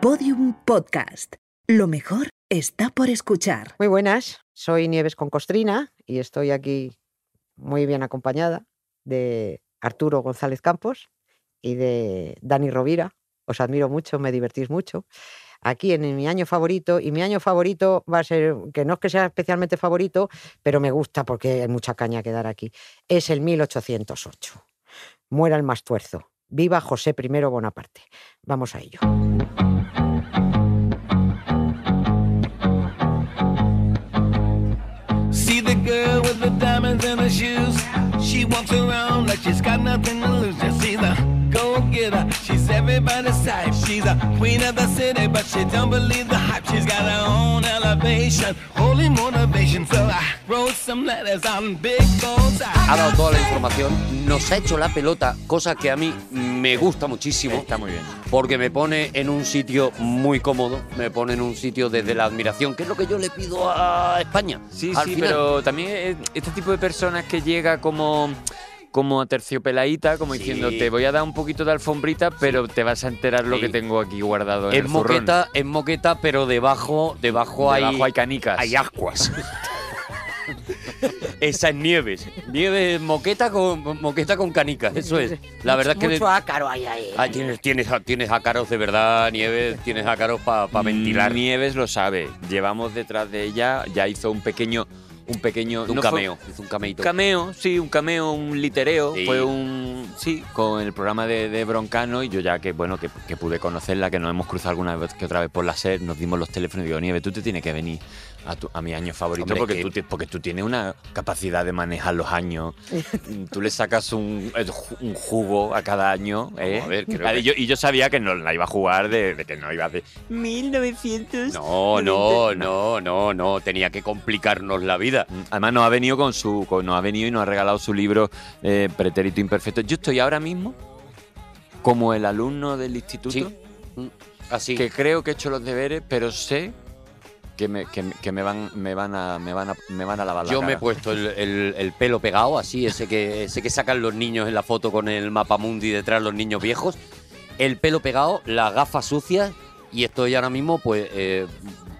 Podium Podcast. Lo mejor está por escuchar. Muy buenas, soy Nieves con Costrina y estoy aquí muy bien acompañada de Arturo González Campos y de Dani Rovira. Os admiro mucho, me divertís mucho. Aquí en mi año favorito, y mi año favorito va a ser, que no es que sea especialmente favorito, pero me gusta porque hay mucha caña que dar aquí, es el 1808. Muera el más tuerzo. Viva José I Bonaparte. Vamos a ello. She's got nothing to lose. Just see the go getter. She's everybody's type. She's a queen of the city, but she don't believe the hype. She's got her own elevation, holy motivation. So I wrote some letters on big goals. ha dado toda la información, nos ha hecho la pelota, cosa que a mí me gusta muchísimo. Está muy bien. Porque me pone en un sitio muy cómodo, me pone en un sitio desde la admiración, que es lo que yo le pido a España. Sí, Al sí, final. pero también este tipo de personas que llega como como terciopeladita, como Sí. diciendo, te voy a dar un poquito de alfombrita, pero te vas a enterar lo Sí. que tengo aquí guardado en Es el zurrón. moqueta, es moqueta, pero debajo, debajo, hay, Debajo hay canicas. hay ascuas. Esa es nieves. Nieves moqueta con moqueta con canicas, eso es. La verdad es que Mucho ácaro hay ahí. Ah, tienes, tienes, tienes ácaros de verdad, Nieves, tienes ácaros para ventilar. Nieves lo sabe. Llevamos detrás de ella, ya hizo un pequeño un pequeño un no fue- cameo, hizo un cameito. Un cameo, sí, un cameo, un litereo. Sí. Fue un. Sí, con el programa de, de Broncano y yo ya que, bueno, que, que pude conocerla, que nos hemos cruzado alguna vez que otra vez por la SER, nos dimos los teléfonos y digo, Nieve, tú te tienes que venir a, tu- a mi año favorito Hombre, porque, que- tú, porque tú tienes una capacidad de manejar los años. tú le sacas un, ju- un jugo a cada año. ¿eh? a ver, creo que- y, yo, y yo sabía que no la iba a jugar de, de que no iba a hacer 1900. No, no, no, no, no, tenía que complicarnos la vida. Además nos ha venido con su, con- nos ha venido y nos ha regalado su libro eh, Pretérito Imperfecto. Yo estoy ahora mismo como el alumno del instituto Sí. Mm, Así. que creo que he hecho los deberes, pero sé que me, que, me- que me van, me van a, me van a, me van a lavar la Yo me he puesto el, el- el pelo pegado, así, ese que, ese que sacan los niños en la foto con el mapa mundi detrás, los niños viejos. El pelo pegado, las gafas sucias, y estoy ahora mismo, pues, eh,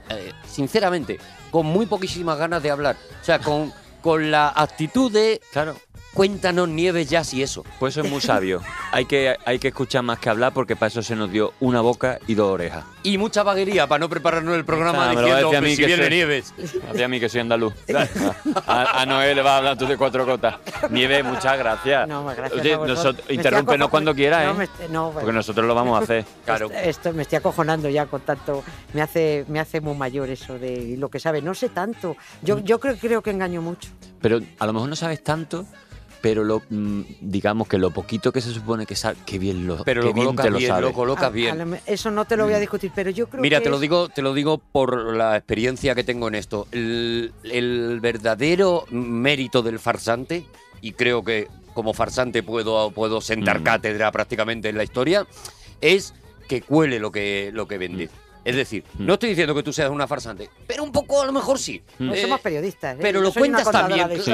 eh, sinceramente, con muy poquísimas ganas de hablar. O sea, con, con la actitud de, Claro, cuéntanos nieves ya si eso. pues eso es muy sabio. hay, que, hay que escuchar más que hablar porque para eso se nos dio una boca y dos orejas. Y mucha vaguería para no prepararnos el programa Ah, me lo va a diciendo decir a mí "Pues si que viene soy- nieves. Hacía a mí que soy andaluz. A, a Noé le vas a hablar tú de cuatro gotas. Nieve, muchas gracias. No, gracias Oye, nosotros- interrúmpenos cuando quieras, No, ¿eh? me no, bueno. Porque nosotros lo vamos a hacer. Claro. Esto, esto me estoy acojonando ya con tanto. Me hace, me hace muy mayor eso de lo que sabe. No sé tanto. Yo, yo creo, creo que engaño mucho. Pero a lo mejor no sabes tanto, pero lo, mm, digamos que lo poquito que se supone que sabes, qué bien lo, Pero qué lo bien colocas te lo bien, lo colocas A- a bien. eso no te lo voy a discutir, pero yo creo Mira, que. te lo digo, te lo digo por la experiencia que tengo en esto. El, el verdadero mérito del farsante, y creo que como farsante puedo, puedo sentar Mm. cátedra prácticamente en la historia, es que cuele lo que, lo que vende. Es decir, Mm. no estoy diciendo que tú seas una farsante, pero un poco a lo mejor sí. No Eh, somos periodistas. ¿eh? pero lo cuentas también. de sí.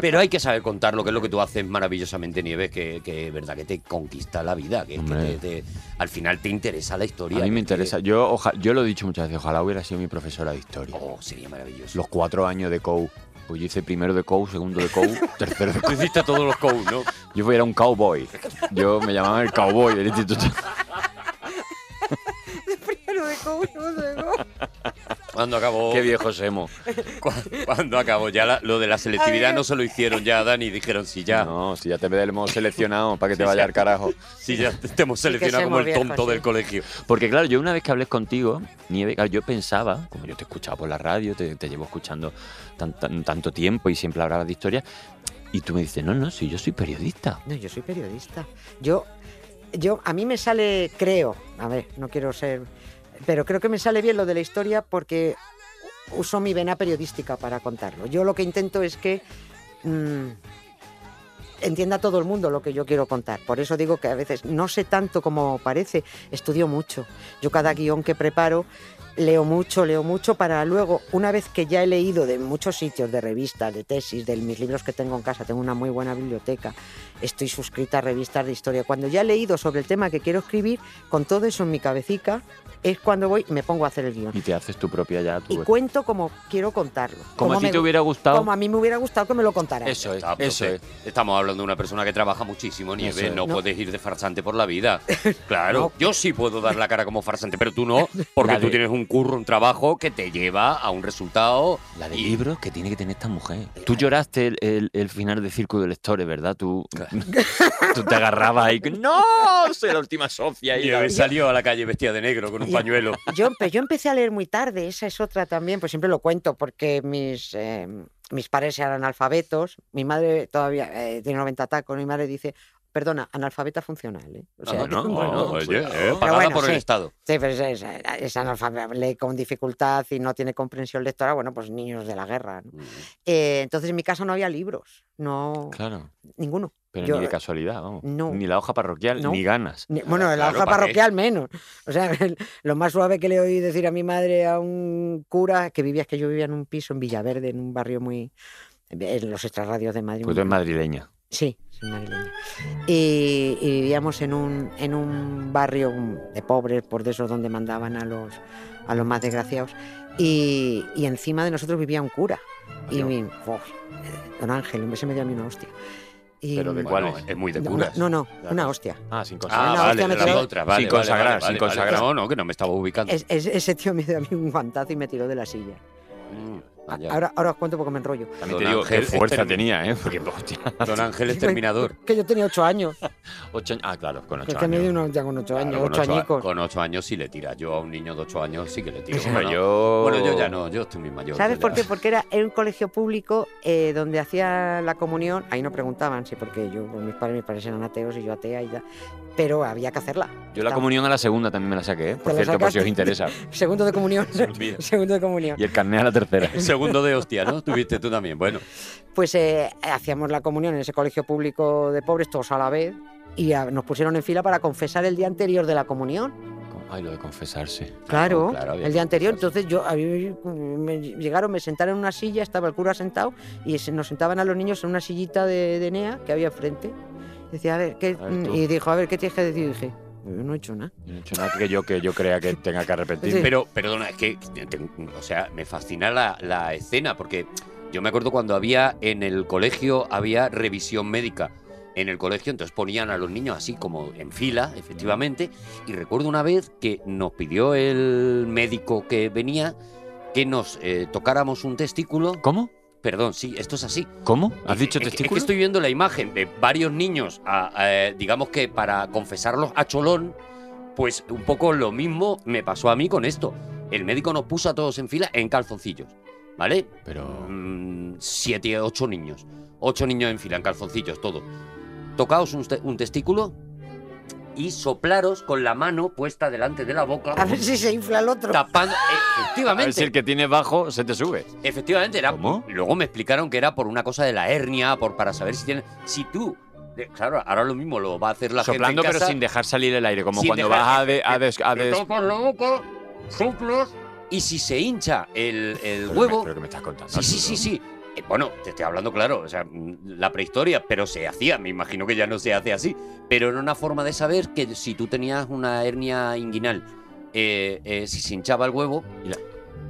Pero hay que saber contarlo, que es lo que tú haces maravillosamente, Nieves, que, que es verdad que te conquista la vida, que, es que Hombre. te- te- al final te interesa la historia. A mí me que- interesa. Yo, oja- yo lo he dicho muchas veces, ojalá hubiera sido mi profesora de historia. Oh, sería maravilloso. Los cuatro años de COU. Pues yo hice primero de COU, segundo de COU, tercero de COU. hiciste todos los cows, ¿no? Yo era un cowboy. Yo me llamaban el cowboy del instituto. De. Cuando acabó. Qué viejos hemos. cu- Cuando acabó ya la- lo de la selectividad no se lo hicieron ya, Dani, dijeron si ya. No, si ya te hemos seleccionado para que te vaya al carajo. Si ya te hemos seleccionado como el tonto del sí. colegio. Porque claro, yo una vez que hablé contigo, Nieve, yo pensaba, como yo te he escuchado por la radio, te, te llevo escuchando tan- tan- tanto tiempo y siempre hablabas de historia, y tú me dices, no, no, si yo soy periodista. No, yo soy periodista. Yo, yo, a mí me sale, creo, a ver, no quiero ser, pero creo que me sale bien lo de la historia porque uso mi vena periodística para contarlo. Yo lo que intento es que mm, entienda todo el mundo lo que yo quiero contar. Por eso digo que a veces no sé tanto como parece, estudio mucho. Yo cada guion que preparo leo mucho, leo mucho para luego, una vez que ya he leído de muchos sitios, de revistas, de tesis, de mis libros que tengo en casa, tengo una muy buena biblioteca, estoy suscrita a revistas de historia. Cuando ya he leído sobre el tema que quiero escribir, con todo eso en mi cabecita, es cuando voy y me pongo a hacer el guion. Y te haces tu propia ya. Y Tu... cuento como quiero contarlo. Como a ti me te hubiera gustado. Como a mí me hubiera gustado que me lo contaras. Eso es, eso es. Estamos hablando de una persona que trabaja muchísimo, es. No, No. puedes ir de farsante por la vida. Claro, No. yo sí puedo dar la cara como farsante, pero tú no, porque tú tienes un curro, un trabajo que te lleva a un resultado. La de y- libros que tiene que tener esta mujer. Tú lloraste el, el- el final de Círculo de Lectores, ¿verdad? Tú, tú te agarrabas ahí. ¡No! Soy la última Sofía. Y Nieves salió a la calle vestida de negro con un. Pañuelo. Yo, empe- yo empecé a leer muy tarde, esa es otra también, pues siempre lo cuento, porque mis, eh, mis padres eran analfabetos, mi madre todavía eh, tiene 90 tacos, mi madre dice, perdona, analfabeta funcional, ¿eh? O sea, Ah, no, bueno, no, oye, cuidado. eh, Pero pagada bueno, por el. Estado. Sí, pero es, es, es analfabeta, lee con dificultad y no tiene comprensión lectora, bueno, pues niños de la guerra. ¿no? Eh, entonces en mi casa no había libros, no, Claro, ninguno. Pero Yo- ni de casualidad, vamos. no. Ni la hoja parroquial, No. ni ganas. Ni- Bueno, en la claro, hoja parroquial menos. O sea, lo más suave que le oí decir a mi madre a un cura que vivía, es que yo vivía en un piso en Villaverde, en un barrio muy. en los extrarradios de Madrid. Pues tú eres madrileña. Sí, soy madrileña. Y, y vivíamos en un, en un barrio de pobres, por de esos donde mandaban a los, a los más desgraciados. Y, y encima de nosotros vivía un cura. Y mi. uf, eh, don Ángel, ese me dio a mí una hostia. Y- ¿Pero de Bueno, cuál es? es muy de no, curas. no, no, una hostia. Ah, sin Ah, consagrar. Una vale, hostia me otras, vale, Sin consagrar, vale, sin vale, vale. consagrar. No, no, que no me estaba ubicando. Es- es- ese tío me dio a mí un guantazo y me tiró de la silla. Mm, A- vaya. Ahora, ahora os cuento porque me enrollo. También Don te digo Ángel qué fuerza tenía, ¿eh? Porque, hostia, Don Ángel Exterminador. Que yo tenía ocho años. ocho años. Ah, claro, con ocho es que me dio años. uno ya con ocho Claro, años, con ocho ocho añicos. Con ocho años sí le tira. Yo a un niño de ocho años sí que le tiro. Bueno, yo... bueno, yo ya no, yo estoy muy mayor. ¿Sabes por qué? Porque era, era un colegio público eh, donde hacía la comunión. Ahí no preguntaban, sí, porque yo, pues, mis padres, mis padres eran ateos y yo atea y ya. Pero había que hacerla. Yo la comunión a la segunda también me la saqué, ¿eh? Por ¿Te la cierto, por si os sacaste? interesa. Segundo de comunión. Segundo de comunión. Y el carnet a la tercera. Segundo de hostia, ¿no? Tuviste tú también. Bueno, Pues eh, hacíamos la comunión en ese colegio público de pobres, todos a la vez. Y a- nos pusieron en fila para confesar el día anterior de la comunión. Ay, lo de confesarse. Claro, claro, el día anterior. Entonces yo a mí me llegaron, me sentaron en una silla, estaba el cura sentado y se- nos sentaban a los niños en una sillita de, de Nea que había enfrente. Decía, a ver, ¿qué? A ver, tú. y dijo, a ver, ¿qué tienes que decir? Y dije, yo no he hecho nada. No he hecho nada que yo, que yo crea que tenga que arrepentirme. Sí. pero perdona, es que, o sea, me fascina la, la escena porque yo me acuerdo cuando había en el colegio, había revisión médica en el colegio, entonces ponían a los niños así como en fila, efectivamente, y recuerdo una vez que nos pidió el médico que venía que nos eh, tocáramos un testículo. ¿Cómo? Perdón, sí, esto es así. ¿Cómo? ¿Has dicho es testículo? Es que estoy viendo la imagen de varios niños, a- a- digamos que para confesarlos a cholón, pues un poco lo mismo me pasó a mí con esto. El médico nos puso a todos en fila en calzoncillos, ¿vale? Pero... Mm, siete, ocho niños. Ocho niños en fila, en calzoncillos, todo. Tocaos un testículo y soplaros con la mano puesta delante de la boca, A ver si se infla el otro. tapando. A Efectivamente. ver si el que tiene bajo se te sube. Efectivamente, era. ¿Cómo? Luego me explicaron que era por una cosa de la hernia, por para saber si tiene. Si tú. Claro, ahora lo mismo lo va a hacer la Soplando gente. en pero sin dejar salir el aire, como sin cuando dejar- vas a, de- a des- a des- tapas la boca, soplas. Y si se hincha el, el Pero me- huevo. pero que me estás contando. Sí, sí, sí, sí. Eh, bueno, te estoy hablando claro, o sea, mm, la prehistoria, pero se hacía, me imagino que ya no se hace así, pero era una forma de saber que si tú tenías una hernia inguinal, eh, eh, si se hinchaba el huevo,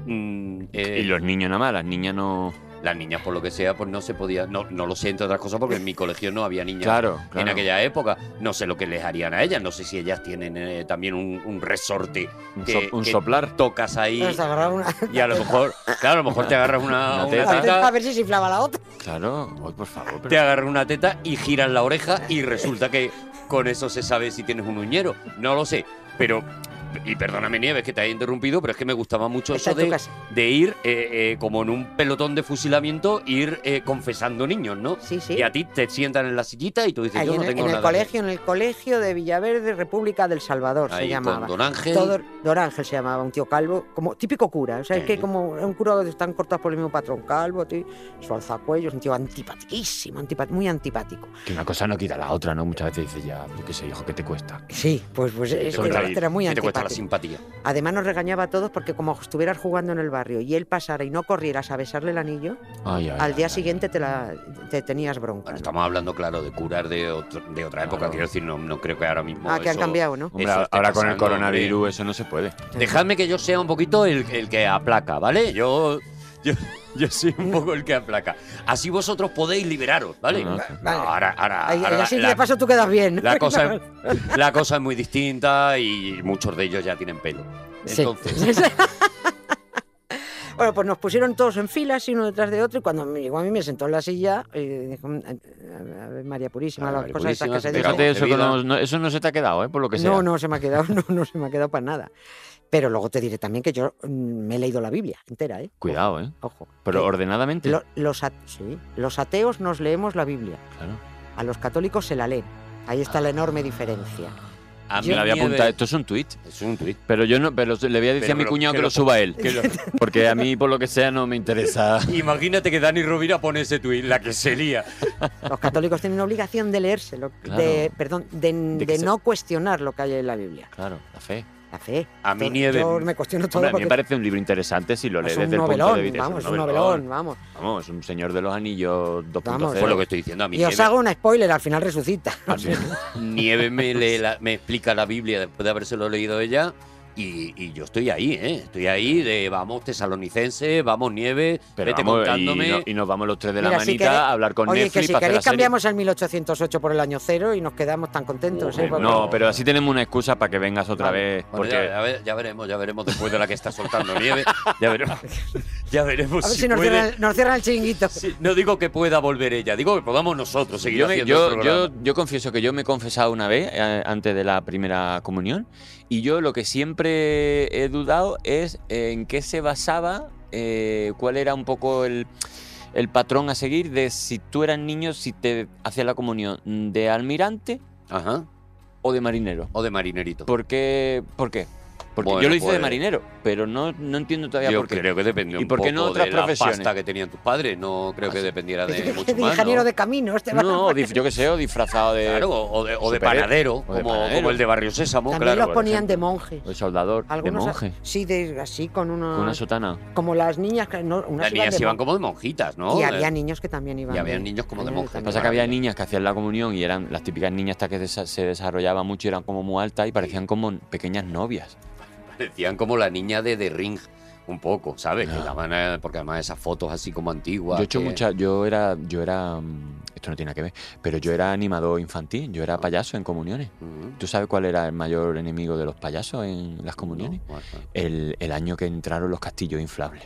mm, eh, Y los niños nada más, las niñas no... las niñas por lo que sea, pues no se podía, no, no lo sé entre otras cosas porque en mi colegio no había niñas Claro, en aquella época, no sé lo que les harían a ellas, no sé si ellas tienen eh, también un, un resorte Un, que, so- un que soplar. tocas ahí una, y a lo mejor, claro, a lo mejor te agarras una, Una una teta. teta a ver si se inflaba la otra. Claro. Ay, por favor. te Pero... agarras una teta y giras la oreja y resulta que con eso se sabe si tienes un uñero. No lo sé, pero... Y perdóname, Nieves, que te haya interrumpido, pero es que me gustaba mucho Está eso en de, ir, eh, eh, como en un pelotón de fusilamiento, ir eh, confesando niños, ¿no? Sí, sí. Y a ti te sientan en la sillita y tú dices, Ahí yo en, no el, tengo en el nada. que- colegio, en el colegio de Villaverde, República del Salvador Ahí se con llamaba. Don Ángel. Todo, Don Ángel se llamaba, un tío calvo, como típico cura. O sea, es Sí. que como un cura que están cortados por el mismo patrón calvo, tío, su alzacuellos, un tío antipatiquísimo, antipat- muy antipático. Que una cosa no quita la otra, ¿no? Muchas veces dices, ya, yo qué sé, hijo, ¿qué te cuesta? Sí, pues, pues es Eso que era muy ¿Qué simpático. simpatía. Además nos regañaba a todos porque como estuvieras jugando en el barrio y él pasara y no corrieras a besarle el anillo, Ay, ay, al ay, día ay, siguiente te, la, te tenías bronca. Bueno, ¿no? estamos hablando, claro, de curar de, otro- de otra época. Claro. Quiero decir, no, no creo que ahora mismo. Ah, que han cambiado, ¿no? Hombre, ahora con el coronavirus hombre. eso no se puede. Dejadme que yo sea un poquito el, el que aplaca, ¿vale? Yo, yo, yo soy un poco el que aplaca. Así vosotros podéis liberaros, ¿vale? No, ahora, ahora, ahora así la, de paso tú quedas bien. la cosa, es- la cosa es muy distinta y muchos de ellos ya tienen pelo. Sí. Entonces, Bueno, pues nos pusieron todos en filas, uno detrás de otro, y cuando me llegó a mí me sentó en la silla y dijo, "A ver, María Purísima, las cosas esas que se dicen. Eso, no, no- eso no se te ha quedado, ¿eh? Por lo que sea. No, no se me ha quedado, no, no se me ha quedado para nada. Pero luego te diré también que yo mm, me he leído la Biblia entera, ¿eh? Cuidado, ¿eh? Ojo. Pero Que ordenadamente. lo- los, a- sí, los ateos nos leemos la Biblia, Claro. a los católicos se la leen. Ahí está la enorme diferencia. a mí Me la voy a Nieve- apuntar. Esto es un tweet. Es un tuit. Pero yo no, pero le voy a decir Pero a mi lo- cuñado que que, lo lo suba él. que lo- Porque a mí, por lo que sea, no me interesa. Imagínate que Dani Rovira pone ese tuit, la que sería. Los católicos tienen obligación de leérselo, Claro. de, perdón, de, De de se- no cuestionar lo que hay en la Biblia. Claro, la fe. La fe. A mí Yo- Nieve- Yo me cuestiono todo Hombre, a mí me parece un libro interesante si lo lees desde el punto de vista. vamos, es un novelón, vamos. Vamos, es un señor de los anillos 2.0. Vamos, Fue lo que estoy diciendo a mí. Y os hago un spoiler, al final resucita. Nieve me, lee la- me explica la Biblia después de habérselo leído ella. Y, y yo estoy ahí, ¿eh? Estoy ahí de vamos tesalonicense, vamos Nieve, Pero vete vamos, y, contándome. no- y nos vamos los tres de la Mira, si manita queréis- a hablar con Oye, Netflix que si para hacer queréis serie. cambiamos el 1808 por el año cero y nos quedamos tan contentos. ¿eh? Eh, Porque- No, pero así tenemos una excusa para que vengas otra Vale. vez. Bueno, Porque ya, ya ve- ya veremos, ya veremos después de la que está soltando Nieve. Ya veremos, ya veremos A ver si, si nos puede. cierran, nos cierran el chiringuito. Sí, no digo que pueda volver ella, digo que podamos nosotros seguir yo, me- haciendo yo, el programa. yo, yo confieso que yo me he confesado una vez eh, antes de la primera comunión y yo lo que siempre he dudado es en qué se basaba, eh, cuál era un poco el, el patrón a seguir de si tú eras niño, si te hacías la comunión de almirante Ajá. o de marinero. O de marinerito. ¿Por qué? ¿Por qué? Porque Bueno, yo lo hice de pues- marinero, pero no, no entiendo todavía Yo por qué. creo que depende ¿Y un por qué no poco otras de la profesiones? pasta que tenían tus padres. No creo que dependiera de mucho de más, ingeniero ¿no? de camino. Este va- No, dif- yo qué sé, o disfrazado de, Claro, o de, o de Superhéroe. panadero, O de como, panadero. como el de Barrio Sésamo, También claro. los por ponían ejemplo. de monjes. de soldador, Algunos, de monje, Sí, de, así con unos... con una sotana. Como las niñas, que no, unas Las iban niñas de iban mon- como de monjitas, ¿no? Y Eh, había niños que también iban y había de- niños como de eh, monjes. también. Pasa que había niñas que hacían la comunión y eran las típicas niñas hasta que desa- se desarrollaban mucho y eran como muy altas y parecían como pequeñas novias. Parecían como la niña de The Ring, un poco, ¿sabes? Que Ya. daban, porque además esas fotos así como antiguas. Yo he hecho que- muchas, yo era, yo era, mm, esto no tiene nada que ver, pero yo era animador infantil, yo era payaso en comuniones. Mm. ¿Tú sabes cuál era el mayor enemigo de los payasos en las comuniones? No, El, el año que entraron los castillos inflables.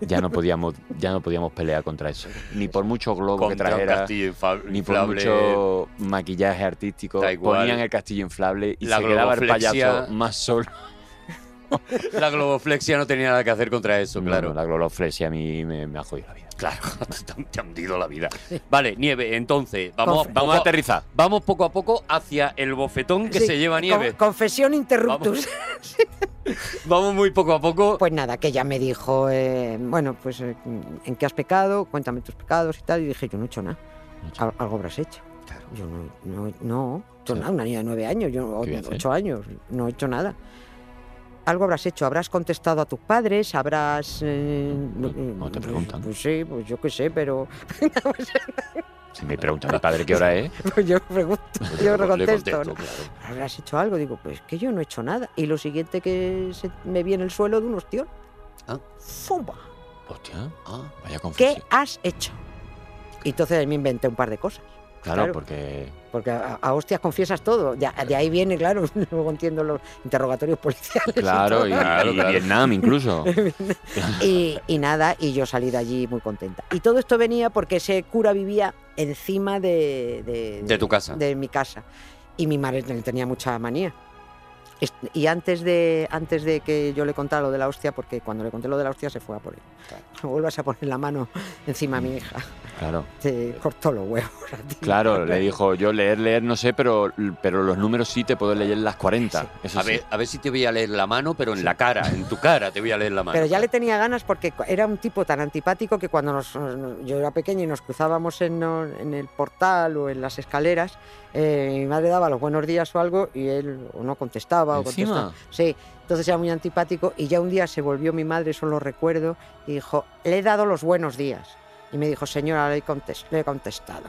Ya no podíamos, ya no podíamos pelear contra eso. Ni por mucho globo que Contra un trajera, castillo infa- ni por inflable. mucho maquillaje artístico. Ponían el castillo inflable y La se quedaba el payaso más solo. La globoflexia no tenía nada que hacer contra eso, No, claro. no, la globoflexia a mí me, me ha jodido la vida. Claro, te ha hundido la vida. Vale, Nieve, entonces, vamos, Vamos a aterrizar. vamos poco a poco hacia el bofetón que Sí, se lleva con- Nieve. confesión interruptus. Vamos muy poco a poco. Pues nada, que ella me dijo, eh, bueno, pues eh, ¿en qué has pecado? Cuéntame tus pecados y tal. Y dije, yo no he hecho nada. No Al- algo habrás hecho. Yo no, no, no hecho Sí. nada. Una niña de nueve años, yo ocho años, no he hecho nada. Algo habrás hecho, habrás contestado a tus padres, habrás... eh, ¿Cómo te pues- preguntan? Pues sí, pues yo qué sé, pero Si me pregunta mi padre qué hora es, pues yo pregunto, yo Le contesto. ¿no? claro. ¿Habrás hecho algo? Digo, pues que yo no he hecho nada. Y lo siguiente que se me vi en el suelo de un ostión. Ah. ¡Fumba! hostia, Ah, vaya ¿Qué has hecho? Y entonces me inventé un par de cosas. Claro, claro. porque Porque a, a hostias confiesas todo. De, de ahí viene, claro, luego entiendo los interrogatorios policiales. y claro, todo. y, Claro, y claro. Vietnam incluso. Y, y nada, y yo salí de allí muy contenta. Y todo esto venía porque ese cura vivía encima de, de, De tu casa. de mi casa. Y mi madre le tenía mucha manía. Y antes de, antes de que yo le contara lo de la hostia, porque cuando le conté lo de la hostia se fue a por él. No vuelvas a poner la mano encima a mi hija. Claro, Te cortó los huevos a ti. claro, le dijo, yo leer, leer no sé, pero, pero los números sí te puedo leer las 40. Eso A sí. ver, a ver si te voy a leer la mano, pero en la cara, en tu cara te voy a leer la mano. Pero ya le tenía ganas porque era un tipo tan antipático que cuando nos- nos- yo era pequeña y nos cruzábamos en, en el portal o en las escaleras, eh, mi madre daba los buenos días o algo y él o no contestaba ¿Encima? contestando. Sí, entonces era muy antipático y ya un día se volvió mi madre, eso lo recuerdo, y dijo, le he dado los buenos días. Y me dijo, señora, le he, contes- le he contestado.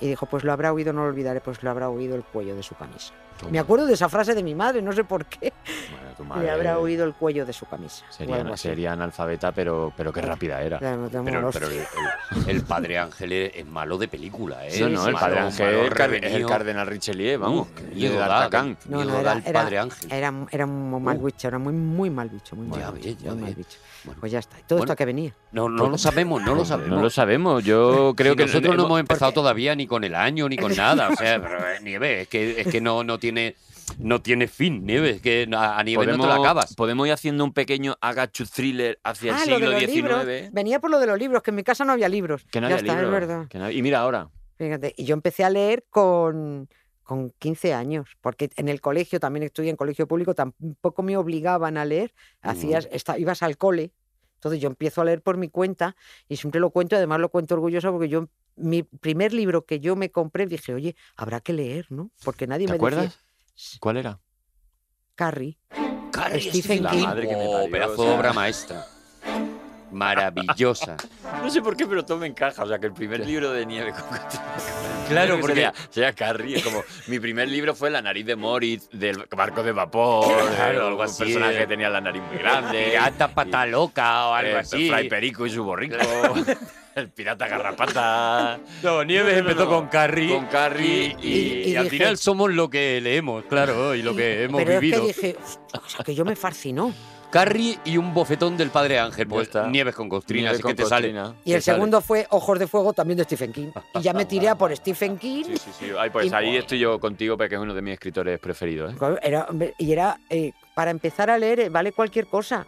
Y dijo, pues lo habrá oído, no lo olvidaré, pues lo habrá oído el cuello de su camisa. Toma. Me acuerdo de esa frase de mi madre, no sé por qué. Bueno, tu Le madre habrá oído el cuello de su camisa. Sería, sería analfabeta, pero, pero qué rápida era. Tomo Pero, pero el, el- el padre Ángel es, malo de película, ¿eh? Sí, no, Es el malo, padre Ángel malo es el es el cardenal Richelieu, vamos. D'Artagnan. qué No, no, era, el era- padre Ángel. Era, era un mal Uh. bicho, era muy, muy mal bicho, muy mal Ya bicho, muy mal bicho. Bueno. Pues ya está. ¿Y todo Bueno, esto a qué venía? No, no lo sabemos, no lo sabemos. No lo sabemos. Yo creo Si que nosotros no hemos empezado todavía ni con el año ni con nada. O sea, pero, eh, Nieve, es que, es que no, no tiene no tiene fin, Nieve. Es que a Nieve no te lo acabas. podemos ir haciendo un pequeño agachu thriller hacia el ah, lo de siglo los XIX. libros. Venía por lo de los libros, que en mi casa no había libros. Que no ya había está, libros, es verdad. que no- Y mira ahora. Fíjate, y yo empecé a leer con, con 15 años, porque en el colegio, también estudié en colegio público, tampoco me obligaban a leer, hacías, esta- ibas al cole, entonces yo empiezo a leer por mi cuenta y siempre lo cuento, además lo cuento orgulloso porque yo, mi primer libro que yo me compré, dije, oye, habrá que leer, ¿no? Porque nadie ¿Te me acuerdas? decía, ¿Cuál era? Carrie. Carrie Stephen La King. madre que me Oh, parió, pedazo o sea. de obra maestra. Maravillosa. No sé por qué, pero todo me encaja. O sea, que el primer libro de nieve con Claro, porque sería Carrie. Como mi primer libro fue La nariz de Moritz, del barco de vapor, Claro, algo un así, personaje eh. que tenía la nariz muy grande. Pirata pata loca o algo eh, así. Fray Perico y su borrico. el pirata garrapata. No, Nieves No, no, no, empezó no. con Carrie. Con Carrie y, y- y y al dije- final somos lo que leemos, claro, y lo que hemos Pero vivido. es que dije, "Hostia, que yo me fascinó. Carrie y un bofetón del padre Ángel. Pues está. Nieves con costrina, Nieve así con que te sale. costrina. Y te el sale. segundo fue Ojos de Fuego, también de Stephen King. Y ya me tiré a por Stephen King. Sí, sí, sí. Ay, pues Y- ahí estoy yo contigo porque es uno de mis escritores preferidos. ¿eh? Era, y era, eh, para empezar a leer, eh, vale cualquier cosa.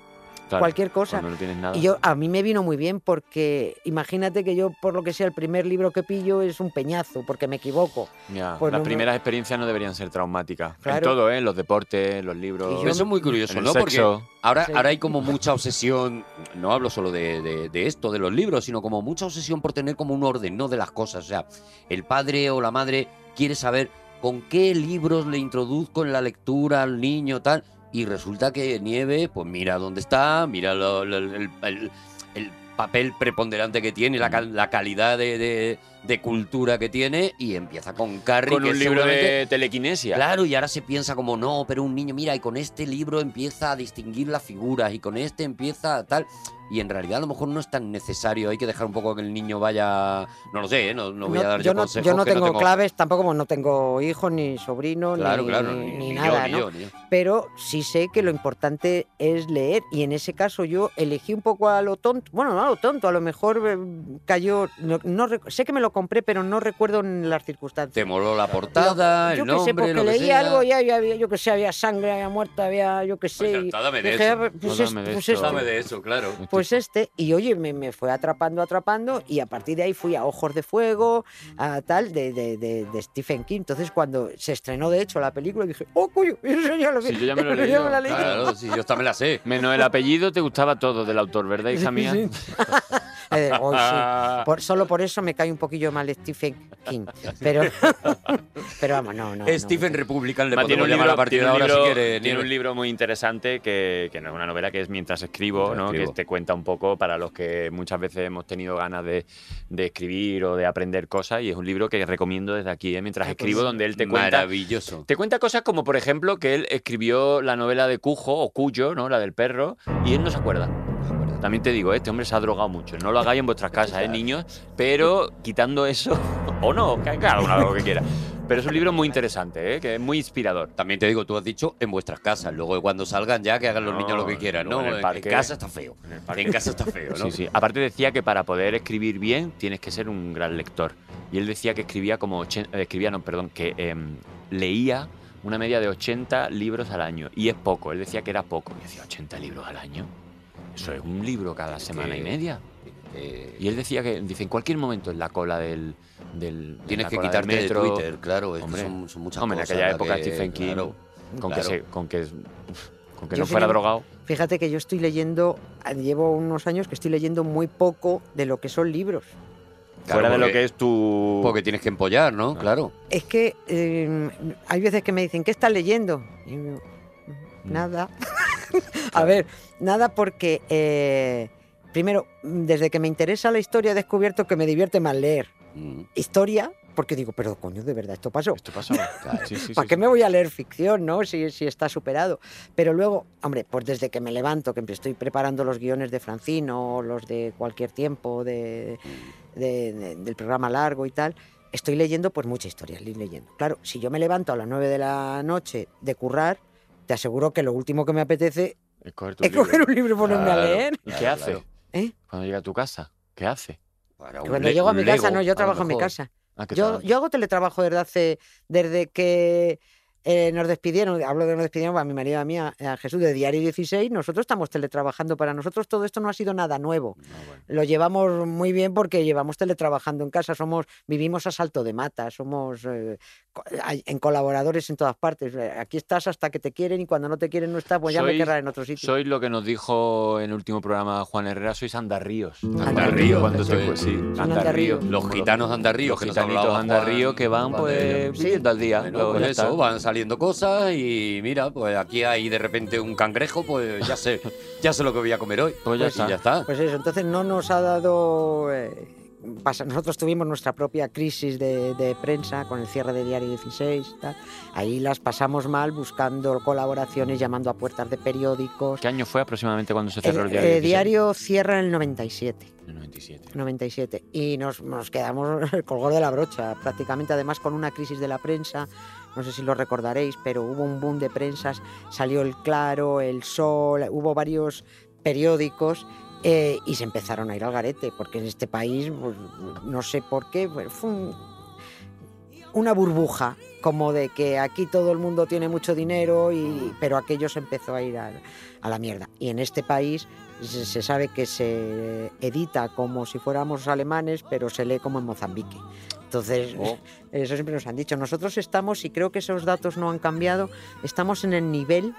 Claro, cualquier cosa. No tienes nada. Y yo, a mí me vino muy bien porque imagínate que yo, por lo que sea, el primer libro que pillo es un peñazo, porque me equivoco. Ya, pues Las no me- primeras experiencias no deberían ser traumáticas. En todo, ¿eh? En los deportes, en los libros. Y yo- Eso es muy curioso, ¿no? Porque ahora, Sí. ahora hay como mucha obsesión, no hablo solo de, de- de esto, de los libros, sino como mucha obsesión por tener como un orden, ¿no? De las cosas. O sea, el padre o la madre quiere saber con qué libros le introduzco en la lectura al niño, tal. Y resulta que Nieve, pues mira dónde está, mira lo- lo- el, el- el papel preponderante que tiene, la, cal- la calidad de, de- de cultura que tiene, y empieza con Carrie. Con que un libro de telequinesia. Claro, y ahora se piensa como, no, pero un niño, mira, y con este libro empieza a distinguir las figuras, y con este empieza tal. Y en realidad a lo mejor no es tan necesario, hay que dejar un poco que el niño vaya. No lo sé, ¿eh? no, no voy a No, dar yo, yo, no, consejos. yo no tengo claves, tampoco como no tengo hijos, ni sobrinos, Claro, ni, claro, ni- ni, ni ni nada, yo, ¿no? ni yo, ni yo. Pero sí sé que lo importante es leer y en ese caso yo elegí un poco a lo tonto, bueno, no a lo tonto, a lo mejor eh, cayó, no, no sé que me lo compré, pero no recuerdo en las circunstancias. Te moló la portada, yo el sé, nombre, porque lo que leí sea. algo y había, yo que sé, había sangre, había muerta, había, yo que sé. Pues ya dame de dije, eso. "Ah, pues, No, es- dame de pues esto". este". Dame de eso, claro. Pues este, y oye, me, me fue atrapando, atrapando, y a partir de ahí fui a Ojos de Fuego, a tal, de, de, de- de Stephen King. Entonces, cuando se estrenó, de hecho, la película, dije, ¡oh, coño! Eso ya lo vi. Sí, yo ya me lo leí. Claro, sí, yo también la sé. Menos el apellido te gustaba todo del autor, ¿verdad, hija mía? Sí, sí. Eh, hoy sí. Por- solo por eso me cae un poquillo mal Stephen King. Pero, pero vamos, no, no. no. Stephen Republican le Ma, podemos llamar a partir tiene de un ahora libro- si quiere. tiene un libro muy interesante que, que no es una novela, que es Mientras escribo, Mientras ¿no? escribo. que te cuenta un poco para los que muchas veces hemos tenido ganas de, de escribir o de aprender cosas y es un libro que recomiendo desde aquí, ¿eh? Mientras pues escribo, donde él te cuenta Maravilloso. te cuenta cosas como, por ejemplo, que él escribió la novela de Cujo o Cuyo, ¿no? La del perro, y él no se acuerda. También te digo, este hombre se ha drogado mucho. No lo hagáis en vuestras casas, ¿eh, niños? Pero quitando eso, o no, que haga lo que quiera. Pero es un libro muy interesante, ¿eh? que es muy inspirador. También te digo, tú has dicho en vuestras casas. Luego cuando salgan ya que hagan los No, niños lo que quieran. No, en el parque- en casa está feo. en el parque. En casa está feo, ¿no? Sí, sí. Aparte decía que para poder escribir bien tienes que ser un gran lector. Y él decía que escribía como... eh, escribía, no, perdón, que em, leía una media de 80 libros al año. Y es poco. Él decía que era poco. Y decía, ¿80 libros al año? Eso es un libro cada semana y media. Eh, Y él decía que, dice, en cualquier momento en la cola del... del en tienes que cola del quitarte metro, de Twitter, claro. Es que Hombre, son, son muchas hombre, en cosas. aquella la época que- Stephen King, claro, con, que se- con que con que Yo no fuera drogado. Fíjate que yo estoy leyendo, llevo unos años que estoy leyendo muy poco de lo que son libros. Claro, fuera de lo que es tu... Porque tienes que empollar, ¿no? Ah. Claro. Es que eh, hay veces que me dicen, ¿qué estás leyendo? Y digo, Nada. a ver, nada porque, eh, primero, desde que me interesa la historia he descubierto que me divierte más leer Mm, historia, porque digo, pero coño, de verdad, esto pasó. Esto pasó. Sí, sí, ¿Para sí, qué me voy a leer ficción, no? Si, si está superado. Pero luego, hombre, pues desde que me levanto, que estoy preparando los guiones de Francino, los de cualquier tiempo, de, de- de- del programa largo y tal, estoy leyendo pues mucha historia, ir leyendo. Claro, si yo me levanto a las 9 de la noche de currar, te aseguro que lo último que me apetece Es coger tu es libro. coger un libro y ponerme Claro. a leer. ¿Y Claro, qué hace? ¿eh? Cuando llega a tu casa, ¿qué hace? Cuando le- llego a mi casa, no, yo trabajo en mi casa. Ah, ¿qué Yo, yo hago teletrabajo desde hace, desde que eh, nos despidieron, hablo de nos despidieron a mi marido y a mí, a, a Jesús, de Diario 16, nosotros estamos teletrabajando. Para nosotros todo esto no ha sido nada nuevo. Ah, bueno. Lo llevamos muy bien porque llevamos teletrabajando en casa, somos, vivimos a salto de mata, somos eh, en colaboradores en todas partes. Eh, Aquí estás hasta que te quieren y cuando no te quieren no estás, pues ya me Sois- querrás en otro sitio. Sois lo que nos dijo en el último programa Juan Herrera, sois andarríos. Andarríos, Cuando sí, andarríos. Los gitanos andarríos, Los que nos gitanitos hablaba andarríos que van pues viviendo al día. Bueno, pues eso, van saliendo cosas y mira, pues aquí hay de repente un cangrejo, pues ya sé, ya sé lo que voy a comer hoy. Pues ya y está. ya está. Pues eso, entonces no nos ha dado... eh, nosotros tuvimos nuestra propia crisis de, de prensa con el cierre de Diario 16 y tal. Ahí las pasamos mal buscando colaboraciones, llamando a puertas de periódicos. ¿Qué año fue aproximadamente cuando se cerró el, diario? eh, 16? diario cierra en el 97. El 97. 97 y nos, nos quedamos el colgor de la brocha prácticamente además con una crisis de la prensa no sé si lo recordaréis pero hubo un boom de prensas salió el Claro el Sol hubo varios periódicos eh, y se empezaron a ir al garete porque en este país pues, no sé por qué pues, fue un- una burbuja como de que aquí todo el mundo tiene mucho dinero y pero aquello se empezó a ir a la mierda y en este país se, se sabe que se edita como si fuéramos alemanes, pero se lee como en Mozambique. Entonces, Oh. eso siempre nos han dicho. Nosotros estamos, y creo que esos datos no han cambiado, estamos en el nivel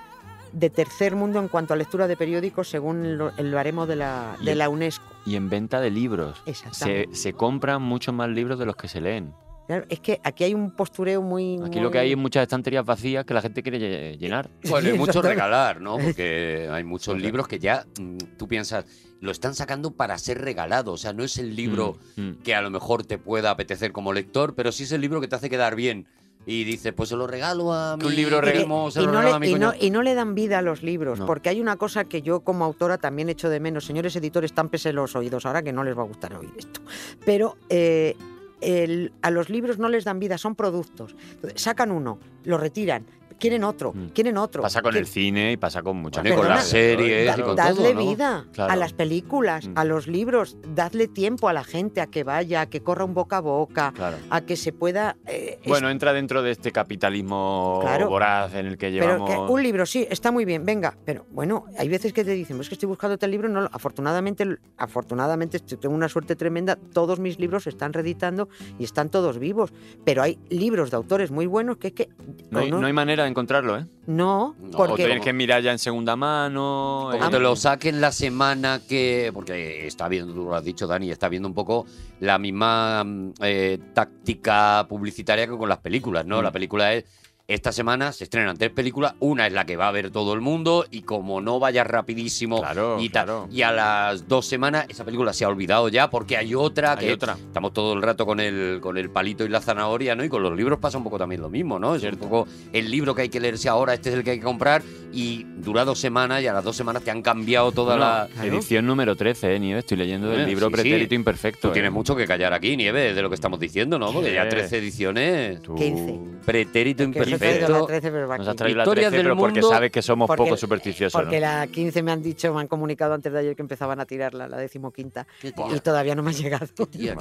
de tercer mundo en cuanto a lectura de periódicos según lo- el baremo de la, de Y- la UNESCO. Y en venta de libros. Se, Exactamente. se compran muchos más libros de los que se leen. Claro, es que aquí hay un postureo muy... Aquí lo que hay es muchas estanterías vacías que la gente quiere lle- llenar. Bueno, hay mucho regalar, ¿no? Porque hay muchos libros que ya mm, tú piensas, lo están sacando para ser regalado. O sea, no es el libro Mm, mm. que a lo mejor te pueda apetecer como lector, pero sí es el libro que te hace quedar bien. Y dices, pues se lo regalo a mi Que un libro primo, se y, lo no regalo a le, mi y no- cuñado. y no le dan vida a los libros, No. porque hay una cosa que yo como autora también echo de menos. Señores editores, támpese los oídos ahora que no les va a gustar oír esto. Pero eh, el- a los libros no les dan vida, son productos. Entonces, sacan uno, lo retiran, quieren otro, Mm. quieren otro. Pasa con quieren- el cine y pasa con muchas Bueno, y con las series Da- y con dadle todo, ¿no? vida Claro. a las películas, Mm. a los libros, dadle tiempo a la gente a que vaya, a que corra un boca a boca, Claro. a que se pueda... eh, es- Bueno, entra dentro de este capitalismo Claro. voraz en el que Pero llevamos. que un libro, sí, está muy bien, venga. Pero bueno, hay veces que te dicen, "Pues es que estoy buscando tal libro. No, afortunadamente, afortunadamente, tengo una suerte tremenda. Todos mis libros se están reeditando y están todos vivos. Pero hay libros de autores muy buenos que es que. no, hay, no hay manera de encontrarlo, ¿eh? no, No, O porque. tienes que mirar ya en segunda mano. Como eh, te lo saquen la semana que. Porque está viendo, tú lo has dicho, Dani, está viendo un poco la misma mm, eh, táctica publicitaria que con las películas, ¿no? Mm. La película es. Esta semana se estrenan tres películas, una es la que va a ver todo el mundo y como no vaya rapidísimo Claro, y, tal, claro. y a las dos semanas esa película se ha olvidado ya porque hay otra Hay que otra. estamos todo el rato con el, con el palito y la zanahoria, ¿no? Y con los libros pasa un poco también lo mismo, ¿no? Es un poco el libro que hay que leerse ahora, este es el que hay que comprar y dura dos semanas y a las dos semanas te han cambiado toda la... Claro. Edición número 13, ¿eh, Nieves? Estoy leyendo el libro sí, Pretérito sí. Imperfecto. Tú tienes ¿eh? mucho que callar aquí, Nieves, de lo que estamos diciendo, ¿no? Porque ya Sí. 13 ediciones... Tú 15. Pretérito que os he traído la imperfecto. 13, pero va Nos has traído la Historias 13, del pero porque sabes que somos porque- poco supersticiosos, Porque ¿no? la 15 me han dicho, me han comunicado antes de ayer que empezaban a tirarla, la decimoquinta, Qué y todavía no me ha llegado. tía,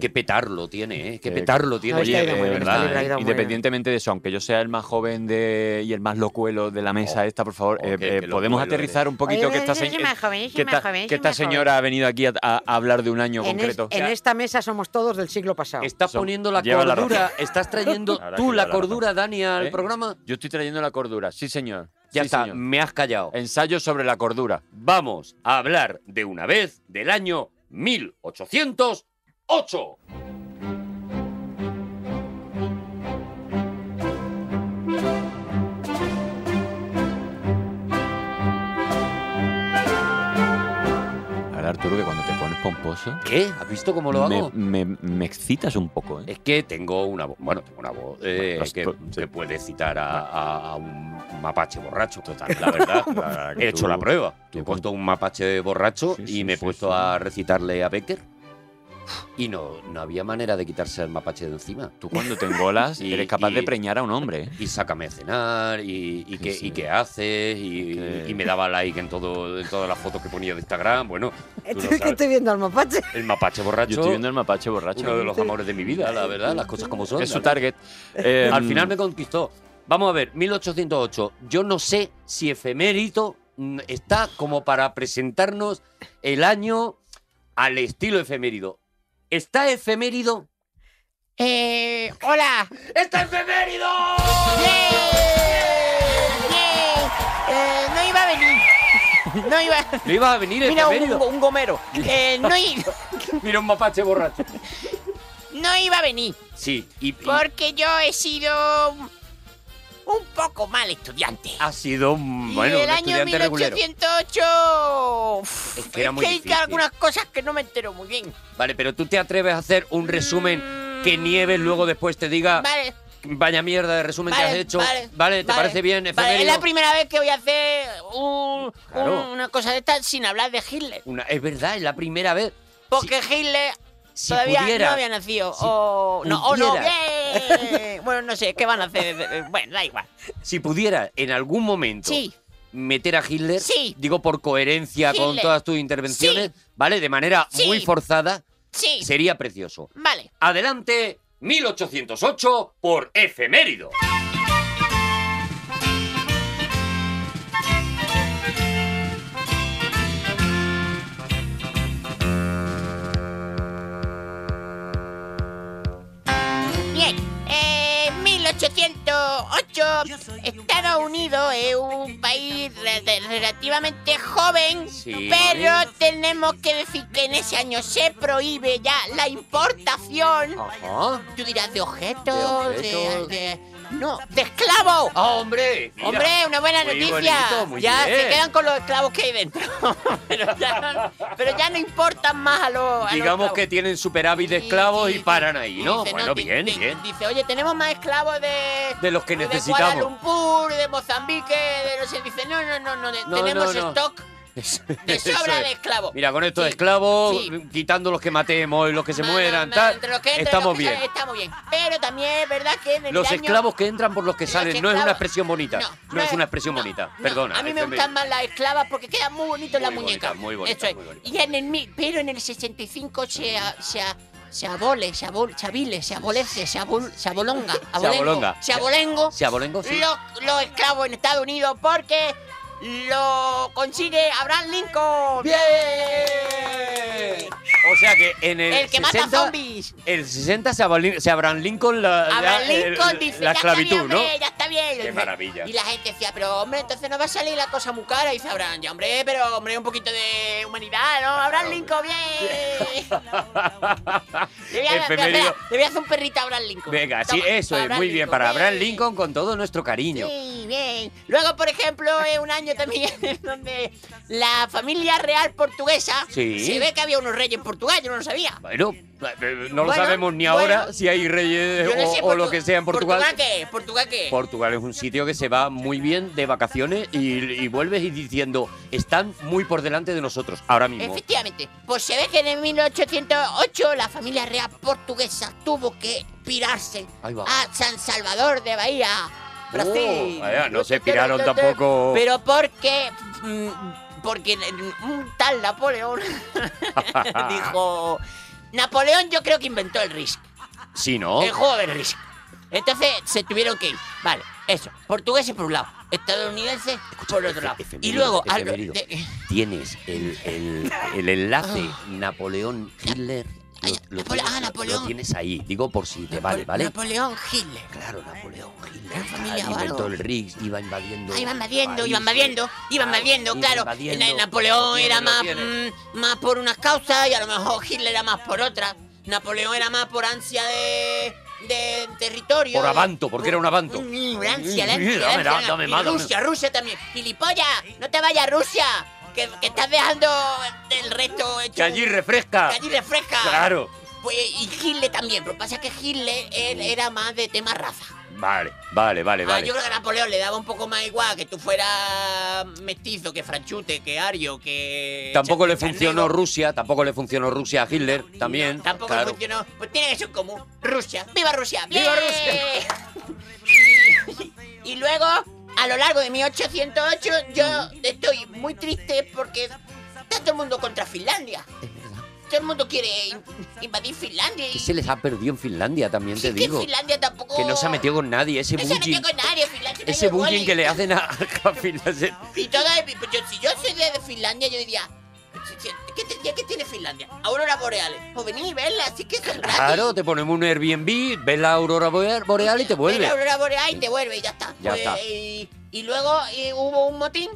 que petarlo tiene, ¿eh? Que Que- petarlo tiene. Oye, eh, bien, verdad, ¿eh? independientemente de eso, aunque yo sea el más joven de, y el más locuelo de la mesa Oh, esta, por favor, oh, eh, qué- eh, qué podemos aterrizar un poquito Oye, que esta, que esta- señora ha venido aquí a, a hablar de un año En, es- concreto. en esta mesa somos todos del siglo pasado. Estás poniendo la la cordura, estás trayendo tú la la cordura, Dani, ¿Eh? al programa? Yo estoy trayendo la cordura, sí, señor. Ya está, me has callado. Ensayo sobre la cordura. Vamos a hablar de una vez del año 1808. Arturo, que cuando te pomposo, ¿Qué? ¿Has visto cómo lo hago? me- me excitas un poco, ¿eh? Es que tengo una voz, bueno, tengo una voz eh, que, sí. que puede citar a, a- a un mapache borracho. Total, la verdad. La he hecho la prueba. He puesto un mapache borracho Sí, y me he puesto a recitarle a Becker. Y no, no había manera de quitarse el mapache de encima. Tú cuando te engolas Y- eres capaz y- de preñar a un hombre. ¿eh? Y sácame a cenar, y, y, qué, sí. y qué haces, y, Que- y me daba like en, todo, en todas las fotos que ponía de Instagram. Bueno, no Estoy, que estoy viendo al mapache. el mapache borracho, Yo estoy viendo el mapache borracho. uno de los amores de mi vida, la verdad, las cosas como son. Es su target. Eh, Al final me conquistó. Vamos a ver, 1808. Yo no sé si efemérito mm, está como para presentarnos el año al estilo efemérido. ¿Está efemérido? Eh, hola. ¡Está efemérido! Bien, bien. Eh, no iba a venir. No iba. ¿No iba a venir Mira, un, efemérido? un gomero. Eh, no, i- Mira un mapache borracho. no iba a venir. Sí, y, y Porque yo he sido un poco mal estudiante. ha sido un, bueno, y el un año estudiante regulero. 1808. uf, Es que era muy hay algunas cosas que no me entero muy bien. Vale, pero tú te atreves a hacer un resumen Mm, que Nieves luego después te diga Vale, vaya mierda de resumen que has hecho. vale, ¿te vale, parece bien es la primera vez que voy a hacer un- Claro. un- una cosa de estas sin hablar de Hitler. Una- es verdad, es la primera vez. Porque Hitler Si todavía pudiera, no había nacido. si o no, o no. bien. bueno, no sé, ¿qué van a hacer? Bueno, da igual. Si pudiera en algún momento Sí, meter a Hitler, Sí. digo por coherencia con todas tus intervenciones, ¿vale? De manera muy forzada, sí. sería precioso. Vale. Adelante, 1808 por efemérido. 1808. Estados Unidos es un país re- relativamente joven. Sí. Pero tenemos que decir que en ese año se prohíbe ya la importación. Ajá. Tú dirás de objetos, de, De objetos. de- no, de esclavos. ¡Ah, hombre! mira. Hombre, una buena Muy noticia. bonito, muy ya bien. se quedan con los esclavos que hay dentro. pero, ya, pero ya no importan más a los. a Digamos que tienen superávit de esclavos y paran ahí, ¿no? Dice, bueno, bien, di- bien. Dice, oye, tenemos más esclavos de. De los que De necesitamos. Kuala Lumpur, de Mozambique, de no sé. Dice, no, no, no, no, de- No, tenemos no. stock De sobra de esclavos. Mira, con estos Sí, esclavos, sí. quitando los que matemos y los que se mueran, tal, entre los que entran y estamos los que bien. salen, Estamos bien. Pero también es verdad que en el Los año- esclavos que entran por los que Los salen, no es esclavos- una expresión bonita. No, No, es una expresión no, bonita. no. Perdona. A mí me gustan más las esclavas porque quedan muy la Muy muñeca. bonita, muy bonita, Eso es. muy bonita. Y en el mi- pero en el 65 se a- se a- se abole, se abol, se avile, se abolece, se, abol, se abolonga, abolengo, abolonga. se abolengo ¿Se abolengo? Sí. los, los esclavos en Estados Unidos porque lo consigue Abraham Lincoln. ¡Bien! O sea que en el, El que 60, mata zombies. El 60 se, Abraham- se Abraham Lincoln la, Abraham el- Lincoln dice, la ya está esclavitud, bien, ¿no? ya está bien. Qué maravilla. Y la gente decía, pero hombre, entonces no va a salir la cosa muy cara. Y dice Abraham, ya hombre, pero hombre, un poquito de humanidad, ¿no? Abraham Lincoln, bien. le, voy a, Efemérido. espera, le voy a hacer un perrito a Abraham Lincoln. Venga, sí, eso es, muy bien. Para Abraham. Lincoln con todo nuestro cariño. Sí, bien. Luego, por ejemplo, es un año también donde la familia real portuguesa Sí. se ve que había unos reyes en Portugal, yo no lo sabía. Bueno, eh, no lo Bueno, sabemos ni bueno. ahora si hay reyes no o, sé, o lo Portu- que sea en Portugal. ¿Portugal qué? ¿Portugal qué? Portugal es un sitio que se va muy bien de vacaciones y, y vuelves y diciendo, están muy por delante de nosotros ahora mismo. Efectivamente. Pues se ve que en 1808 la familia real portuguesa tuvo que pirarse a San Salvador de Bahía, Brasil. Oh, no se piraron tampoco. Pero porque... mm, Porque un tal Napoleón dijo... Napoleón yo creo que inventó el Risk. Sí, ¿no? El juego del Risk. Entonces se tuvieron que ir. Vale, eso. Portugueses por un lado. Estadounidenses por otro lado. Y luego... al- Tienes el, el- el enlace Napoleón-Hitler. Lo, Ay, lo tienes- ah, lo- Napoleón. Lo tienes ahí, digo por si te vale, ¿vale? Napoleón Hitler. Claro, Napoleón Hitler. Familia, Ah, inventó el Riggs, iba invadiendo. Ah, iban invadiendo, países. iban invadiendo, Claro, iba claro. invadiendo. Na- Napoleón Lo era lo más, mm, más por unas causas y a lo mejor Hitler era más por otras. Napoleón era más por ansia de, de territorio. Por avanto, porque era un avanto. Rusia, Rusia también. ¡Gilipollas! ¡No te vayas a Rusia! Que, que estás dejando el resto hecho. Que allí refresca. que allí refresca. Claro. Pues, y Hitler también, pero pasa que Hitler él era más de tema raza. Vale, vale, vale, Ah, vale. yo creo que a Napoleón le daba un poco más igual que tú fueras mestizo, que franchute, que ario, que. Tampoco le funcionó. Rusia, tampoco le funcionó Rusia a Hitler, también. Tampoco claro. funcionó. Pues tiene eso en común. Rusia. ¡Viva Rusia! ¡Viva Rusia! y luego, a lo largo de 1808, yo estoy muy triste porque está todo el mundo contra Finlandia. Es verdad. Todo el mundo quiere in- invadir Finlandia. Y Que se les ha perdido en Finlandia, también Sí, te que digo. Finlandia tampoco. Que no se ha metido con nadie, ese No se ha metido con nadie, Finlandia. Ese bullying que le hacen a, a Finlandia. Y toda, pues yo, si yo soy de Finlandia, yo diría. ¿Qué, te- qué tiene Finlandia? Auroras boreales. Pues venid y verla, así que son gratis. Claro, te ponemos un Airbnb, ves la aurora boreal y te Ves vuelve. la aurora boreal y te vuelve y ya está. Ya Pues, está. Y, y luego eh, hubo un motín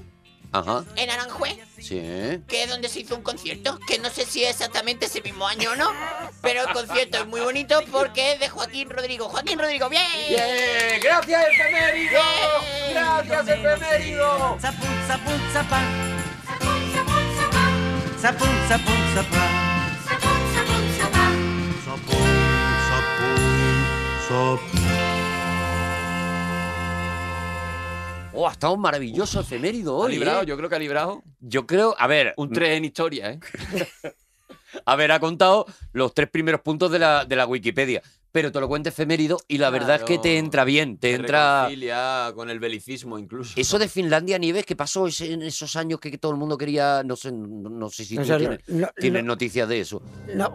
Ajá, en Aranjuez, sí. que es donde se hizo un concierto, que no sé si es exactamente ese mismo año o no, pero el concierto es muy bonito porque es de Joaquín Rodrigo. Joaquín Rodrigo, bien. ¡Bien! ¡Gracias, efemérido! Bien. ¡Gracias, efemérido! Sapun, sapun, sapa. Sapun, sapun, sapa. Sapun, sapun, ¡Oh, ha estado maravilloso efemérido Ha hoy! librado, ¿eh? yo creo que ha librado Yo creo, a ver, un 3 en historia, ¿eh? a ver, ha contado los tres primeros puntos de la, de la Wikipedia, pero te lo cuenta efemérido y la verdad es que te entra bien, te Se entra... reconcilia con el belicismo incluso. Eso de Finlandia, Nieves, que pasó en esos años que, que todo el mundo quería, no sé, no, sé si No tú sé, tienes, no- tienes no- noticias de eso. No,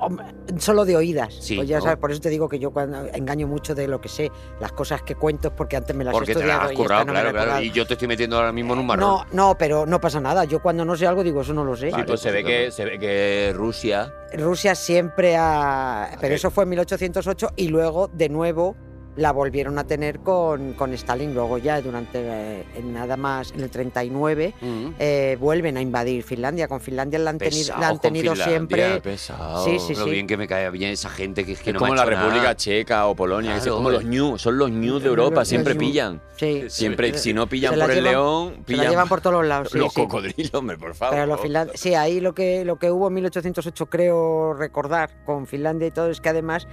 solo de oídas. Sí, Pues ya ¿no? sabes, por eso te digo que yo cuando engaño mucho de lo que sé, las cosas que cuento es porque antes me las Porque he te estudiado has y esta currado, no me la claro, claro. currado. Y yo te estoy metiendo ahora mismo en un marrón. No, no, pero no pasa nada. Yo cuando no sé algo digo, eso no lo sé. Sí, pues se ve, que, se ve que Rusia Rusia siempre ha... Pero eso fue en 1808 y luego de nuevo la volvieron a tener con, con Stalin. Luego ya durante eh, en nada más en el 39 Mm. eh, vuelven a invadir Finlandia. Con Finlandia la han, teni- la han tenido Finlandia, siempre... pesado. Sí, sí, Lo sí. bien que me cae bien esa gente que es que Es no como me ha la República nada. Checa o Polonia, que son Claro, como los new, son los new de Europa, los siempre pillan. Sí, Siempre, si no pillan por el llevan- león, se la pillan llevan por todos los lados. sí, los sí. cocodrilos, hombre, por favor. Pero los finland- sí, ahí lo que, lo que hubo en 1808, creo recordar, con Finlandia y todo, es que además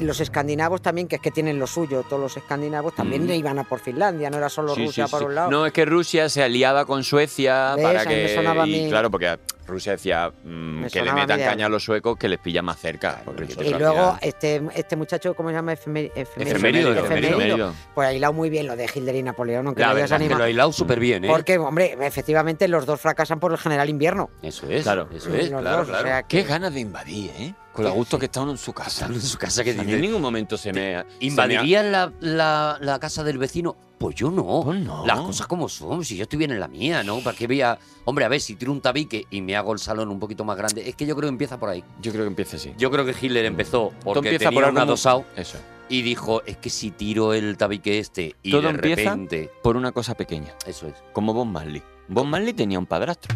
los escandinavos también, que es que tienen lo suyo, todos los escandinavos también Mm. iban a por Finlandia, no era solo Sí, Rusia sí, por sí. un lado. No, es que Rusia se aliaba con Suecia ¿Ves? para que. y mí- claro, porque Rusia decía mm, Me que le metan caña a los suecos que les pilla más cerca. y luego este, este muchacho, ¿cómo se llama? Efemérido. Efemérido, Efemérido, efemérido. Pues ha hilado muy bien lo de Hitler y Napoleón, aunque La hayas verdad es que animado. lo ha hilado súper bien, ¿eh? Porque, hombre, efectivamente los dos fracasan por el general invierno. Eso es, Claro. eso es, Los claro, dos, o claro. sea Qué ganas de invadir, ¿eh? Con lo gusto que está uno en su casa. En su casa que en ningún momento se me. ¿invadirían la, la- la casa del vecino? Pues yo no. Pues no. Las cosas como son, si yo estoy bien en la mía, ¿no? ¿Para qué voy a...? Hombre, a ver, si tiro un tabique y me hago el salón un poquito más grande, es que yo creo que empieza por ahí. Yo creo que empieza así. Yo creo que Hitler empezó Todo porque empieza tenía por un adosado Eso. y dijo, es que si tiro el tabique este y Todo de empieza- repente... Por una cosa pequeña. Eso es. Como Bob Marley. Bob Marley tenía un padrastro.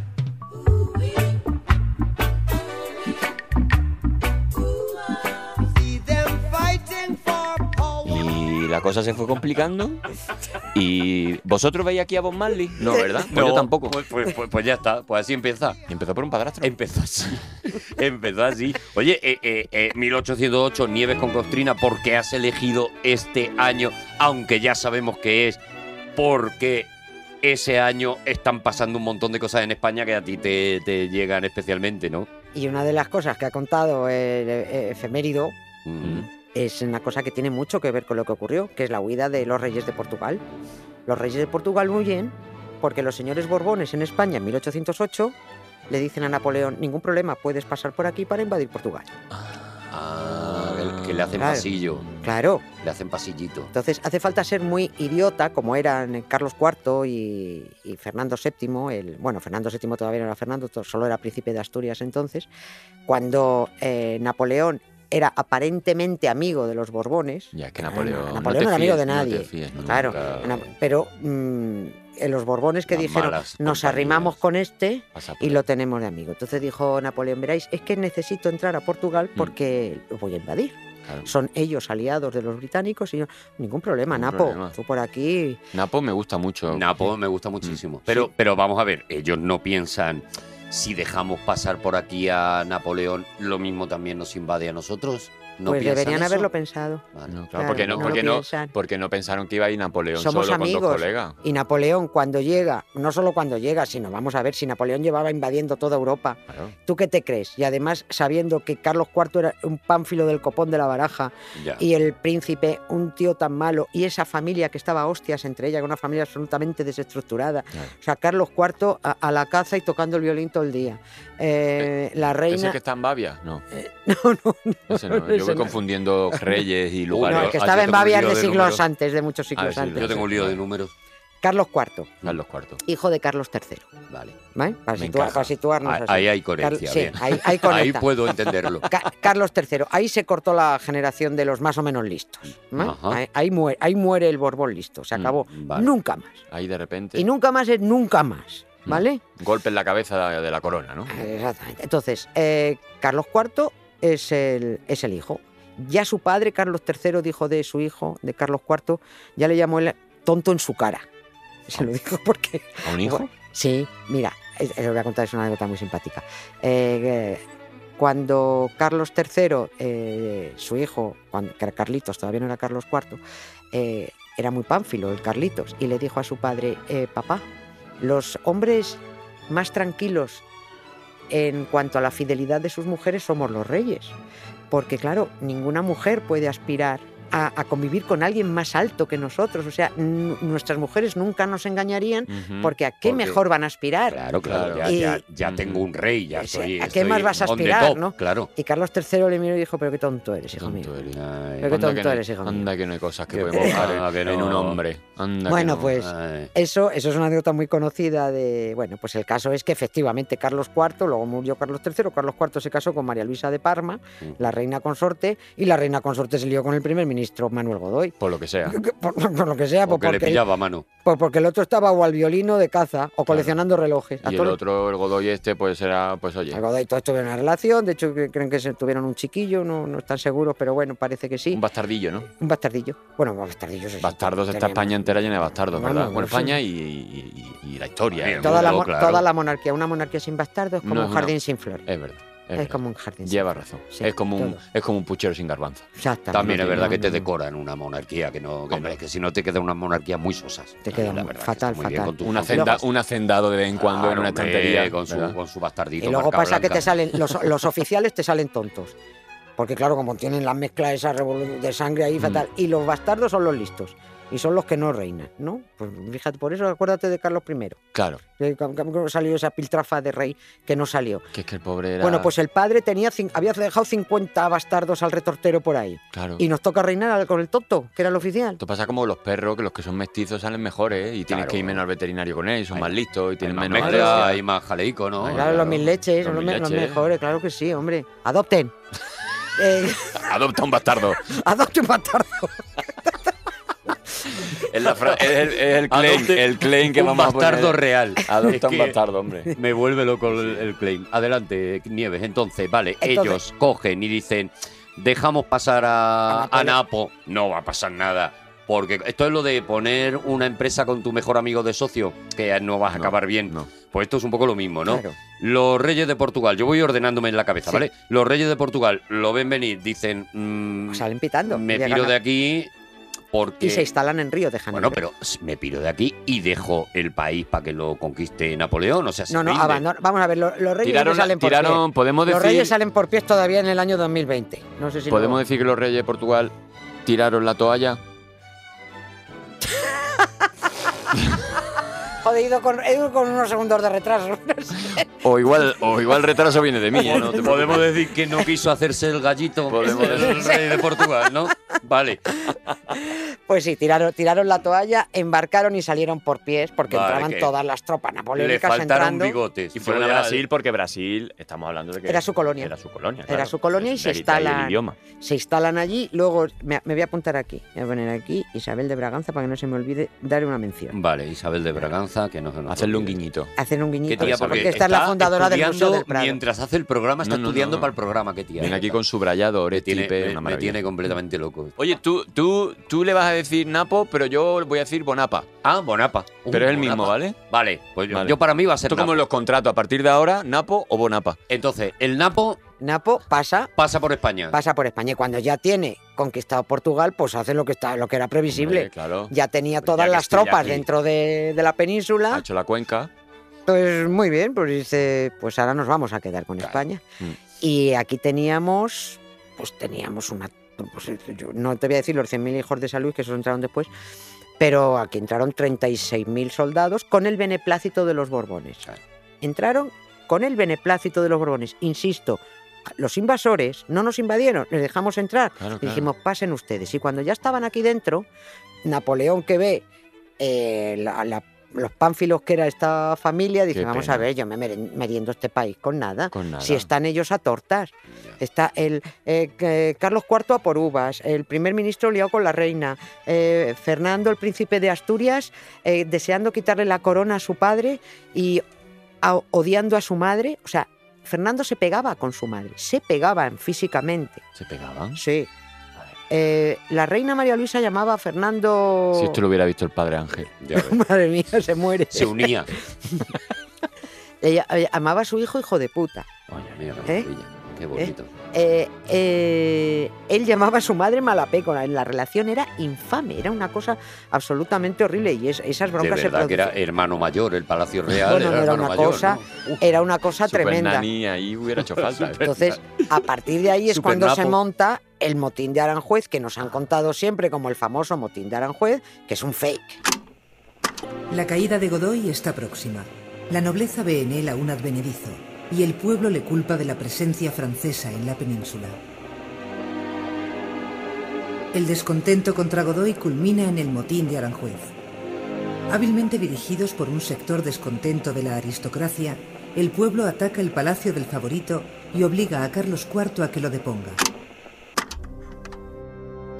La cosa se fue complicando. ¿Y vosotros veis aquí a Bob Marley? No, ¿verdad? Pues yo tampoco. Pues, pues- pues- pues ya está, pues así empieza. Y empezó por un padrastro. Empezó así. Empezó así. Oye, eh, eh, eh, 1808, Nieves con Costrina, ¿por qué has elegido este año? Aunque ya sabemos que es porque ese año están pasando un montón de cosas en España que a ti te, te llegan especialmente, ¿no? Y una de las cosas que ha contado el eh, efemérido Mm. Es una cosa que tiene mucho que ver con lo que ocurrió, que es la huida de los reyes de Portugal. Los reyes de Portugal huyen porque los señores Borbones en España en 1808 le dicen a Napoleón, ningún problema, puedes pasar por aquí para invadir Portugal. Ah, que, que le hacen Claro. pasillo, Claro, le hacen pasillito. entonces hace falta ser muy idiota, como eran Carlos IV y, y Fernando VII, el, bueno, Fernando VII todavía no era Fernando, solo era príncipe de Asturias entonces, cuando eh, Napoleón era aparentemente amigo de los Borbones, Ya es que Ah, Napoleón. Napoleón no era amigo de no nadie. te fíes nunca. Claro, pero mm, en los Borbones que Las dijeron, nos compañías. arrimamos con este y lo tenemos de amigo. Entonces dijo Napoleón, veráis, es que necesito entrar a Portugal Mm. porque lo voy a invadir. Claro. son ellos aliados de los británicos y yo, ningún problema, Ningún Napo, problema. tú por aquí. Napo me gusta mucho. Napo me gusta muchísimo. Pero, pero vamos a ver, ellos no piensan si dejamos pasar por aquí a Napoleón, lo mismo también nos invade a nosotros. ¿No pues deberían eso? haberlo pensado. Vale. No, claro, Claro, porque no, no lo porque no, piensan. porque no pensaron que iba a ir Napoleón Somos solo con amigos. dos colegas. Y Napoleón cuando llega, no solo cuando llega, sino vamos a ver si Napoleón llevaba invadiendo toda Europa. Claro. ¿Tú qué te crees? Y además sabiendo que Carlos IV era un pánfilo del copón de la baraja Ya. y el príncipe un tío tan malo y esa familia que estaba hostias entre ella, una familia absolutamente desestructurada. O sea, Carlos IV a, a la caza y tocando el violín todo el día. Eh, la ¿Ese reina... que está en Bavia? No. No, no, no. Ese no. Yo no. confundiendo reyes y lugares. No, que ah, estaba en tengo un Bavia lío de siglos números. antes, de muchos siglos sí, antes. Yo tengo un lío de números. Carlos IV, Carlos IV. hijo de Carlos III. Vale. ¿vale? Para, situar- para situarnos Ahí, así. ahí hay Car- coherencia. sí, bien. ahí, ahí Ahí conecta. puedo entenderlo. Ca- Carlos III, ahí se cortó la generación de los más o menos listos. Ahí, muere, ahí muere el Borbón listo, se Mm, acabó. vale. Nunca más. Ahí de repente. Y nunca más es nunca más, Mm. ¿vale? Golpe en la cabeza de, de la corona, ¿no? Exactamente. Entonces, eh, Carlos IV es el, es el hijo. Ya su padre, Carlos III, dijo de su hijo, de Carlos IV, ya le llamó el tonto en su cara. Se lo dijo porque ¿A un hijo? Sí, mira, os voy a contar, es una anécdota muy simpática. Eh, eh, cuando Carlos III, eh, su hijo, cuando, que era Carlitos, todavía no era Carlos IV, eh, era muy pánfilo el Carlitos, y le dijo a su padre, papá, los hombres más tranquilos en cuanto a la fidelidad de sus mujeres somos los reyes. Porque claro, ninguna mujer puede aspirar a, a convivir con alguien más alto que nosotros. O sea, nuestras mujeres nunca nos engañarían porque ¿a qué Porque- mejor van a aspirar? Claro, claro. Claro. Ya, ya- Y- ya tengo un rey, ya soy. ¿a qué más vas a aspirar, top, no? Claro. Y Carlos III le miró y dijo, pero qué tonto eres, hijo Tonto mío. eres. Ay, Pero qué tonto no eres, hijo mío. Anda que no hay cosas que podemos buscar en, un hombre. Anda Bueno, no. pues ay. eso, eso es una anécdota muy conocida de... Bueno, pues el caso es que efectivamente Carlos IV, luego murió Carlos III, Carlos IV se casó con María Luisa de Parma, Mm. la reina consorte, y la reina consorte se lió con el primer ministro Manuel Godoy. Por lo que sea. Por, por lo que sea, pues Porque le pillaba a mano. pues porque el otro estaba o al violino de caza o coleccionando relojes. Y el otro, el Godoy este, pues era, pues oye. a Godoy todos tuvieron una relación, de hecho que- creen que se tuvieron un chiquillo, no, no están seguros, pero bueno, parece que sí. Un bastardillo, ¿no? Un bastardillo. Bueno, un bastardillo. sí, sí, Bastardos está. España entera llena de bastardos, ¿verdad? Bueno, bueno, España y, y- y- y la historia. ¿eh? el Toda la, claro. toda la monarquía. Una monarquía sin bastardo es como No un jardín sin flores. Es verdad. Es, Es, como un jardín Lleva razón. Sí, es, como un, es como un puchero sin garbanzo. Exactamente. También es verdad no, que te decoran una monarquía, que no, que, Hombre. es que si no te queda una monarquía muy sosas. Te queda La muy- verdad que fatal, está muy bien fatal. con tu- Un, hacendado de vez en cuando en Claro, una estantería. Con su, con su bastardito. Y luego pasa que blanca. te salen, los, los oficiales te salen tontos. Porque claro, como tienen la mezcla esa de sangre Mm. ahí fatal. Y los bastardos son los listos. Y son los que no reinan, ¿no? Pues fíjate, por eso acuérdate de Carlos I. Claro. que Salió esa piltrafa de rey que no salió. Que es que el pobre era. Bueno, pues el padre tenía había dejado 50 bastardos al retortero por ahí. Claro. Y nos toca reinar con el tonto, que era el oficial. Esto pasa como los perros, que los que son mestizos salen mejores ¿eh? y tienes Claro. que ir menos al veterinario con ellos, son más listos y tienen más menos alergia. hay más jaleico, ¿no? Ay, Claro, los mil leches, Los son los, mil me- los leches. mejores, claro que sí, hombre. Adopten. Eh, Adopta un bastardo. adopten un bastardo. Es, la fra- es el, es el claim, Adopte el claim que un vamos a bastardo poner. real. Adopta Es un que bastardo, hombre. Me vuelve loco el, el claim. Adelante, Nieves. Entonces, vale, Entonces- ellos cogen y dicen, dejamos pasar A a, Napoleón. a Napo. No va a pasar nada. Porque esto es lo de poner una empresa con tu mejor amigo de socio, que no vas a No, acabar bien. no. Pues esto es un poco lo mismo, ¿no? Claro. Los reyes de Portugal, yo voy ordenándome en la cabeza, Sí. ¿vale? Los reyes de Portugal lo ven venir, dicen, mm, Salen pitando. me llegan piro a- de aquí porque... Y se instalan en Río de Janeiro. Bueno, pero me piro de aquí y dejo el país para que lo conquiste Napoleón. O sea, se No, no, rinde. abandona- Vamos a ver, lo- los, reyes Tiraron, no salen por tiraron pie. podemos Los decir, reyes salen por pies todavía en el año 2020. No sé si podemos lo- decir que los reyes de Portugal tiraron la toalla. Joder, he ido con, con unos segundos de retraso. No sé. O igual, o igual retraso viene de mí. ¿eh? No te Podemos decir que no quiso hacerse el gallito Podemos el rey de Portugal, ¿no? Vale. Pues sí, tiraron, tiraron la toalla, embarcaron y salieron por pies porque Vale, entraban que todas las tropas Le napoleónicas faltaron entrando. bigotes. Y fueron a Brasil porque Brasil, estamos hablando de que Era su colonia. Era su colonia. Era claro. su colonia y se instalan- idioma. Se instalan allí, luego me, me voy a apuntar aquí, voy a poner aquí Isabel de Braganza para que no se me olvide dar una mención. Vale, Isabel de Braganza, que Hacerle un guiñito. Hacer un Qué guiñito, tía, porque, porque esta es la fundadora del estudiando del Prado. Mientras hace el programa, está No, no, no, estudiando no. para el programa, qué tía. Viene aquí con subrayado, me tiene, me- tiene completamente loco. Oye, tú, tú, tú le vas a decir Napo, pero yo voy a decir Bonapa. Ah, Bonapa. Uh, Pero es el Bonapa. mismo, ¿vale? Vale, pues yo, Vale. yo para mí va a ser Esto como en los contratos, a partir de ahora, Napo o Bonapa. Entonces, el Napo Napo pasa, pasa por España. pasa por España y cuando ya tiene conquistado Portugal, pues hace lo que está, lo que era previsible. Hombre, claro. Ya tenía todas ya las tropas aquí. dentro de, de la Ha península. hecho la cuenca. Pues muy bien, pues dice, pues ahora nos vamos a quedar con Claro. España. Mm. Y aquí teníamos, pues teníamos una, pues, yo no te voy a decir los 100.000 hijos de San Luis, que esos entraron después, pero aquí entraron 36.000 soldados con el beneplácito de los Borbones. Claro. Entraron con el beneplácito de los Borbones. Insisto, los invasores no nos invadieron, les dejamos entrar. Claro, Y claro. dijimos, pasen ustedes. Y cuando ya estaban aquí dentro, Napoleón que ve eh, la- la- los pánfilos que era esta familia, dice, vamos a ver, yo me meriendo este país con nada. Con nada. Si están ellos a tortas. Está el eh, Carlos IV a por uvas, el primer ministro liado con la reina, eh, Fernando, el príncipe de Asturias, deseando quitarle la corona a su padre y a- odiando a su madre. O sea, Fernando se pegaba con su madre, se pegaban físicamente. ¿Se pegaban? Sí. Eh, la reina María Luisa llamaba a Fernando. Si esto lo hubiera visto el padre Ángel. Ya. Madre mía, se muere. Se unía. Ella, ella amaba a su hijo hijo de puta. Oye, mira qué ¿Eh? Qué bonito. Eh, eh, él llamaba a su madre Malapécora. La relación era infame, era una cosa absolutamente horrible y es- esas De broncas se que era hermano mayor, el Palacio Real Bueno, era, una mayor. cosa ¿no? Era una cosa tremenda. Nani ahí hubiera hecho falta. ¿eh? Entonces, a partir de ahí es cuando se monta el motín de Aranjuez, que nos han contado siempre como el famoso motín de Aranjuez, que es un fake. La caída de Godoy está próxima. La nobleza ve en él a un advenedizo y el pueblo le culpa de la presencia francesa en la península. El descontento contra Godoy culmina en el motín de Aranjuez. Hábilmente dirigidos por un sector descontento de la aristocracia, el pueblo ataca el palacio del favorito y obliga a Carlos IV a que lo deponga.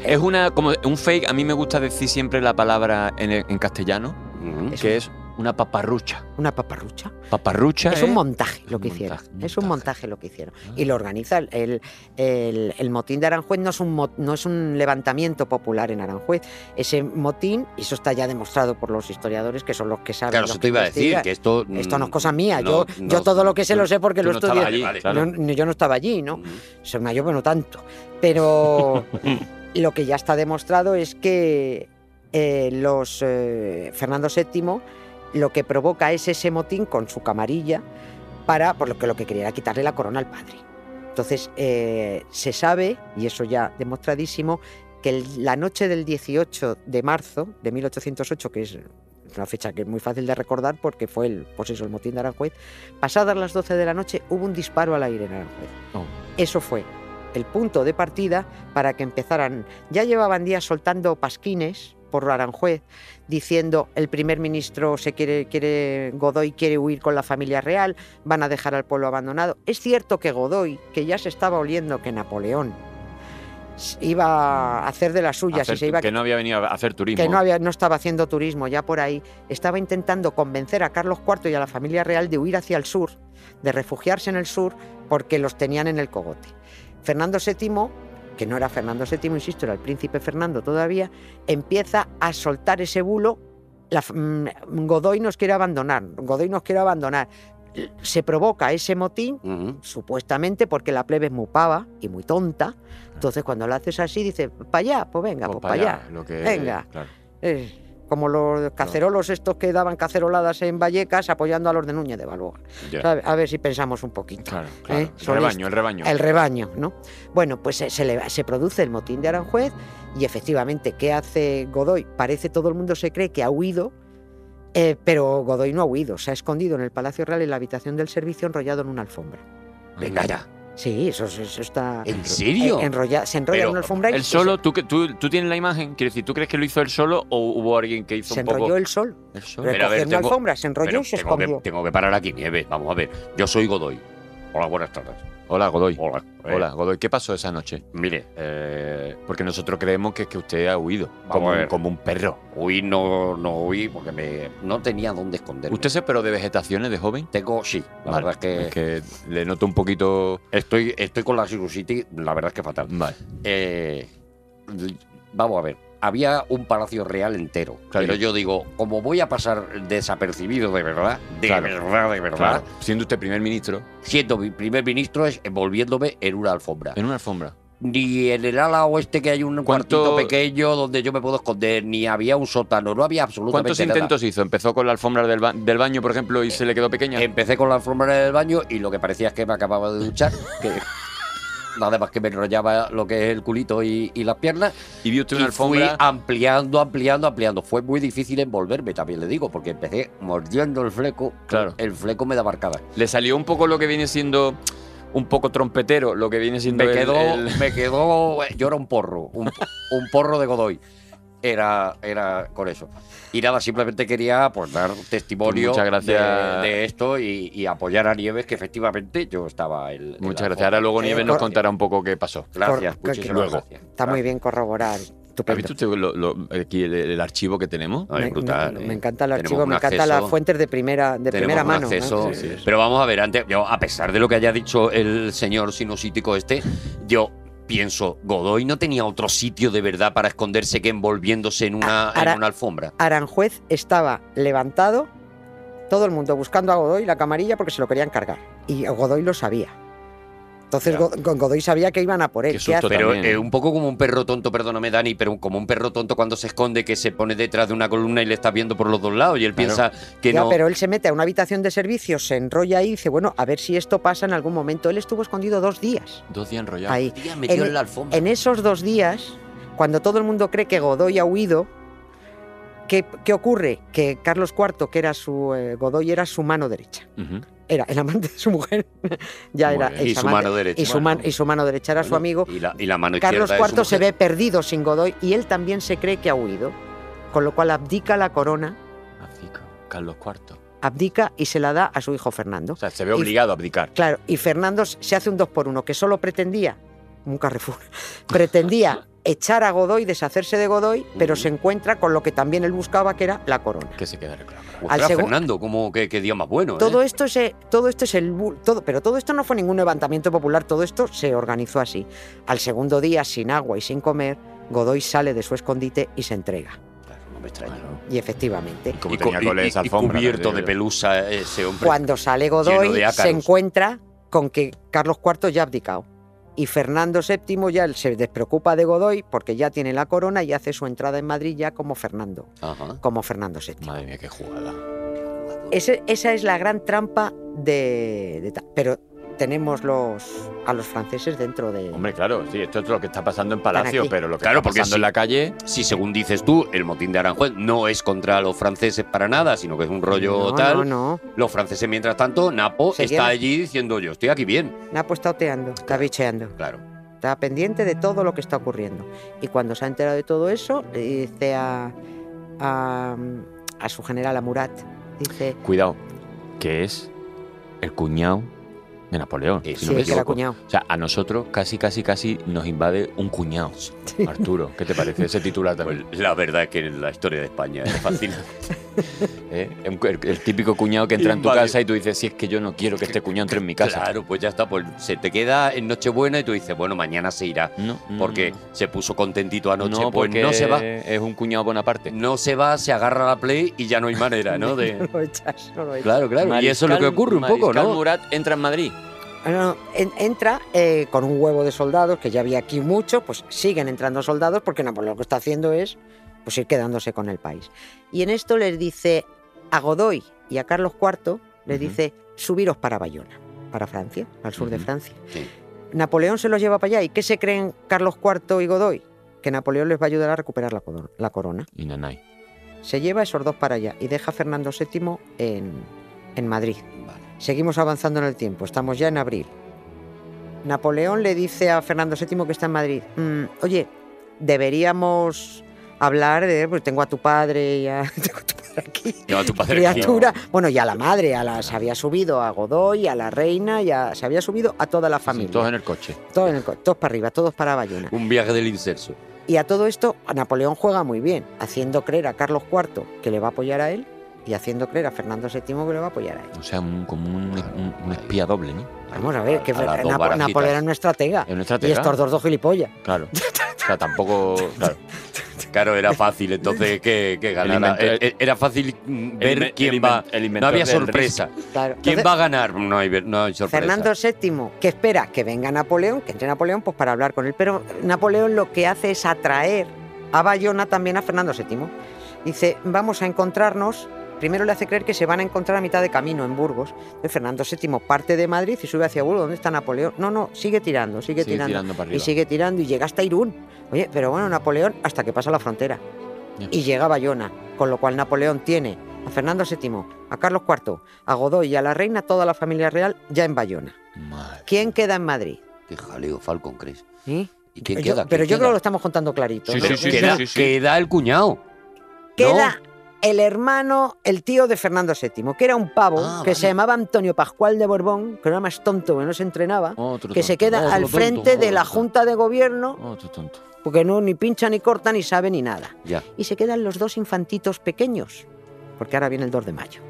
Es una, como un fake, a mí me gusta decir siempre la palabra en, en castellano, que es una paparrucha. Una paparrucha. Paparrucha Es un montaje lo que hicieron. montaje, Es un montaje. lo que hicieron. Y lo organiza el, el, motín de Aranjuez, no es, un, no es un levantamiento popular en Aranjuez. Ese motín, y eso está ya demostrado por los historiadores, que son los que saben. Claro, eso que te iba a decir, que esto... Esto no es mm, cosa mía. no, yo, no, yo todo lo que sé lo sé porque lo no estudié. allí, Vale, claro. Yo no estaba allí, ¿no? Ujú. Soy mayor, pero no tanto. Pero lo que ya está demostrado es que eh, los eh, Fernando VII lo que provoca es ese motín con su camarilla para, por lo que lo que quería era quitarle la corona al padre. Entonces, eh, se sabe, y eso ya demostradísimo, que el- la noche del 18 de marzo de 1808, que es una fecha que es muy fácil de recordar porque fue el, pues eso, el motín de Aranjuez, pasadas las 12 de la noche hubo un disparo al aire en Aranjuez. Oh. Eso fue el punto de partida para que empezaran. Ya llevaban días soltando pasquines por Aranjuez diciendo el primer ministro se quiere, quiere Godoy quiere huir con la familia real, van a dejar al pueblo abandonado. Es cierto que Godoy, que ya se estaba oliendo que Napoleón iba a hacer de las suyas Hacer- y se iba que no había venido a hacer turismo. que no, había, no estaba haciendo turismo ya por ahí, estaba intentando convencer a Carlos IV y a la familia real de huir hacia el sur, de refugiarse en el sur, porque los tenían en el cogote. Fernando VII, que no era Fernando VII, insisto, era el príncipe Fernando todavía, empieza a soltar ese bulo. La mm, Godoy nos quiere abandonar, Godoy nos quiere abandonar. Se provoca ese motín supuestamente porque la plebe es muy pava y muy tonta. Entonces, cuando lo haces así, dice, para allá, pues venga, pues, Pues para allá. lo que, Venga. claro. Eh, como los cacerolos estos que daban caceroladas en Vallecas apoyando a los de Núñez de Balboa. A ver si pensamos un poquito. Claro, claro. ¿Eh? El Son rebaño, el rebaño. El rebaño, ¿no? Bueno, pues se, se le- se produce el motín de Aranjuez y efectivamente, ¿qué hace Godoy? Parece todo el mundo se cree que ha huido, eh, pero Godoy no ha huido, se ha escondido en el Palacio Real en la habitación del servicio enrollado en una alfombra. Venga ya. Sí, eso, eso está... ¿En serio? enrolla- se enrolla en una alfombra y ¿El se- solo? ¿Tú, que- tú, ¿Tú tienes la imagen? Quiero decir, ¿tú crees que lo hizo él solo o hubo alguien que hizo se un poco...? enrolló el sol. El solo. Pero a ver, una alfombra, se enrolló Pero y se tengo que, tengo que parar aquí, Nieves. Vamos a ver. Yo soy Godoy. Hola, buenas tardes. Hola, Godoy. Hola. Eh, Hola, Godoy. ¿Qué pasó esa noche? Mire, eh, Porque nosotros creemos que que usted ha huido, como, un- ver. como un perro. huí no, no huí porque me, no tenía dónde esconderme. ¿Usted se esperó de vegetaciones de joven? Tengo, sí. La Vale, verdad es que, es que le noto un poquito... estoy, estoy con la sinusitis. La verdad es que fatal. Vale. Eh, vamos a ver. Había un palacio real entero. Claro. Pero yo digo, como voy a pasar desapercibido de verdad, de Claro. verdad, de verdad, Claro. Siendo usted primer ministro, siendo mi primer ministro es envolviéndome en una alfombra. en una alfombra. Ni en el ala oeste que hay un ¿Cuánto- cuartito pequeño donde yo me puedo esconder, ni había un sótano, no había absolutamente ¿Cuántos nada. intentos hizo? ¿Empezó con la alfombra del, ba- del baño, por ejemplo, y se le quedó pequeña? Empecé con la alfombra del baño y lo que parecía es que me acababa de duchar, que nada más que me enrollaba lo que es el culito y, y las piernas. y vio usted una y fui ampliando, ampliando, ampliando. Fue muy difícil envolverme, también le digo, porque empecé mordiendo el fleco. Claro. El fleco me daba arcada. Le salió un poco lo que viene siendo un poco trompetero, lo que viene siendo Me el- quedó, el- me quedó, yo era un porro, un, un porro de Godoy. Era, era con eso. Y nada, simplemente quería pues dar testimonio Muchas gracias. de, de esto y, y apoyar a Nieves, que efectivamente yo estaba el. Muchas gracias. Ahora luego Nieves nos contará un poco qué pasó. Gracias, Por- luego. gracias. Está muy bien corroborar. ¿Ha Estupendo. visto usted lo- lo- aquí el, el archivo que tenemos? No, es me, brutal, me- eh. me encanta el Tenemos archivo, me encantan las fuentes de primera, de primera mano. ¿no? acceso. Sí, sí, sí. Pero vamos a ver, antes, yo, a pesar de lo que haya dicho el señor sinusítico este, yo pienso, Godoy no tenía otro sitio de verdad para esconderse que envolviéndose en una, en una alfombra. Aranjuez estaba levantado, todo el mundo buscando a Godoy la camarilla porque se lo querían cargar. Y Godoy lo sabía. Entonces Godoy sabía que iban a por él. Qué ¿Qué susto? Pero también. eh, un poco como un perro tonto, perdóname Dani, pero como un perro tonto cuando se esconde que se pone detrás de una columna y le está viendo por los dos lados y él Claro. piensa que Ya, no... pero él se mete a una habitación de servicio, se enrolla ahí y dice, bueno, a ver si esto pasa en algún momento. Él estuvo escondido dos días Dos días enrollados. ahí. Tía, metió en- en la alfombra. En esos dos días, cuando todo el mundo cree que Godoy ha huido, ¿qué, qué ocurre? Que Carlos IV, que era su... eh, Godoy era su mano derecha. Era el amante de su mujer. ya era y su mano derecha. y su, man- y su mano derecha era su amigo. Y la, y la mano Carlos IV se ve perdido sin Godoy y él también se cree que ha huido, con lo cual abdica la corona, que, Carlos IV. abdica y se la da a su hijo Fernando. O sea, se ve obligado a abdicar. Claro, y Fernando se hace un dos por uno, que solo pretendía, un Carrefour, pretendía echar a Godoy, deshacerse de Godoy, pero se encuentra con lo que también él buscaba, que era la corona. Que se queda. Ostras, al Fernando, como que, que día más bueno, ¿eh? Todo esto es eh, todo esto es el todo, pero todo esto no fue ningún levantamiento popular, todo esto se organizó así. Al segundo día, sin agua y sin comer, Godoy sale de su escondite y se entrega. Claro, no me extraña. Claro. Y efectivamente, Y como Y, tenía y- esa y cubierto ¿no? de pelusa ese hombre. cuando sale Godoy se encuentra con que Carlos IV ya ha abdicado. Y Fernando VII ya se despreocupa de Godoy porque ya tiene la corona y hace su entrada en Madrid ya como Fernando, Ajá. como Fernando VII. Madre mía, qué jugada. Ese- esa es la gran trampa de, de Pero tenemos los a los franceses dentro de... Hombre, claro, sí, esto es lo que está pasando en Palacio, pero lo que Claro, está porque pasando en la calle. Si según dices tú, el motín de Aranjuez no es contra los franceses para nada, sino que es un rollo no, tal. No, no, Los franceses, mientras tanto, Napo está allí diciendo yo estoy aquí bien. Napo está oteando, está bicheando. Claro. está pendiente de todo lo que está ocurriendo. Y cuando se ha enterado de todo eso, le dice a, a, a su general, a Murat, dice, Cuidado, que es el cuñado de Napoleón. Eso si no me era. O sea, a nosotros casi, casi, casi nos invade un cuñado. Arturo, ¿qué te parece ese titular también? Pues la verdad es que la historia de España es fascinante. ¿Eh? El, típico cuñado que entra en tu casa y tú dices, si es que yo no quiero que este cuñado entre en mi casa. Claro, pues ya está. Pues se te queda en Nochebuena y tú dices, bueno, mañana se irá. No, Porque no. se puso contentito anoche. no, pues porque no se va. Es un cuñado Bonaparte. No se va, se agarra a la play y ya no hay manera, ¿no? De... No lo echas, no lo echas. Claro, claro. y eso es lo que ocurre un poco, Mariscal ¿no? Murat entra en Madrid. No, en- entra eh, con un huevo de soldados, que ya había aquí mucho, pues siguen entrando soldados porque Napoleón lo que está haciendo es pues, ir quedándose con el país. Y en esto les dice a Godoy y a Carlos IV, les dice, subiros para Bayona, para Francia, al sur de. Francia. Sí. Napoleón se los lleva para allá. ¿Y qué se creen Carlos IV y Godoy? Que Napoleón les va a ayudar a recuperar la, coro- la corona. Y Nanay. Se lleva esos dos para allá y deja a Fernando VII en, en Madrid. Vale. Seguimos avanzando en el tiempo, estamos ya en abril. Napoleón le dice a Fernando VII que está en Madrid, "Mm, oye, deberíamos hablar de, pues tengo a tu padre y a, tengo a tu padre aquí, tu padre aquí. criatura, bueno, y a la madre, a la, se había subido a Godoy, a la reina, y a- se había subido a toda la Sí, familia. todos en el coche. Todos en el todos para arriba, todos para Bayona. Un viaje del inserso. Y a todo esto, Napoleón juega muy bien, haciendo creer a Carlos IV que le va a apoyar a él y haciendo creer a Fernando VII que le va a apoyar a él. O sea, un- como un, un- un espía doble, ¿no? Vamos a ver, que A. Napoleón era. Es un Y estos dos dos gilipollas. Claro. O sea, tampoco. Claro. Claro, era fácil entonces que, que ganara. inventor- Eh, eh, Era fácil ver quién el va. inven- el No había sorpresa. Claro. ¿Quién Entonces, va a ganar? No hay, no hay sorpresa. Fernando VII, que espera que venga Napoleón, que entre Napoleón, pues para hablar con él. Pero Napoleón lo que hace es atraer a Bayona también a Fernando VII. Dice, vamos a encontrarnos. Primero le hace creer que se van a encontrar a mitad de camino en Burgos. Fernando VII parte de Madrid y sube hacia Burgos. ¿Dónde está Napoleón? No, no, sigue tirando, sigue, Sigue tirando. tirando para y sigue tirando y llega hasta Irún. Oye, pero bueno, Napoleón hasta que pasa la frontera. Y llega a Bayona. Con lo cual Napoleón tiene a Fernando VII, a Carlos IV, a Godoy y a la reina, toda la familia real ya en Bayona. Madre. ¿Quién queda en Madrid? Qué jaleo, Falcon, ¿crees? ¿Y quién Yo- queda? pero ¿Quién yo creo que lo estamos contando clarito. Sí, ¿no? sí, sí, queda, sí, sí. queda el cuñado. Queda el hermano, el tío de Fernando VII, que era un pavo Ah, que vale. se llamaba Antonio Pascual de Borbón, que era más tonto que no se entrenaba, Otro que se queda otro al tonto, frente de la. Junta de Gobierno, Otro tonto. porque no ni pincha ni corta ni sabe ni nada. Ya. Y se quedan los dos infantitos pequeños, porque ahora viene el 2 de mayo.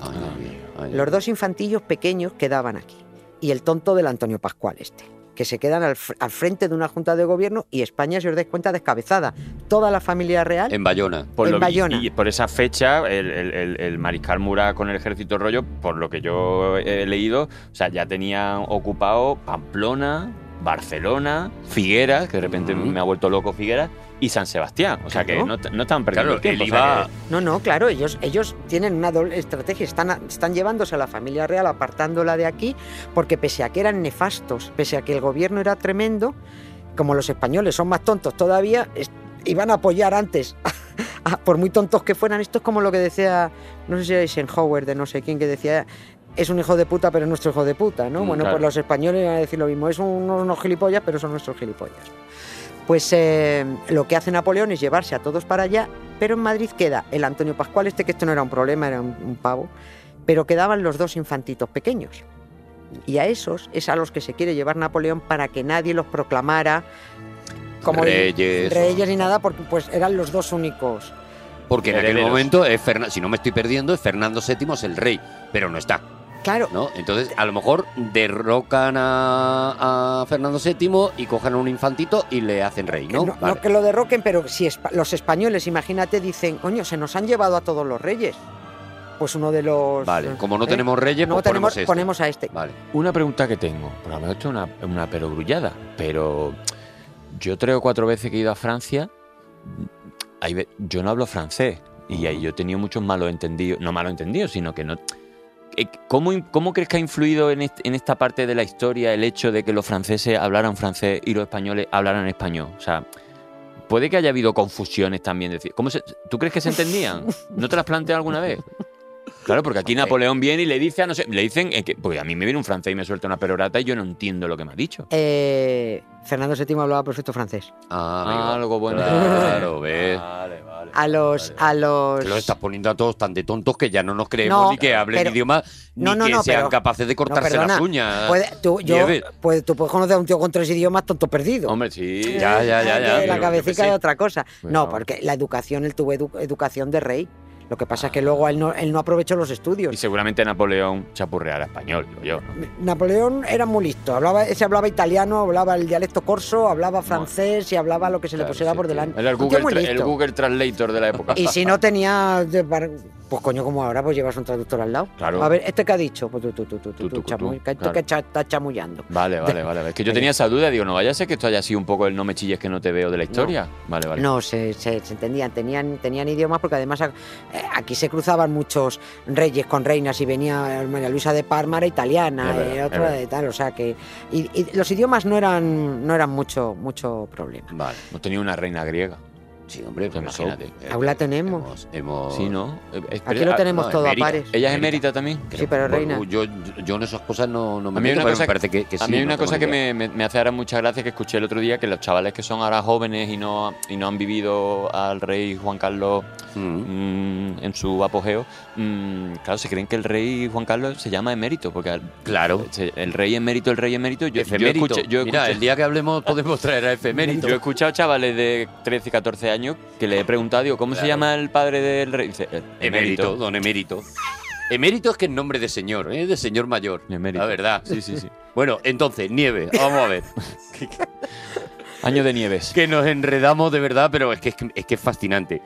Ay, ay, ay. Los dos infantillos pequeños quedaban aquí. Y el tonto del Antonio Pascual este. Que se quedan al, fr- al frente de una junta de gobierno y España, si os dais cuenta, descabezada. Toda la familia real. En Bayona. Por En lo- Bayona. Y, por esa fecha, el, el- el- el mariscal Murat con el ejército rollo, por lo que yo he leído, o sea, ya tenían ocupado Pamplona, Barcelona, Figueras, que de repente me ha vuelto loco Figueras, y San Sebastián. O sea, que no, no estaban perdiendo Claro, el tiempo. él o sea que- No, no, claro, ellos, ellos tienen una doble estrategia. Están, están llevándose a la familia real, apartándola de aquí, porque pese a que eran nefastos, pese a que el gobierno era tremendo, como los españoles son más tontos todavía, es- iban a apoyar antes. por muy tontos que fueran, esto es como lo que decía, no sé si era Eisenhower de no sé quién, que decía, es un hijo de puta, pero es nuestro hijo de puta, ¿no? Mm, bueno, claro. pues los españoles iban a decir lo mismo, es unos, unos gilipollas, pero son nuestros gilipollas. Pues eh, lo que hace Napoleón es llevarse a todos para allá, pero en Madrid queda el Antonio Pascual, este que esto no era un problema, era un, un pavo, pero quedaban los dos infantitos pequeños. Y a esos es a los que se quiere llevar Napoleón para que nadie los proclamara como Reyes. reyes ni nada, porque pues eran los dos únicos. Porque en aquel Herederos. momento, es Ferna- si no me estoy perdiendo, es Fernando VII es el rey, pero no está. Claro, ¿no? Entonces, a lo mejor derrocan a, a Fernando VII y cogen a un infantito y le hacen rey, que ¿no? no, Vale. no que lo derroquen, pero si espa- los españoles, imagínate, dicen, coño, se nos han llevado a todos los reyes. Pues uno de los... Vale, como no ¿eh? tenemos reyes, No pues tenemos, ponemos, este. ponemos a este. Vale. Una pregunta que tengo, porque mejor esto es una, una perogrullada, pero yo tres o cuatro veces que he ido a Francia, yo no hablo francés y ahí yo he tenido muchos malos entendidos, no malos entendidos, sino que no... Eh, ¿Cómo, cómo crees que ha influido en, en esta parte de la historia el hecho de que los franceses hablaran francés y los españoles hablaran español? O sea, puede que haya habido confusiones también. ¿cómo se- ¿Tú crees que se entendían? ¿No te las planteas alguna vez? Claro, porque aquí Napoleón viene y le dice a no sé, le dicen eh, que, porque a mí me viene un francés y me suelta una perorata y yo no entiendo lo que me ha dicho. Eh, Fernando VII hablaba perfecto francés. Ah, Ah, algo bueno. Claro, ves. Vale, vale. A los, vale. a los. Te lo estás poniendo a todos tan de tontos que ya no nos creemos No, ni que hablen pero- idiomas ni No, no, que sean pero- capaces de cortarse perdona, las uñas. Puede- tú, yo, puede- tú puedes conocer a un tío con tres idiomas tonto perdido. Hombre, sí. Ya, ya, ya, ya, De la cabecita de otra cosa. Bueno. No, porque la educación, él tuvo edu- educación de rey. Lo que pasa es que luego él no, él no aprovechó los Y estudios. seguramente Napoleón chapurreará español, digo yo. ¿no? Napoleón era muy listo. Hablaba, ese hablaba italiano, hablaba el dialecto corso, hablaba francés y hablaba lo que se le pusiera sí, por delante. Era el Google, el Translator de la época. Y si no tenía, pues coño, como ahora, pues llevas un traductor al lado. Claro. A ver, ¿este qué ha dicho? Pues tú, tú, tú, tú, Tú, tú, tú, tú, chamu- que- claro. que cha- está chamullando. Vale, vale, vale. Es que yo tenía esa duda, digo, no vaya a ser que esto haya sido un poco el no me chilles que no te veo de la historia. Vale, vale. No, se, se- se entendían, tenían, tenían idiomas porque además eh, aquí se cruzaban muchos reyes con reinas y venía María Luisa de Parma era italiana, Es verdad, otra de tal, o sea que y, y los idiomas no eran no eran mucho mucho problema. Vale. No tenía una reina griega. Sí, hombre, Pues imagínate. eh, Aún la eh, tenemos. Hemos, hemos- Sí, ¿no? Eh, Aquí lo ah, tenemos no, todo a emérita. pares. ¿Ella es emérita también? Sí, pero Bueno, reina. Yo, yo en esas cosas no, no me A mí meto, una cosa, me parece que, que a sí, mí hay una cosa que me, me- me hace ahora mucha gracia que escuché el otro día que los chavales que son ahora jóvenes y no, y no han vivido al rey Juan Carlos Mm. mm, en su apogeo, mm, claro, se creen que el rey Juan Carlos se llama emérito, porque al- Claro. se- el rey emérito, el rey emérito, yo, yo Efemérito. escuché- yo Mira, el día que hablemos podemos traer a efemérito. yo he escuchado chavales de 13 y 14 años que le he preguntado, digo, ¿cómo se llama el padre del rey? Dice, "Eh, Emérito, don emérito. Emérito es que es nombre de señor, ¿eh? de señor mayor. Emérito. La verdad. Sí, sí, sí. Bueno, entonces, nieve, vamos a ver. Año de nieves. que nos enredamos de verdad, pero es que es, que- es que es fascinante.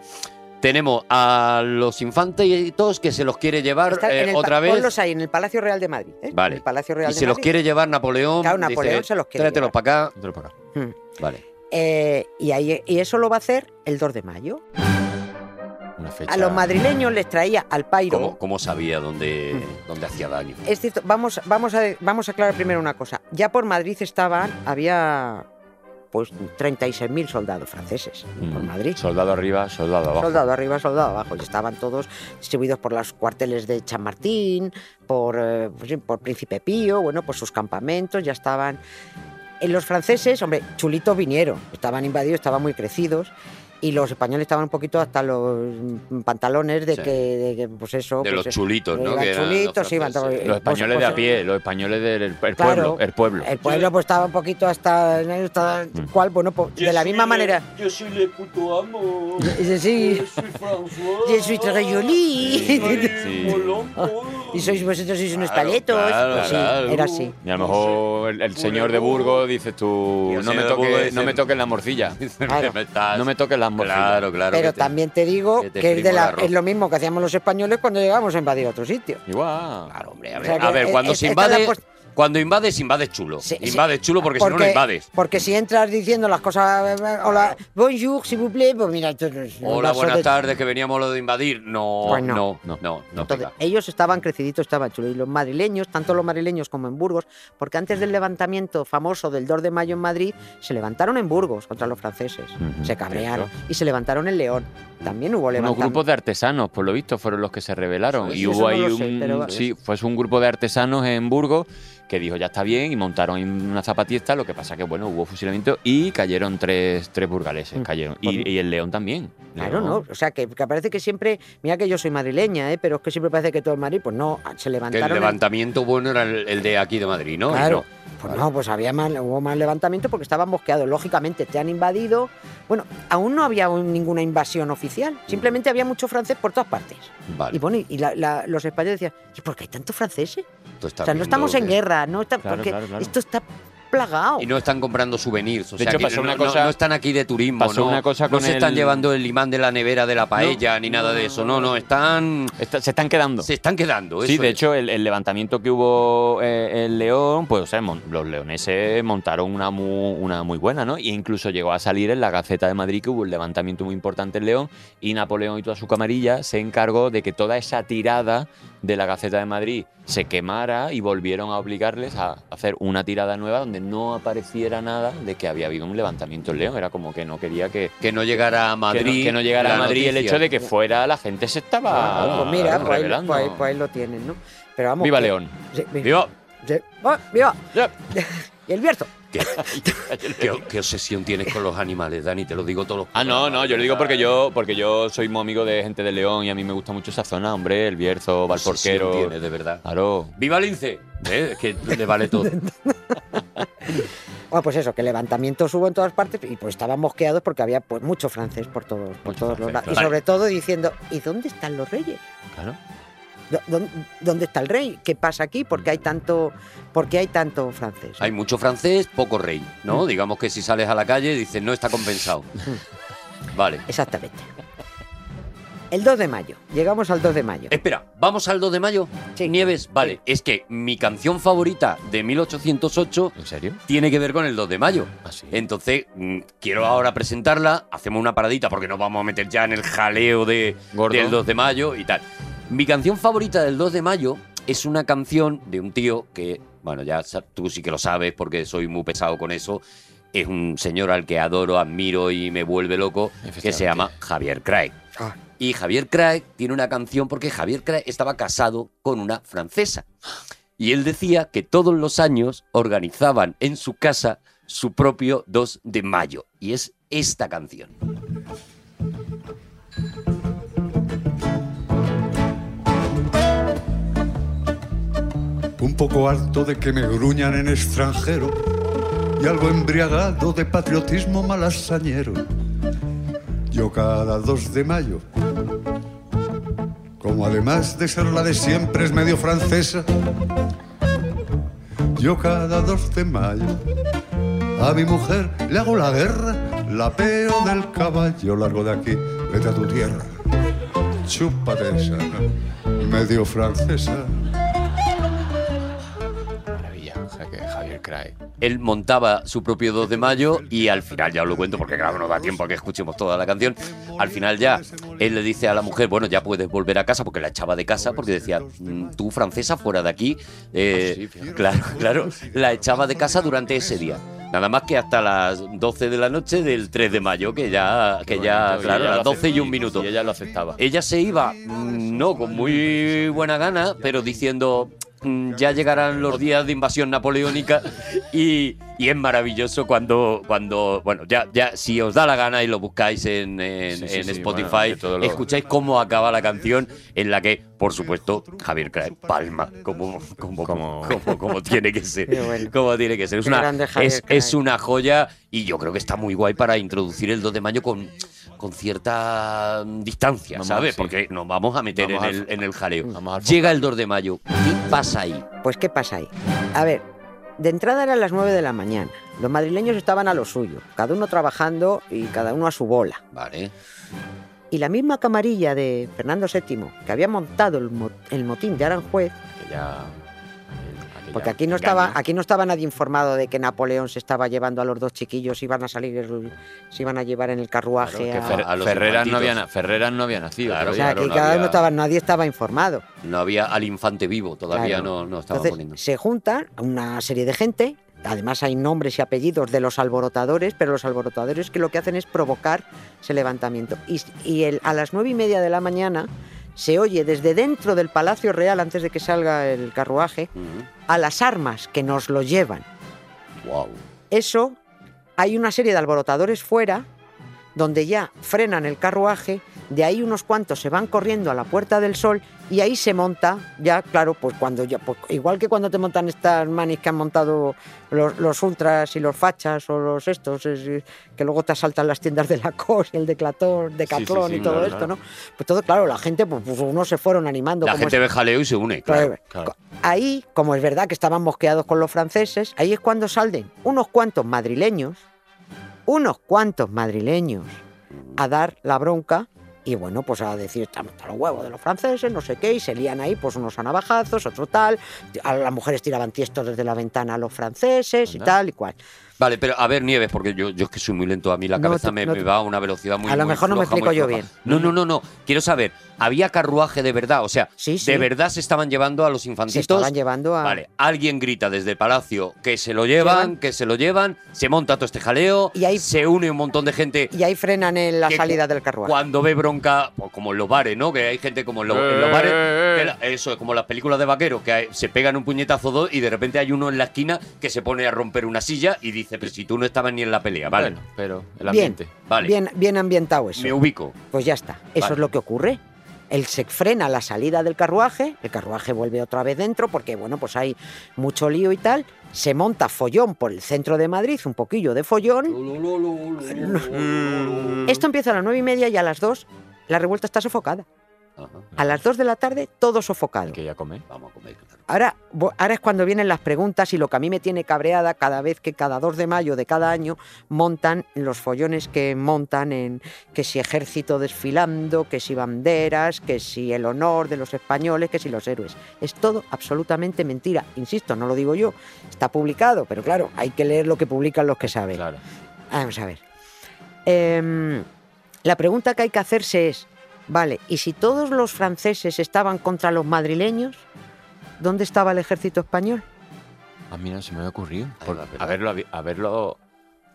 Tenemos a los infantitos que se los quiere llevar Está eh, otra vez. Ponlos ahí, en el Palacio Real de Madrid. ¿eh? Vale. En el Palacio Real Y de se los quiere llevar Napoleón. Claro, Napoleón dice, se los quiere Tráetelos llevar. para acá. Por acá. Hmm. Vale. Eh, y, ahí, y eso lo va a hacer el 2 de mayo. Una fecha. A los madrileños les traía al Pairo. ¿Cómo, cómo sabía dónde, Mm. dónde hacía daño? Es cierto, vamos, vamos, a, vamos a aclarar primero una cosa. Ya por Madrid estaban, había pues 36.000 soldados franceses por Mm. Madrid. Soldado arriba, soldado abajo. Soldado arriba, soldado abajo. Y estaban todos distribuidos por los cuarteles de Chamartín, por, eh, pues por Príncipe Pío, bueno, por sus campamentos, ya estaban. Los franceses, hombre, chulitos vinieron, estaban invadidos, estaban muy crecidos. Y los españoles estaban un poquito hasta los pantalones de, Sí. que, de que, pues eso. De pues, los chulitos, ¿no? Que los pues- españoles pues, de a pie, los españoles del el Claro. pueblo, el pueblo. El pueblo pues estaba un poquito hasta, hasta Mm. cual, bueno, pues, de la misma manera. Yo soy le puto amo. Sí, sí. soy François. Très jolie. Sí. Y sois vosotros sois unos Claro, paletos. claro, Pues sí, claro. era así. Y a lo mejor el, el señor de Burgos dices tú, el no me, toques, no me toques la morcilla. No me toques las morcillas. Claro, claro. Pero te- también te digo que es, de la- lo mismo que hacíamos los españoles cuando llegábamos a invadir otro sitio. Igual. Claro, hombre, a O ver, sea a ver, cuando eh, se es la invade, cuando invades, invades chulo. Sí, sí. invades chulo porque, si no, no invades. Porque si entras diciendo las cosas, eh, hola, bonjour, s'il vous plaît, pues mira, Hola, buenas de- tardes, que veníamos lo de invadir. No, Pues no, no. no, no, no, Entonces, pega. ellos estaban creciditos, estaban chulos. Y los madrileños, tanto los madrileños como en Burgos, porque antes del levantamiento famoso del 2 de mayo en Madrid, se levantaron en Burgos contra los franceses. Se cabrearon. Y se levantaron en León. También hubo Unos levantamiento. grupos de artesanos, por lo visto, fueron los que se rebelaron. Sí, y hubo no ahí sé, un. pero- Sí, fue un grupo de artesanos en Burgos que dijo ya está bien y montaron una zapatista. Lo que pasa que, bueno, hubo fusilamiento y cayeron tres, tres burgaleses. Mm, cayeron. Y, y el León también. Claro, León. ¿no? O sea, que, que parece que siempre. Mira que yo soy madrileña, ¿eh? Pero es que siempre parece que todo es Madrid. Pues no, se Que el levantaron. en- levantamiento bueno era el, el de aquí de Madrid, ¿no? Claro. no. Pues no, pues había más, hubo más levantamiento porque estaban mosqueados. Lógicamente, te han invadido. Bueno, aún no había un- ninguna invasión oficial. Simplemente había mucho francés por todas partes. Vale. Y bueno, y la- la- los españoles decían, ¿y por qué hay tantos franceses? O sea, no estamos en guerra, no está, Claro, porque claro, claro. esto está plagado. Y no están comprando souvenirs. O De sea, hecho, pasó no, una no- cosa- no están aquí de turismo. pasó no, una cosa no se están el- llevando el imán de la nevera de la paella ni nada de eso. No, no, están. Está- se están quedando. Se están quedando. Sí, eso de es. hecho, el, el levantamiento que hubo eh, en León, pues o sea, mon- los leoneses montaron una muy, una muy buena, ¿no? Y incluso llegó a salir en la Gaceta de Madrid que hubo un levantamiento muy importante en León y Napoleón y toda su camarilla se encargó de que toda esa tirada de la Gaceta de Madrid se quemara y volvieron a obligarles a hacer una tirada nueva donde no apareciera nada de que había habido un levantamiento en León. Era como que no quería que, Que no llegara a que no- Madrid. que no, llegara a Madrid el hecho de que fuera la gente se estaba Ah, pues mira, pues ahí, pues ahí- pues ahí lo tienen, ¿no? Pero vamos. Viva que- León. Sí, ¡Viva! sí. ¡Oh, ¡Viva! Y el Bierzo. ¿Qué, qué- qué obsesión tienes con los animales, Dani? Te lo digo todos los Ah, no, no, yo lo digo porque yo, porque yo soy muy amigo de gente de León y a mí me gusta mucho esa zona, hombre, el Bierzo, Valporquero. tienes, de verdad. Claro. ¡Viva Lince! ¿Eh? Es que le vale todo. Bueno, pues eso, que levantamientos hubo en todas partes y pues estaban mosqueados porque había pues mucho francés por todos, por Mucho todos los lados. Y sobre todo diciendo, ¿y dónde están los reyes? Claro. ¿Dó- ¿Dónde, está el rey? ¿Qué pasa aquí? ¿Por qué hay tanto, por qué hay tanto francés? Hay mucho francés, poco rey, ¿no? Digamos que si sales a la calle dices, no está compensado. Vale. Exactamente. El 2 de mayo. Llegamos al 2 de mayo. Espera, ¿vamos al 2 de mayo? Sí. Nieves, vale. Sí. Es que mi canción favorita de 1808 ¿En serio? tiene que ver con el 2 de mayo. Así. Entonces, mm, quiero ahora presentarla, hacemos una paradita porque nos vamos a meter ya en el jaleo de, Gordo. del 2 de mayo y tal. Mi canción favorita del 2 de mayo es una canción de un tío que, bueno, ya tú sí que lo sabes porque soy muy pesado con eso, es un señor al que adoro, admiro y me vuelve loco, que se llama Javier Craig. Ah. Y Javier Craig tiene una canción porque Javier Craig estaba casado con una francesa. Y él decía que todos los años organizaban en su casa su propio 2 de mayo. Y es esta canción. Un poco harto de que me gruñan en extranjero y algo embriagado de patriotismo malasañero. Yo cada 2 de mayo, como además de ser la de siempre es medio francesa, yo cada 2 de mayo a mi mujer le hago la guerra, la peo del caballo largo de aquí, vete a tu tierra, chúpate esa, medio francesa. Él montaba su propio 2 de mayo y al final, ya os lo cuento porque claro, no da tiempo a que escuchemos toda la canción, al final ya él le dice a la mujer, bueno, ya puedes volver a casa porque la echaba de casa porque decía, "Mm, tú francesa fuera de aquí, eh, Ah, claro, claro, la echaba de casa durante ese día. Nada más que hasta las 12 de la noche del 3 de mayo, que ya, que ya claro, ella las lo 12 y un minuto. Y ella lo aceptaba. Ella se iba, mm, no con muy buena gana, pero diciendo, ya llegarán los días de invasión napoleónica y, y es maravilloso cuando, cuando bueno, ya, ya si os da la gana y lo buscáis en, en- Sí, sí, en sí, Spotify, bueno, lo- escucháis cómo acaba la canción en la que, por supuesto, Javier Craig palma, como, como, como, Como- como, tiene que ser. Bueno. Como tiene que ser. Es una, es, es una joya y yo creo que está muy guay para introducir el 2 de mayo con, con cierta mm, distancia, Vamos, ¿sabes? sí. Porque nos vamos a meter Vamos en, al- el, en el jaleo. Llega el 2 de mayo. ¿Qué pasa ahí? Pues, ¿qué pasa ahí? A ver, de entrada eran las 9 de la mañana. Los madrileños estaban a lo suyo, cada uno trabajando y cada uno a su bola. Vale. Y la misma camarilla de Fernando VII, que había montado el, mo- el motín de Aranjuez, Aquella- aquella porque aquí no, estaba, aquí no estaba nadie informado de que Napoleón se estaba llevando a los dos chiquillos, iban a salir, el- se iban a llevar en el carruaje. Claro, a- que Fer- a los Ferreras, no había, na- Ferreras no había nacido. Claro, o sea, claro, no cada había- estaba, nadie estaba informado. No había al infante vivo, todavía Claro. no, no estaba Entonces poniendo. se juntan una serie de gente, además hay nombres y apellidos de los alborotadores, pero los alborotadores que lo que hacen es provocar ese levantamiento. Y, y el- a las nueve y media de la mañana se oye desde dentro del Palacio Real, antes de que salga el carruaje, a las armas que nos lo llevan. Wow. Eso, hay una serie de alborotadores fuera, donde ya frenan el carruaje, de ahí unos cuantos se van corriendo a la Puerta del Sol y ahí se monta, ya claro, pues cuando ya, pues igual que cuando te montan estas manis que han montado los, los ultras y los fachas o los estos, es- que luego te asaltan las tiendas de la COS y el Declatón, Decathlon sí, y todo claro, esto. ¿no? Pues todo, claro, la gente, pues, pues unos se fueron animando. La como gente es- ve jaleo y se une, Claro, claro. claro. Ahí, como es verdad que estaban mosqueados con los franceses, ahí es cuando salen unos cuantos madrileños, unos cuantos madrileños, a dar la bronca y bueno, pues a decir, estamos los huevos de los franceses, no sé qué, y se lían ahí pues unos a navajazos, otro tal, a las mujeres tiraban tiestos desde la ventana a los franceses y tal y cual. Vale, pero a ver, Nieves, porque yo, yo es que soy muy lento, a mí la No cabeza te- me, no me va a una velocidad muy A lo muy mejor no me explico yo bien. No, no, no, no. Quiero saber, ¿había carruaje de verdad? O sea, Sí, sí. ¿de verdad se estaban llevando a los Se infantitos? estaban llevando a... Vale, alguien grita desde el palacio que se lo llevan, Llevan. que se lo llevan, se monta todo este jaleo, Y ahí- se une un montón de gente Y ahí frenan en la que salida del carruaje. Cuando ve bronca, pues como en los bares, ¿no? Que hay gente como en, lo- en los Eh, bares, eh, que eh. la- eso es como las películas de vaqueros, que hay- se pegan un puñetazo o dos y de repente hay uno en la esquina que se pone a romper una silla y dice, pero si tú no estabas ni en la pelea, vale, Bueno, pero el Bien, ambiente. vale, bien, bien ambientado eso. me ubico. Pues ya está, eso Vale. es lo que ocurre. Él se frena la salida del carruaje, el carruaje vuelve otra vez dentro porque, bueno, pues hay mucho lío y tal. Se monta follón por el centro de Madrid, un poquillo de follón. Esto empieza a las nueve y media y a las dos la revuelta está sofocada. Ajá, A las dos de la tarde todo sofocado. Que ya come. vamos a comer. claro. Ahora, ahora es cuando vienen las preguntas y lo que a mí me tiene cabreada cada vez que cada 2 de mayo de cada año montan los follones que montan en que si ejército desfilando, que si banderas, que si el honor de los españoles, que si los héroes. Es todo absolutamente mentira. Insisto, no lo digo yo, está publicado, pero claro, hay que leer lo que publican los que saben. Claro. Vamos a ver. Em, la pregunta que hay que hacerse es, vale, ¿y si todos los franceses estaban contra los madrileños? ¿Dónde estaba el ejército español? A mí no se me había ocurrido. Por pero- haberlo, habi- haberlo,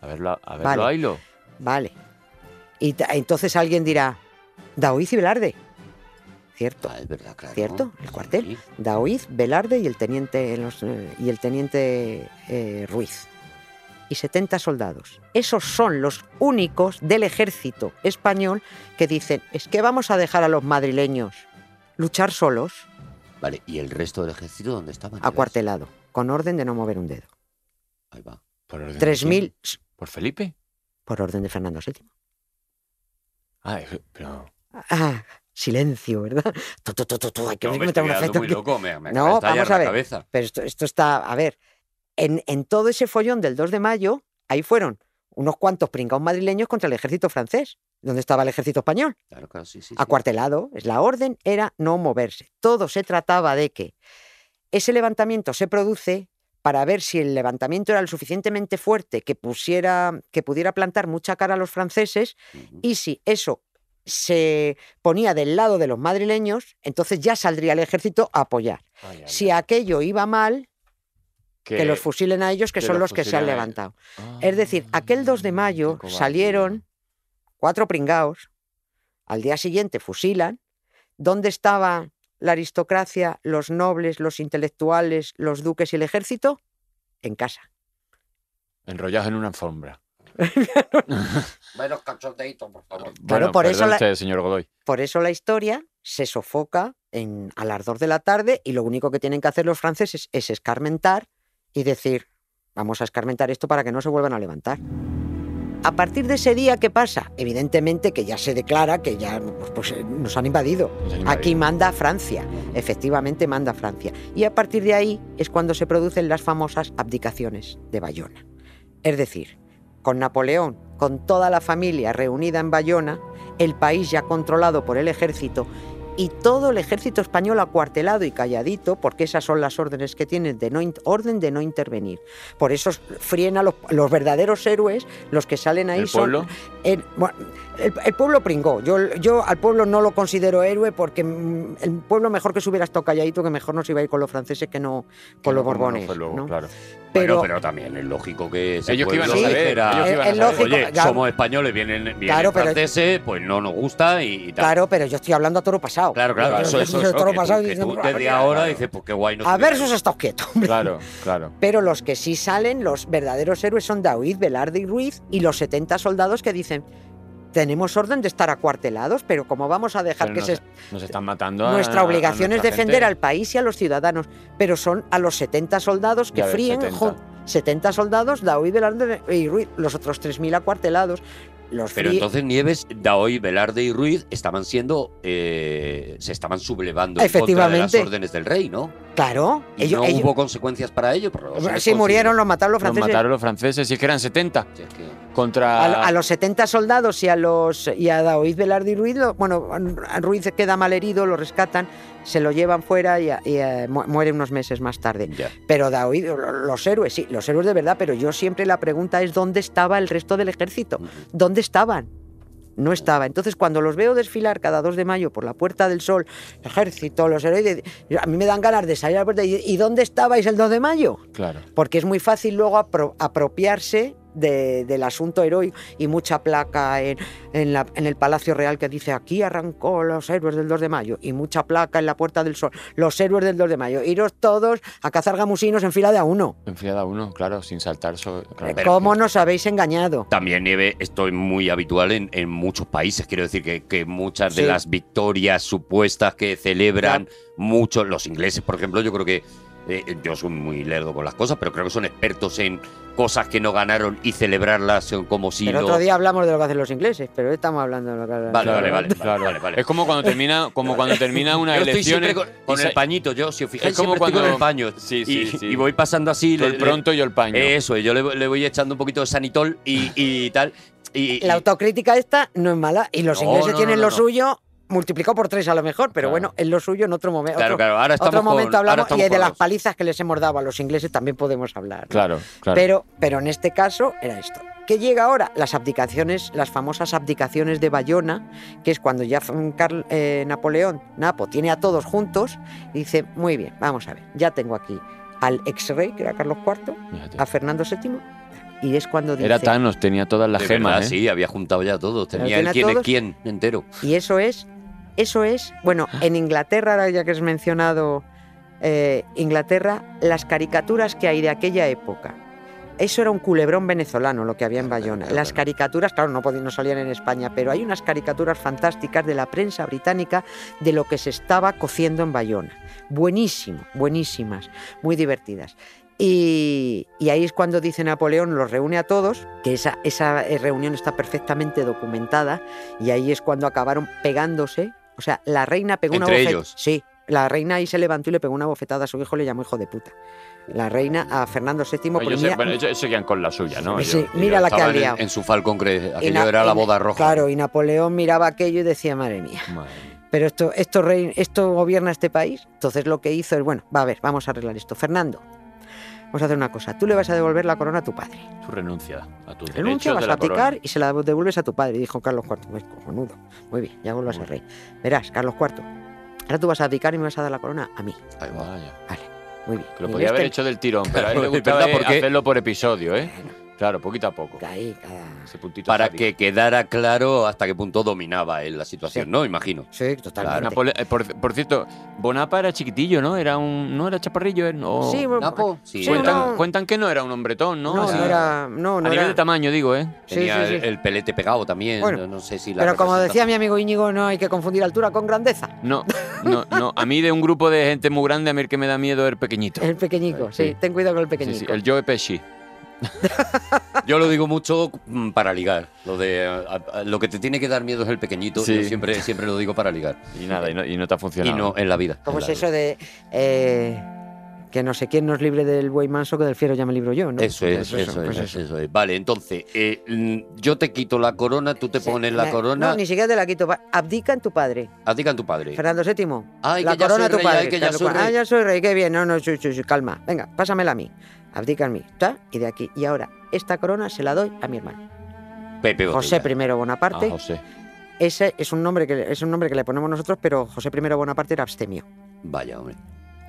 A verlo, a verlo, Vale. Ailo. Vale. Y entonces alguien dirá, Daoiz y Velarde. Cierto. Ah, es verdad, claro. ¿Cierto? El cuartel. Sí. Daoiz, Velarde y el teniente, los, eh, y el teniente eh, Ruiz. Y 70 soldados. Esos son los únicos del ejército español que dicen, es que vamos a dejar a los madrileños luchar solos, Vale, ¿y el resto del ejército dónde estaban? acuartelado, con orden de no mover un dedo. Ahí va. Por orden de 3.000 quién? ¿Por Felipe? por orden de Fernando VII. Ah, pero. Ah, silencio, ¿verdad? Tu, tu, tu, tu, tu, hay que Yo me meter estoy un quedando efecto muy que- loco, me, me No, vamos a la ver. cabeza. Pero esto, esto está, a ver, en, en todo ese follón del 2 de mayo, ahí fueron unos cuantos pringados madrileños contra el ejército francés, donde estaba el ejército español, Claro, claro, sí, sí. acuartelado. La orden era no moverse. Todo se trataba de que ese levantamiento se produce para ver si el levantamiento era lo suficientemente fuerte que pusiera, que pudiera plantar mucha cara a los franceses y si eso se ponía del lado de los madrileños, entonces ya saldría el ejército a apoyar. Ay, ay, Si ay. aquello iba mal, que, los fusilen a ellos, que, que son los los que se han levantado. Ah, Es decir, aquel 2 de mayo salieron cuatro pringaos, al día siguiente fusilan. ¿Dónde estaba la aristocracia, los nobles, los intelectuales, los duques y el ejército? En casa. Enrollados en una alfombra. Menos cachondeito, por favor. Bueno, por eso la- usted, señor Godoy. Por eso la historia se sofoca en, al ardor de la tarde y lo único que tienen que hacer los franceses es escarmentar y decir, vamos a escarmentar esto para que no se vuelvan a levantar. A partir de ese día, ¿qué pasa? Evidentemente que ya se declara que ya pues, pues, eh, nos han invadido. Aquí manda Francia, efectivamente manda Francia. Y a partir de ahí es cuando se producen las famosas abdicaciones de Bayona. Es decir, con Napoleón, con toda la familia reunida en Bayona, el país ya controlado por el ejército y todo el ejército español acuartelado y calladito, porque esas son las órdenes que tienen de no orden de no intervenir. Por eso fríen a los, los verdaderos héroes, los que salen ahí ¿El son pueblo? el, bueno, el- el pueblo pringó. Yo, yo al pueblo no lo considero héroe porque mm, el pueblo mejor que se hubiera estado calladito, que mejor nos iba a ir con los franceses que no Que con los no, como no borbones. fue luego, ¿no? claro. Pero, bueno, pero también es lógico que Ellos que iban a saber, ellos iban a es saber. lógico, Oye, claro. somos españoles, vienen, vienen Claro, pero- franceses, pues no nos gusta y, y tal. claro, pero yo estoy hablando a toro pasado. Claro, claro, Yo- eso, eso, eso, toro que tú- y tú desde "Claro, ahora claro. dices, pues qué guay. A ver, sus estado quieto. hombre". Claro, claro. Pero los que sí salen, los verdaderos héroes son David, Velarde y Ruiz y los 70 soldados que dicen, tenemos orden de estar acuartelados, pero ¿cómo vamos a dejar Pero que nos, se nos están matando a- Nuestra a obligación es nuestra defender gente. al país y a los ciudadanos, pero son a los 70 soldados que Ya fríen. 70. jo- 70 soldados, Daoí, Velarde y Ruiz, los otros 3.000 acuartelados. Los Pero fríen- entonces Nieves, Daoy, Velarde y Ruiz estaban siendo, eh, se estaban sublevando en contra de Efectivamente. las órdenes del rey, ¿no? Claro, Y ellos, no ellos- hubo consecuencias para ello. pero sí murieron, los mataron los Los franceses. mataron los franceses, si es que eran 70 considera. Si es que- contra... A, a los 70 soldados y a los y a Daoíz, Velarde y Ruiz, bueno, a Ruiz queda mal herido, lo rescatan, se lo llevan fuera y, a- y, eh, mu- muere unos meses más tarde. Ya. Pero Daoíz, lo- los héroes, sí, los héroes de verdad, pero yo siempre la pregunta es ¿dónde estaba el resto del ejército? ¿Dónde estaban? No estaba. Entonces, cuando los veo desfilar cada 2 de mayo por la Puerta del Sol, el ejército, los héroes, a mí me dan ganas de salir a la puerta y ¿y dónde estabais el 2 de mayo? Claro. Porque es muy fácil luego apro- apropiarse de- del asunto heroico y mucha placa en, en la- en el Palacio Real que dice aquí arrancó los héroes del 2 de mayo y mucha placa en la Puerta del Sol, los héroes del 2 de mayo. Iros todos a cazar gamusinos en fila de a uno. Enfriada uno, claro, sin saltar. so- claro. Pero- ¿Cómo nos habéis engañado? También nieve, esto es muy habitual en, en muchos países. Quiero decir que, que muchas de Sí. las victorias supuestas que celebran muchos, los ingleses, por ejemplo, yo creo que eh, yo soy muy lerdo con las cosas, pero creo que son expertos en cosas que no ganaron y celebrarlas son como si el no. otro día hablamos de lo que hacen los ingleses, pero hoy estamos hablando de lo que Vale, vale, Claro, vale, claro. vale, vale. Es como cuando termina, como cuando termina una Yo estoy elección. siempre con, con y el pañito, yo, si os fijáis, Es como siempre estoy con cuando- el paño. Sí, y, sí, sí. y voy pasando así. El le- pronto y yo el paño. Eso, yo le, le voy echando un poquito de sanitol y, y tal. Y, La y- autocrítica esta no es mala y los No, ingleses no, tienen no, lo no. suyo multiplicado por tres a lo mejor, pero Claro. bueno, es lo suyo en otro momento. Claro, claro, ahora estamos otro momento hablamos y de las los- palizas que les hemos dado a los ingleses también podemos hablar. ¿no? Claro, claro. Pero, pero en este caso era esto. ¿Qué llega ahora? Las abdicaciones, las famosas abdicaciones de Bayona, que es cuando ya Carl- eh, Napoleón, Napo, tiene a todos juntos y dice, muy bien, vamos a ver, ya tengo aquí al ex rey, que era Carlos IV, Fíjate. a Fernando VII y es cuando dice... Era Thanos, tenía todas las De gemas, verdad, ¿eh? sí, había juntado ya todos. Tenía el quién es quién entero. Y eso es, eso es, bueno, en Inglaterra, ahora ya que has mencionado eh, Inglaterra, las caricaturas que hay de aquella época. Eso era un culebrón venezolano lo que había en Bayona. Las caricaturas, claro, no, podían- no salían en España, pero hay unas caricaturas fantásticas de la prensa británica de lo que se estaba cociendo en Bayona. Buenísimo, buenísimas, muy divertidas. Y, y ahí es cuando dice Napoleón, los reúne a todos, que esa, esa eh, reunión está perfectamente documentada, y ahí es cuando acabaron pegándose. O sea, la reina pegó una ¿Entre bofetada. ellos? Sí, la reina ahí se levantó y le pegó una bofetada a su hijo, le llamó hijo de puta. La reina a Fernando VII por Ellos, mira- bueno, ellos seguían con la suya, ¿no? Sí, Ellos- mira la que en, en su Falcon Crest. Aquello Na- era la boda roja. Claro, y Napoleón miraba aquello y decía, madre mía, Madre mía. pero esto, esto, rey- esto gobierna este país. Entonces lo que hizo es, bueno, va a ver, vamos a arreglar esto. Fernando, vamos a hacer una cosa. Tú le vas a devolver la corona a tu padre. Tú renuncia a tus Renuncia, vas de a corona. abdicar y se la devuelves a tu padre. Dijo Carlos IV. Pues cojonudo. Muy bien, ya vuelvas a rey. Verás, Carlos IV, ahora tú vas a abdicar y me vas a dar la corona a mí. Ahí va. Vaya. Vale, muy bien. Que lo podía haber este- hecho del tirón, pero a él le gustaba porque- hacerlo por episodio, ¿eh? Claro, poquito a poco. cada... Ese puntito Para sádico. que quedara claro hasta qué punto dominaba él la situación, Sí. ¿no? Imagino. Sí, totalmente. Napole- eh, por, por cierto, Bonapa era chiquitillo, ¿no? Era un, no era chaparrillo, ¿eh? No. Sí, bueno, Napo, sí. Sí, cuentan, no. cuentan que no era un hombretón, ¿no? No, Así, no era... No, a nivel era... de tamaño, digo, ¿eh? Sí, Tenía sí, el- sí. El, pelete pegado también. Bueno, no sé si la Pero como decía mi amigo Íñigo, no hay que confundir altura con grandeza. No, no, no. A mí de un grupo de gente muy grande, a mí el que me da miedo es el pequeñito. El pequeñico, sí, Sí. ten cuidado con el sí, el Joe Pesci. Yo lo digo mucho mm, para ligar. Lo de a- a- lo que te tiene que dar miedo es el pequeñito. Sí. Yo siempre, siempre lo digo para ligar. Y nada, y no, y no te ha Y funcionado. no en la vida. ¿Cómo es eso vida. de eh, que no sé quién nos libre del buey manso que del fiero ya me libro yo, ¿no? Eso es, Pues eso, pues es, eso es. Vale, entonces, eh, mm, yo te quito la corona, tú te Sí, pones la na- corona, No, ni siquiera te la quito. Abdica en tu padre. abdica en tu padre. Fernando VII. Ay, la que ya corona soy a tu rey, padre. ay, que ya soy cual. Ah, rey. ya soy rey, qué bien. No, no, calma. Venga, pásamela a mí. Abdica en mí. ¿Está? Y de aquí. Y ahora, esta corona se la doy a mi hermano. Pepe José. I Bonaparte. Ah, José. Ese es un nombre que es un nombre que le ponemos nosotros, pero José I Bonaparte era abstemio. Vaya, hombre.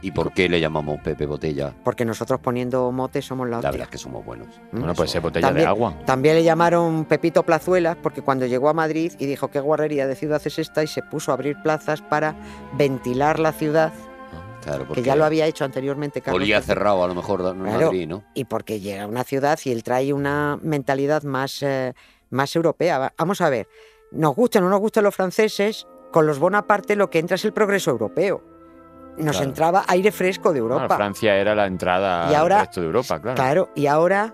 ¿Y por qué le llamamos Pepe Botella? Porque nosotros poniendo mote somos la La hostia. verdad es que somos buenos. ¿Mm? Bueno, pues ser botella También- de agua. También le llamaron Pepito Plazuelas porque cuando llegó a Madrid y dijo qué guarrería de ciudad es esta y se puso a abrir plazas para ventilar la ciudad, Claro, que porque ya lo había hecho anteriormente Carlos olía cerrado a lo mejor en Claro. Madrid, ¿no? y porque llega a una ciudad y él trae una mentalidad más, eh, más europea. Va- Vamos a ver, nos gustan o no nos gustan los franceses, con los Bonaparte lo que entra es el progreso europeo. Nos Claro. entraba aire fresco de Bueno, Europa. Francia era la entrada Y ahora- al resto de Europa, claro. Claro, y ahora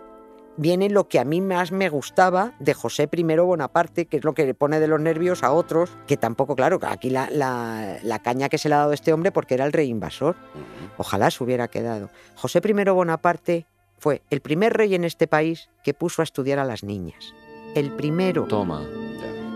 viene lo que a mí más me gustaba de José I Bonaparte, que es lo que le pone de los nervios a otros, que tampoco, claro, aquí la, la- la caña que se le ha dado a este hombre porque era el rey invasor. Ojalá se hubiera quedado. José I Bonaparte fue el primer rey en este país que puso a estudiar a las niñas. El primero. Toma.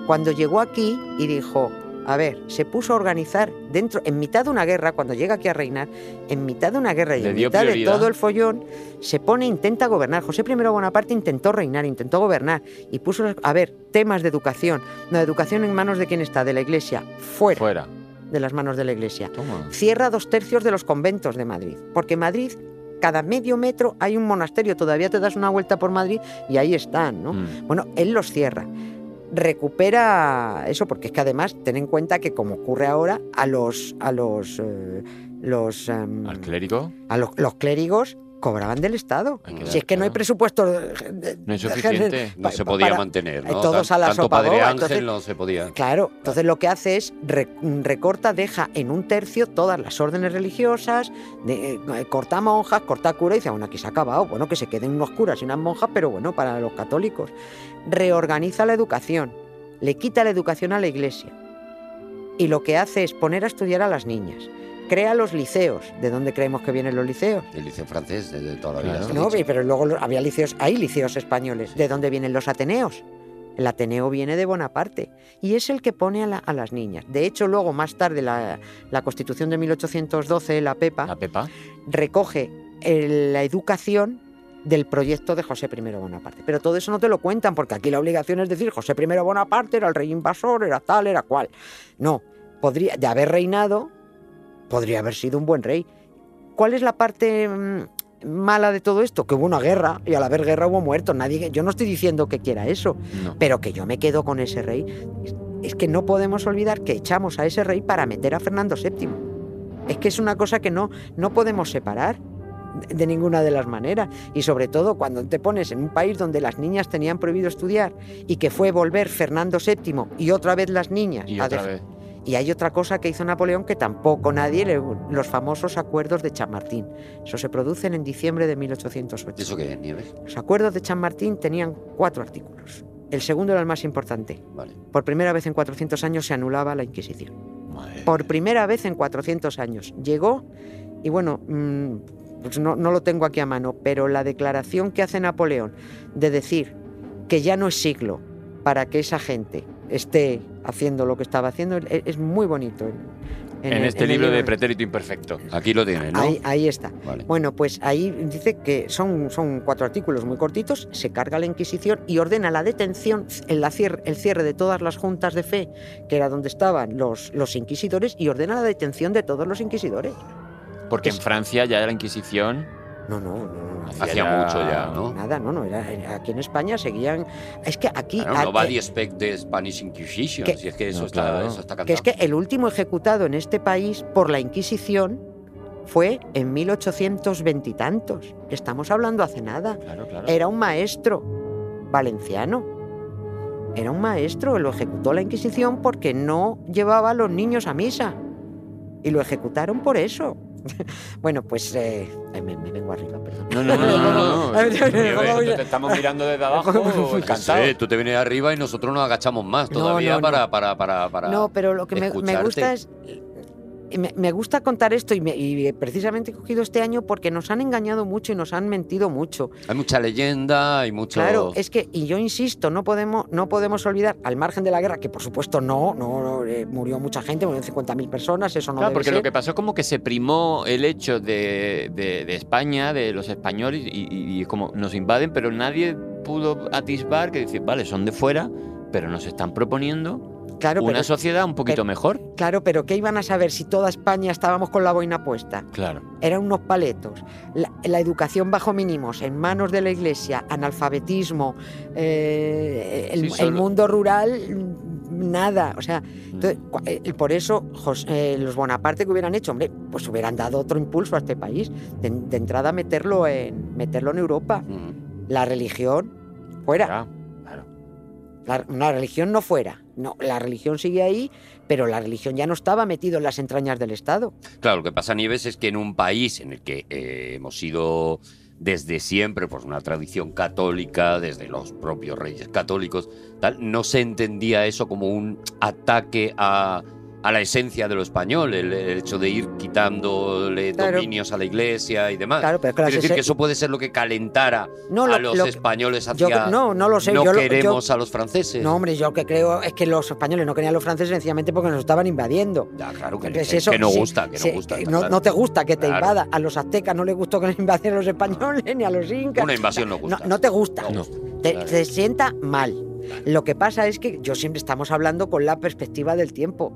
Cuando llegó aquí y dijo, a ver, se puso a organizar dentro, en mitad de una guerra, cuando llega aquí a reinar, en mitad de una guerra y en mitad prioridad. de todo el follón, se pone, intenta gobernar. José I Bonaparte intentó reinar, intentó gobernar y puso, a ver, temas de educación. No, educación en manos de quién está, de la iglesia, fuera, Fuera. de las manos de la iglesia. Toma. Cierra dos tercios de los conventos de Madrid, porque Madrid, cada medio metro hay un monasterio, todavía te das una vuelta por Madrid y ahí están, ¿no? Mm. Bueno, él los cierra. Recupera eso, porque es que además ten en cuenta que como ocurre ahora, a los a los eh, los em, Al clérigo a los, los clérigos cobraban del Estado. Si es que no hay presupuesto no es suficiente. No se podía para- mantener, eh, ¿no? todos a la Tanto sopa Padre boba, Ángel entonces- no se podía. Claro, entonces lo que hace es re- recorta, deja en un tercio todas las órdenes religiosas, de, eh, corta monjas, corta cura y dice, bueno, aquí se ha acabado, bueno, que se queden unos curas y unas monjas, pero bueno, para los católicos. Reorganiza la educación, le quita la educación a la iglesia y lo que hace es poner a estudiar a las niñas. Crea los liceos. ¿De dónde creemos que vienen los liceos? El liceo francés de, de toda la vida. No, dicho. pero luego había liceos, hay liceos españoles. ¿De dónde vienen los ateneos? El Ateneo viene de Bonaparte y es el que pone a, la- a las niñas. De hecho, luego, más tarde, la, la Constitución de 1812, la PEPA, La Pepa. recoge el- la educación del proyecto de José I Bonaparte. Pero todo eso no te lo cuentan, porque aquí la obligación es decir, José I Bonaparte era el rey invasor, era tal, era cual. No, podría, de haber reinado, podría haber sido un buen rey. ¿Cuál es la parte mm, mala de todo esto? Que hubo una guerra y al haber guerra hubo muertos. Nadie, yo no estoy diciendo que quiera eso, No. pero que yo me quedo con ese rey. Es, que no podemos olvidar que echamos a ese rey para meter a Fernando VII. Es que es una cosa que no, no podemos separar de, ninguna de las maneras. Y sobre todo cuando te pones en un país donde las niñas tenían prohibido estudiar y que fue volver Fernando VII y otra vez las niñas Y a otra dej- vez. Y hay otra cosa que hizo Napoleón que tampoco nadie, le- los famosos acuerdos de Chamartín. Eso se producen en diciembre de 1808. ¿Eso qué es, Nieves? Los acuerdos de Chamartín tenían cuatro artículos. El segundo era el más importante. Vale. Por primera vez en 400 años se anulaba la Inquisición. Madre Por primera vez en 400 años. Llegó y bueno, mm, pues no, no lo tengo aquí a mano, pero la declaración que hace Napoleón de decir que ya no es siglo para que esa gente esté haciendo lo que estaba haciendo es, muy bonito. En, el- este en el libro de Pretérito Imperfecto. Aquí lo tienes, ¿no? Ahí, ahí está. Vale. Bueno, pues ahí dice que son, son cuatro artículos muy cortitos, se carga la Inquisición y ordena la detención, el, la cier- el cierre de todas las juntas de fe, que era donde estaban los, los inquisidores, y ordena la detención de todos los inquisidores. Porque en Francia ya la Inquisición No, no, no, no, Hacía ya- mucho ya, ¿no? Nada, no, no, era, era- aquí en España seguían... Es que aquí... Claro, aquí- nobody expect the Spanish Inquisition. Que- si es que eso, No, está, claro. eso está que es que el último ejecutado en este país por la Inquisición fue en 1820 y tantos. que Estamos hablando hace nada. Claro, claro. Era un maestro valenciano. Era un maestro, lo ejecutó la Inquisición porque no llevaba a los niños a misa. Y lo ejecutaron por eso. bueno, pues eh, me, me vengo arriba, perdón. No, no, no, no, no, no. A ver, a ver, Nieves, vamos a ver. te estamos mirando desde abajo, encantado. Sí, tú te vienes arriba y nosotros nos agachamos más No, todavía no, no. Para, para, para, para. No, pero lo que me, me gusta es. Me, gusta contar esto y, me- y precisamente he cogido este año porque nos han engañado mucho y nos han mentido mucho. Hay mucha leyenda, hay mucho. Claro, es que, y yo insisto, no podemos, no podemos olvidar, al margen de la guerra, que por supuesto no, no, no, eh, murió mucha gente, murieron 50.000 personas, eso no Claro, debe porque ser. lo que pasó es como que se primó el hecho de, de- de España, de los españoles, y, y- y como nos invaden, pero nadie pudo atisbar que decir, vale, son de fuera, pero nos están proponiendo Claro, una pero, sociedad un poquito pero- mejor. claro, pero ¿qué iban a saber si toda España estábamos con la boina puesta? Claro. Eran unos paletos. La, la educación bajo mínimos, en manos de la iglesia, analfabetismo, eh, el, Sí, el solo- mundo rural, mm, nada. O sea, entonces, cua- eh, por eso Jos- eh, los Bonaparte que hubieran hecho, hombre, pues hubieran dado otro impulso a este país. De, de entrada, meterlo en, meterlo en Europa. Mm. La religión fuera. Claro. La, la religión no fuera. No, la religión sigue ahí, pero la religión ya no estaba metido en las entrañas del Estado. Claro, lo que pasa, Nieves, es que en un país en el que eh, hemos sido desde siempre, pues una tradición católica, desde los propios reyes católicos, tal, no se entendía eso como un ataque a, a la esencia de lo español, el, el hecho de ir quitándole Claro. dominios a la iglesia y demás. Claro, pero claro, es decir, ese- que eso puede ser lo que calentara No, a lo- los lo- españoles yo hacia no, no lo sé. no yo queremos a los franceses. No, hombre, yo lo que creo es que los españoles no querían a los franceses sencillamente porque nos estaban invadiendo. Ya, claro, que, Entonces, que- eso- que no gusta, que sí, no gusta. que no, claro. no te gusta que te Claro. invada. A los aztecas no les gustó que les invadieran los españoles ni a los incas. Una invasión no gusta. No, no te gusta. No. Te, te sienta mal. Lo que pasa es que yo siempre estamos hablando con la perspectiva del tiempo.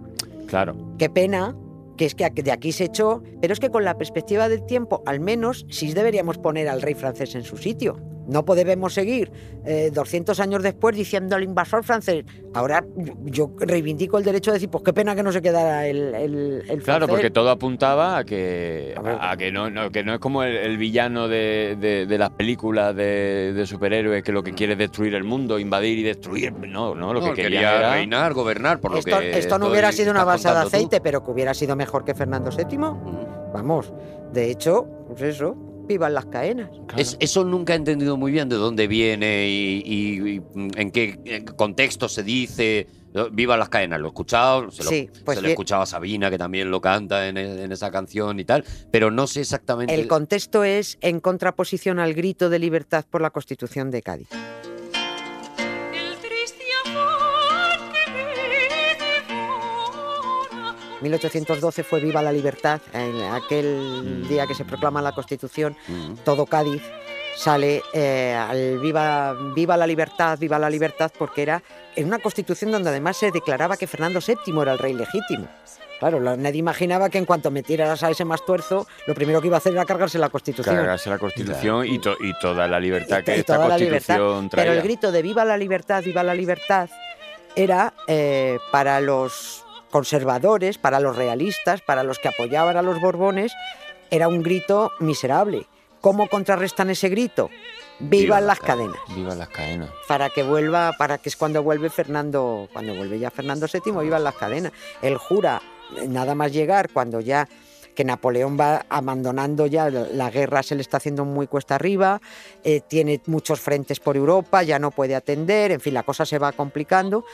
Claro. Qué pena que es que de aquí se echó, pero es que con la perspectiva del tiempo, al menos sí deberíamos poner al rey francés en su sitio. No podemos seguir eh, 200 años después diciendo al invasor francés. Ahora yo, reivindico el derecho de decir, pues qué pena que no se quedara el, el, el Claro, francés. porque todo apuntaba a que, A que, no, no- que no es como el, el villano de, de- de las películas de, de superhéroes que lo que quiere es destruir el mundo, invadir y destruir. No, no, lo No, que quería, quería era... reinar, gobernar, por lo que esto no estoy- hubiera sido una balsa de tú. aceite, pero que hubiera sido mejor que Fernando VII. Mm. Vamos, de hecho, pues eso, vivan las caenas. Claro. Es- eso nunca he entendido muy bien de dónde viene y, y- y, en qué contexto se dice. Viva las cadenas, lo he escuchado, se lo, Sí, pues se lo he escuchado a Sabina, que también lo canta en, en esa canción y tal, pero no sé exactamente. El contexto es en contraposición al grito de libertad por la Constitución de Cádiz. 1812 fue Viva la Libertad, en aquel día que se proclama la Constitución, Mm. todo Cádiz sale eh, al viva, viva la libertad, viva la libertad, porque era en una constitución donde además se declaraba que Fernando VII era el rey legítimo. Claro, la- nadie imaginaba que en cuanto metieras a ese más tuerzo, lo primero que iba a hacer era cargarse la Constitución. Cargarse la Constitución y, to- y toda la libertad que esta. Constitución Pero el traía. grito de viva la libertad, viva la libertad, era eh, para los conservadores, para los realistas, para los que apoyaban a los Borbones, era un grito miserable. ¿Cómo contrarrestan ese grito? Vivan las cadenas. Viva las cadenas. Para que vuelva, para que es cuando vuelve Fernando, cuando vuelve ya Fernando VII, vivan las cadenas. Él jura, nada más llegar, cuando ya que Napoleón va abandonando ya, la la guerra se le está haciendo muy cuesta arriba, eh, tiene muchos frentes por Europa, ya no puede atender, en fin, la cosa se va complicando.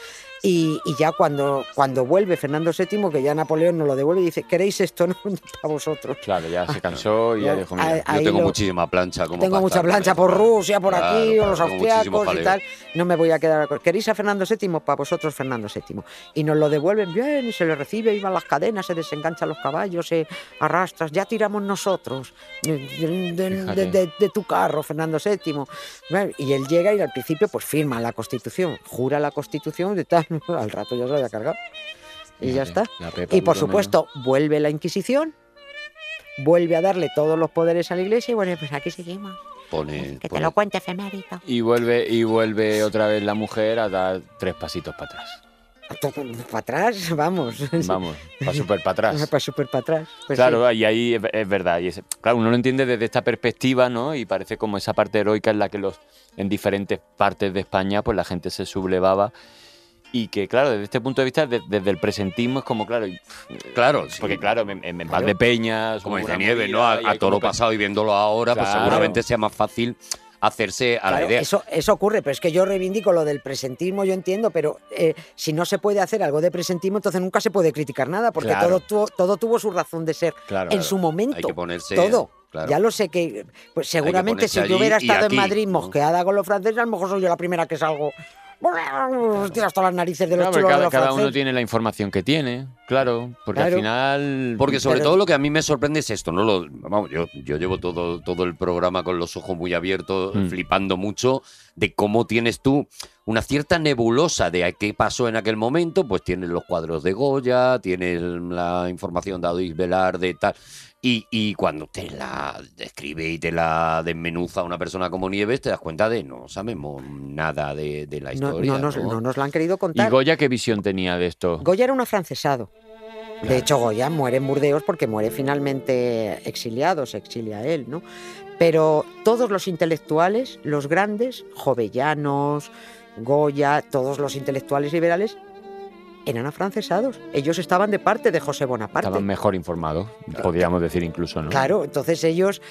Y, y ya cuando, cuando vuelve Fernando VII, que ya Napoleón nos lo devuelve, dice, ¿queréis esto? No, para vosotros. Claro, ya se cansó y ya Ah, dijo, mira, Yo tengo lo- muchísima plancha. Como Tengo mucha plancha por Rusia, por Claro, aquí, o los austriacos y tal. No me voy a quedar. ¿Queréis a Fernando VII? Para vosotros, Fernando VII. Y nos lo devuelven bien, y se le recibe, iban las cadenas, se desenganchan los caballos, se arrastras. Ya tiramos nosotros de, de- de- de- de tu carro, Fernando VII. Y él llega y al principio, pues firma la constitución, jura la constitución, y tal. Al rato ya se lo había cargado. Y ya está. Y por supuesto, vuelve la Inquisición, vuelve a darle todos los poderes a la iglesia y bueno, pues aquí seguimos. Pone, Que te lo cuente efemérito. Y vuelve, y vuelve otra vez la mujer a dar tres pasitos para atrás. Para atrás, vamos. Vamos, para súper para atrás. Para súper para atrás. Pues claro, sí. y ahí es, es verdad. Y es- claro, uno lo entiende desde esta perspectiva, ¿no? Y parece como esa parte heroica en la que los en diferentes partes de España, pues la gente se sublevaba. Y que, claro, desde este punto de vista, de- desde el presentismo es como, claro. Claro, sí. Porque, claro, en, en Claro. Valdepeñas. como dice una Nieves, ¿no? A, como que- pasado y viéndolo ahora, pues seguramente sea más fácil hacerse a la idea. eso, eso ocurre, pero es que yo reivindico lo del presentismo, yo entiendo, pero eh, si no se puede hacer algo de presentismo, entonces nunca se puede criticar nada, porque Claro. todo, tuvo, todo tuvo su razón de ser Claro. en su momento. Hay que ponerse. todo. claro. Ya lo sé que, pues seguramente si yo hubiera estado aquí, en Madrid ¿no? mosqueada con los franceses, a lo mejor soy yo la primera que salgo. Tira hasta las narices de los Claro, chulos de cada, los cada uno tiene la información que tiene, claro, porque Claro. al final... Porque sobre Pero- todo lo que a mí me sorprende es esto, ¿no? Lo, vamos, yo, yo llevo todo, todo el programa con los ojos muy abiertos, Mm. flipando mucho de cómo tienes tú una cierta nebulosa de a qué pasó en aquel momento, pues tienes los cuadros de Goya, tienes la información de Adois Velarde, tal. Y, y cuando te la describe y te la desmenuza una persona como Nieves, te das cuenta de no sabemos nada de, de la historia. no nos, ¿no? no nos lo han querido ¿Y contar. Goya qué visión tenía de esto? Goya era un afrancesado. De hecho, Goya muere en Burdeos porque muere finalmente exiliado, se exilia él, ¿no? Pero todos los intelectuales, los grandes, Jovellanos, Goya, todos los intelectuales liberales, eran afrancesados. Ellos estaban de parte de José Bonaparte. Estaban mejor informados, podríamos decir incluso, ¿no? Claro, entonces ellos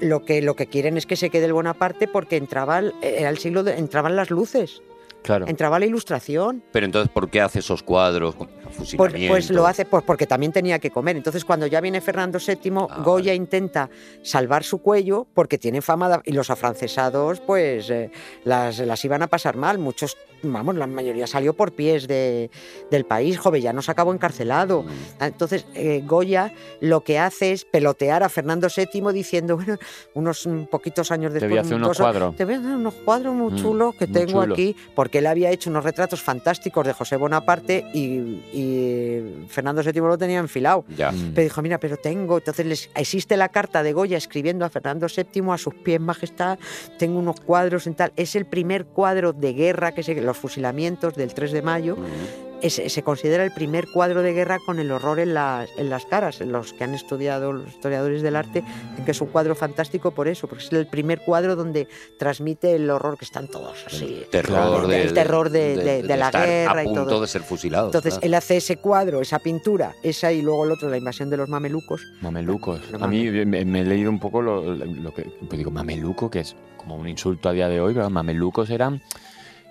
lo que, lo que quieren es que se quede el Bonaparte porque entraba el, era el siglo de- entraban las luces, Claro. entraba la ilustración. Pero entonces, ¿por qué hace esos cuadros? fusilamiento? pues lo hace pues porque también tenía que comer. Entonces, cuando ya viene Fernando VII, Ah, Goya vale. intenta salvar su cuello porque tiene fama de- y los afrancesados, pues eh, las, las iban a pasar mal. Muchos, vamos, la mayoría salió por pies de, del país. Jovellanos acabó encarcelado. Mm. Entonces, eh, Goya lo que hace es pelotear a Fernando VII diciendo, bueno, unos mm, poquitos años Te después. voy a hacer unos dos o- cuadros. Te voy a hacer unos cuadros muy Mm, chulos que muy tengo chulo. aquí, porque él había hecho unos retratos fantásticos de José Bonaparte y, y Fernando VII lo tenía enfilado. Ya. Mm. Pero dijo, mira, pero tengo. Entonces les, existe la carta de Goya escribiendo a Fernando VII a sus pies, majestad. Tengo unos cuadros en tal. Es el primer cuadro de guerra que se. Los fusilamientos del 3 de mayo. Mm. es- se considera el primer cuadro de guerra con el horror en las, en las caras. Los que han estudiado, los historiadores del arte, dicen que es un cuadro fantástico por eso, porque es el primer cuadro donde transmite el horror que están todos así. terror Claro, de, el terror de- de- de la estar guerra a y punto todo. de ser fusilado. Entonces claro. él hace ese cuadro, esa pintura, esa y luego el otro, la invasión de los mamelucos. Mamelucos. No A mí me, me he leído un poco lo, lo que pues digo, mameluco, que es como un insulto a día de hoy, pero mamelucos eran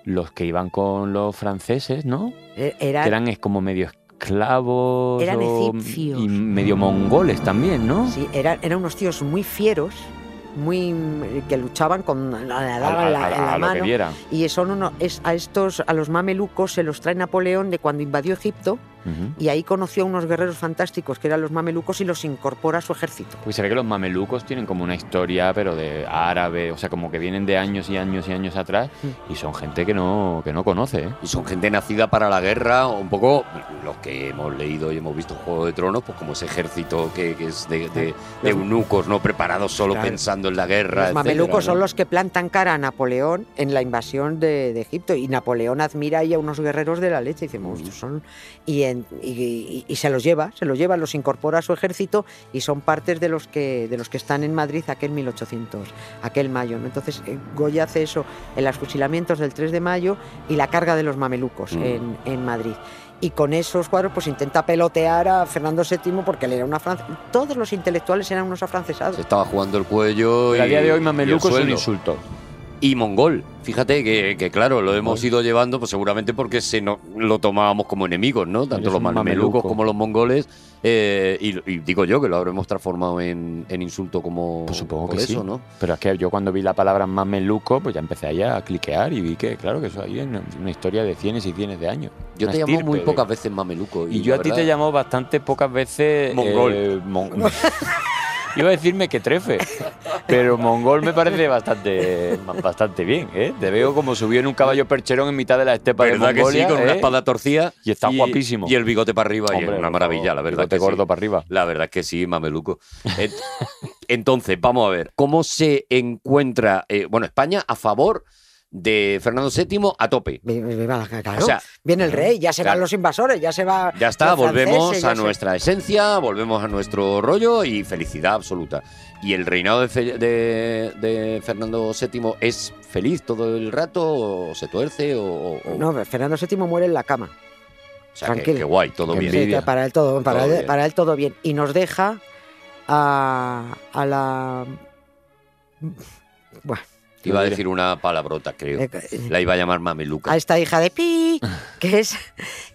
los que iban con los franceses, ¿no? Eh, Era, Que eran es como medio esclavos Eran o- egipcios. y medio mongoles también, ¿no? sí, eran, eran unos tíos muy fieros, muy que luchaban con la, la la, mano. Y son uno, es, a estos, a los mamelucos se los trae Napoleón de cuando invadió Egipto Y ahí conoció a unos guerreros fantásticos que eran los mamelucos y los incorpora a su ejército. Pues se ve que los mamelucos tienen como una historia, pero de árabe, o sea, como que vienen de años y años y años atrás y son gente que no, que no conoce, ¿eh? Y son gente nacida para la guerra, un poco los que hemos leído y hemos visto Juego de Tronos, pues como ese ejército que, que es de, de- de eunucos, ¿no? Preparados solo Claro. pensando en la guerra. Los mamelucos etcétera, son los que plantan cara a Napoleón en la invasión de, de Egipto y Napoleón admira ahí a unos guerreros de la leche y dice, "Bueno, estos son y, en- y- y- y se los lleva, se los lleva, los incorpora a su ejército y son partes de los que de los que están en Madrid aquel 1800, aquel mayo. ¿no? Entonces eh, Goya hace eso en los fusilamientos del 3 de mayo y la carga de los mamelucos Mm. en, en Madrid. Y con esos cuadros pues intenta pelotear a Fernando VII porque él era una France... Todos los intelectuales eran unos afrancesados. Se estaba jugando el cuello Pero y, a día de hoy mamelucos son sueldo. insultos. Y mongol. Fíjate que, que, claro, lo hemos ido llevando pues seguramente porque se no, lo tomábamos como enemigos, ¿no? Tanto Eres los mamelucos mameluco. como los mongoles. eh, y, y digo yo que lo habremos transformado en, en insulto como Pues supongo que eso, sí. ¿no? Pero es que yo cuando vi la palabra mameluco, pues ya empecé ahí a cliquear y vi que, claro, que eso ahí es una, una historia de cienes y cienes de años. Yo te llamo estirpe muy de- pocas veces mameluco. Y yo a ti te llamo bastante pocas veces. Mongol. eh, mon- Iba a decirme que trefe, pero mongol me parece bastante, bastante bien, ¿eh? Te veo como subió en un caballo percherón en mitad de la estepa de ¿Verdad que sí? Mongolia, Con una ¿eh? espada torcida. Y está guapísimo. Y el bigote para arriba y es una maravilla, la verdad. bigote que sí. gordo para arriba. La verdad es que sí, mameluco. Entonces, vamos a ver, ¿cómo se encuentra, eh, bueno, España a favor de Fernando VII a tope? Claro, O sea, viene el rey, ya se claro. van los invasores, ya se va. Ya está, volvemos franceses, a se- nuestra esencia, volvemos a nuestro rollo y felicidad absoluta. ¿Y el reinado de, Fe- de- de Fernando VII es feliz todo el rato o se tuerce o, No, Fernando VII muere en la cama. o sea, que, tranquilo. que guay, todo Qué bien. Envidia. que para él todo, para, Todo él, bien. para él todo bien. Y nos deja a, a la. Bueno, Iba a decir una palabrota, creo. eh, La iba a llamar mameluca. a esta hija de Pi, que es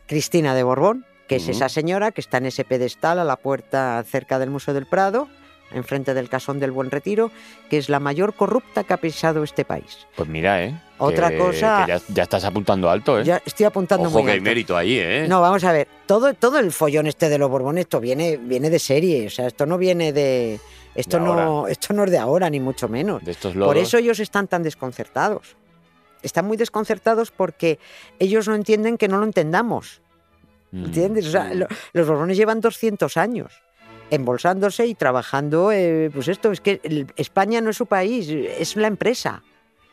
Cristina de Borbón, que es esa señora que está en ese pedestal a la puerta cerca del Museo del Prado, enfrente del Casón del Buen Retiro, que es la mayor corrupta que ha pisado este país. Pues mira, ¿eh? Otra que- cosa- que ya, ya estás apuntando alto, ¿eh? Ya estoy apuntando Ojo muy que hay alto. mérito ahí, ¿eh? No, vamos a ver, todo, todo el follón este de los Borbones, esto viene, viene de serie, o sea, esto no viene de... Esto, no, esto no es de ahora, ni mucho menos. De estos. Por eso ellos están tan desconcertados. Están muy desconcertados porque ellos no entienden que no lo entendamos. Mm. ¿Entiendes? O sea, lo- los Borbones llevan 200 años embolsándose y trabajando, eh, pues esto, es que el- España no es su país, es la empresa.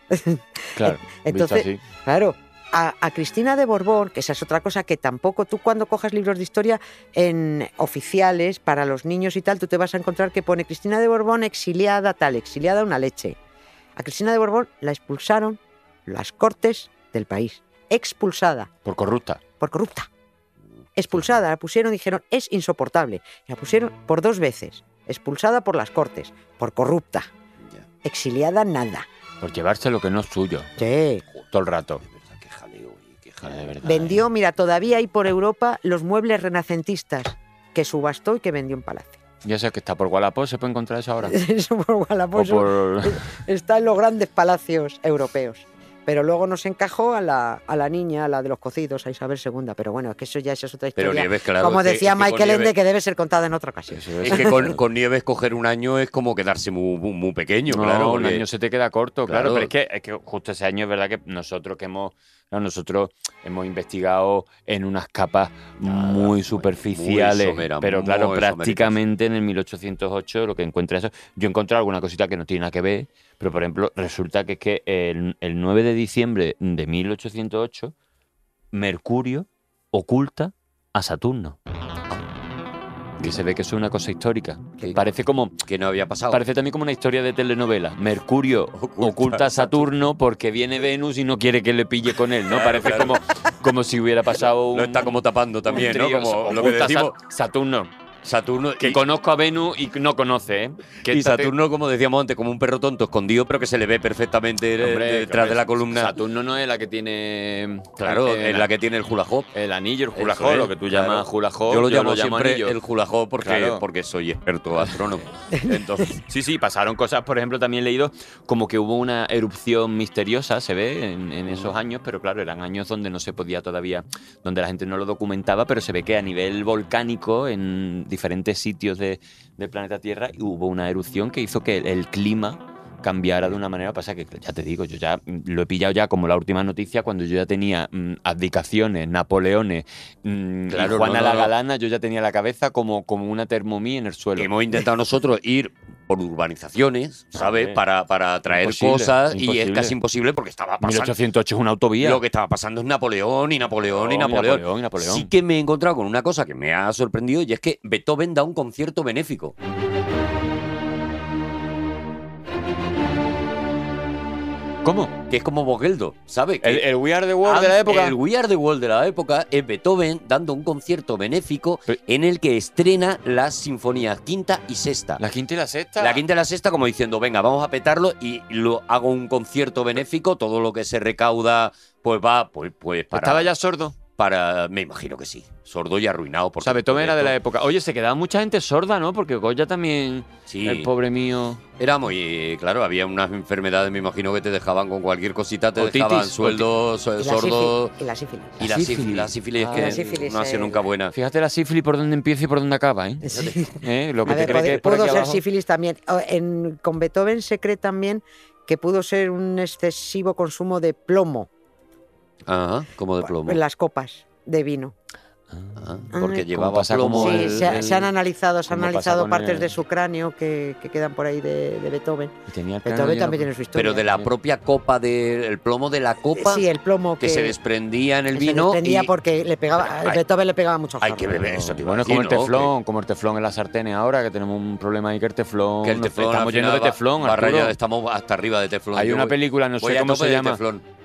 Claro, Entonces, así. Claro, a, a Cristina de Borbón, que esa es otra cosa que tampoco tú cuando cojas libros de historia en oficiales para los niños y tal, tú te vas a encontrar que pone Cristina de Borbón exiliada tal, exiliada una leche. A Cristina de Borbón la expulsaron las cortes del país, expulsada Por corrupta. por corrupta. Expulsada, la pusieron, dijeron, es insoportable. La pusieron por dos veces. Expulsada por las cortes, por corrupta. Exiliada, nada. Por llevarse lo que no es suyo. Sí. Todo el rato. De verdad. Vendió, mira, todavía hay por Europa los muebles renacentistas que subastó y que vendió en Palacio. Ya sé que está por Wallapop, se puede encontrar eso ahora. Eso por Wallapop, por... está en los grandes palacios europeos. Pero luego nos encajó a la, a la niña, a la de los cocidos, a Isabel II. Pero bueno, que eso ya esa es otra Pero historia. Nieves, claro. Como es que- decía es que Michael Ende, que debe ser contada en otra ocasión. Es. Es que con, con Nieves coger un año es como quedarse muy, muy, muy pequeño, No, claro. un año se te queda corto, claro. Claro. Pero es que, es que justo ese año es verdad que nosotros que hemos. Nosotros hemos investigado en unas capas muy superficiales. somera, pero claro, prácticamente en el 1808 lo que encuentra eso. Yo he encontrado alguna cosita que no tiene nada que ver, pero por ejemplo, resulta que es que el, el 9 de diciembre de 1808, Mercurio oculta a Saturno. Que se ve que eso es una cosa histórica. Parece como que no había pasado. Parece también como una historia de telenovela. Mercurio Oculta oculta, a Saturno porque viene Venus y no quiere que le pille con él, ¿no? Parece como, como si hubiera pasado un... Lo está como tapando también, un ¿no? Como lo que decimos. Saturno. Saturno Que y- conozco a Venus y no conoce, ¿eh? Que y Saturno, como decíamos antes, como un perro tonto escondido, pero que se le ve perfectamente Hombre, detrás de la columna. Saturno no es la que tiene. Claro, eh, es la que tiene el hula hop. El anillo, el hula hop, lo que tú claro. llamas hula hop. Yo lo llamo siempre anillo. el hula hop porque, Claro. porque soy experto astrónomo. Entonces, Sí, sí, pasaron cosas, por ejemplo, también he leído como que hubo una erupción misteriosa, se ve, en, en esos años, pero claro, eran años donde no se podía todavía, donde la gente no lo documentaba, pero se ve que a nivel volcánico, en diferentes sitios de- del planeta Tierra, hubo una erupción que hizo que el clima cambiara de una manera. Pasa que, ya te digo, yo ya mm, lo he pillado ya como la última noticia, cuando yo ya tenía mm, abdicaciones, Napoleones, mm, y Claro, Juana no, no, la. Galana, yo ya tenía la cabeza como, como una termomí en el suelo. hemos intentado nosotros ir por urbanizaciones, ¿sabes? Para, para traer imposible, cosas y es casi imposible porque estaba pasando. 1808 es una autovía. Lo que estaba pasando es Napoleón y Napoleón y Napoleón, y Napoleón. Napoleón, y Napoleón. Sí que me he encontrado con una cosa que me ha sorprendido y es que Beethoven da un concierto benéfico. ¿Cómo? Que es como Bogeldo, ¿sabes? El, el We Are the World de la época. El We Are the World de la época es Beethoven dando un concierto benéfico en el que estrena las sinfonías quinta y sexta. La quinta y la sexta. La quinta y la sexta como diciendo, venga, vamos a petarlo y lo hago un concierto benéfico, todo lo que se recauda pues va pues, pues para, Estaba ya sordo. Para me imagino que sí, sordo y arruinado O por sea, Beethoven era de la época. Oye, se quedaba mucha gente sorda, ¿no? Porque Goya también, Sí. el pobre mío. Era muy claro, había unas enfermedades, me imagino que te dejaban con cualquier cosita, te Otitis, dejaban sueldos, Y la sordo sífilis- Y la sífilis. y la sífilis. la sífilis Ah. es que La sífilis no ha sido nunca buena. Fíjate la sífilis por dónde empieza y por dónde acaba, ¿eh? Sí. ¿Eh? Lo que A te ver, puede- que es por pudo aquí ser abajo. sífilis también. O, En, con Beethoven se cree también que pudo ser un excesivo consumo de plomo Ajá, como de plomo. en las copas de vino. Ah, porque Ay. llevaba plomo. sí, el- se, ha- el- se han analizado, se han analizado partes el- de su cráneo que, que quedan por ahí de, de Beethoven. Tenía Beethoven lleno- también tiene su historia. Pero de la propia copa, del plomo de la copa Sí, el plomo que, que, se desprendía en el que se vino. desprendía y porque le pegaba, Hay- Beethoven le pegaba mucho hay jarro. que beber eso, a Bueno, decir, como el teflón, como el teflón en las sartenes ahora, que tenemos un problema ahí que el teflón. Que el no- teflón estamos llenos de va- teflón, va Arturo. rayado, estamos hasta arriba de teflón. Hay una película, no sé cómo se de llama.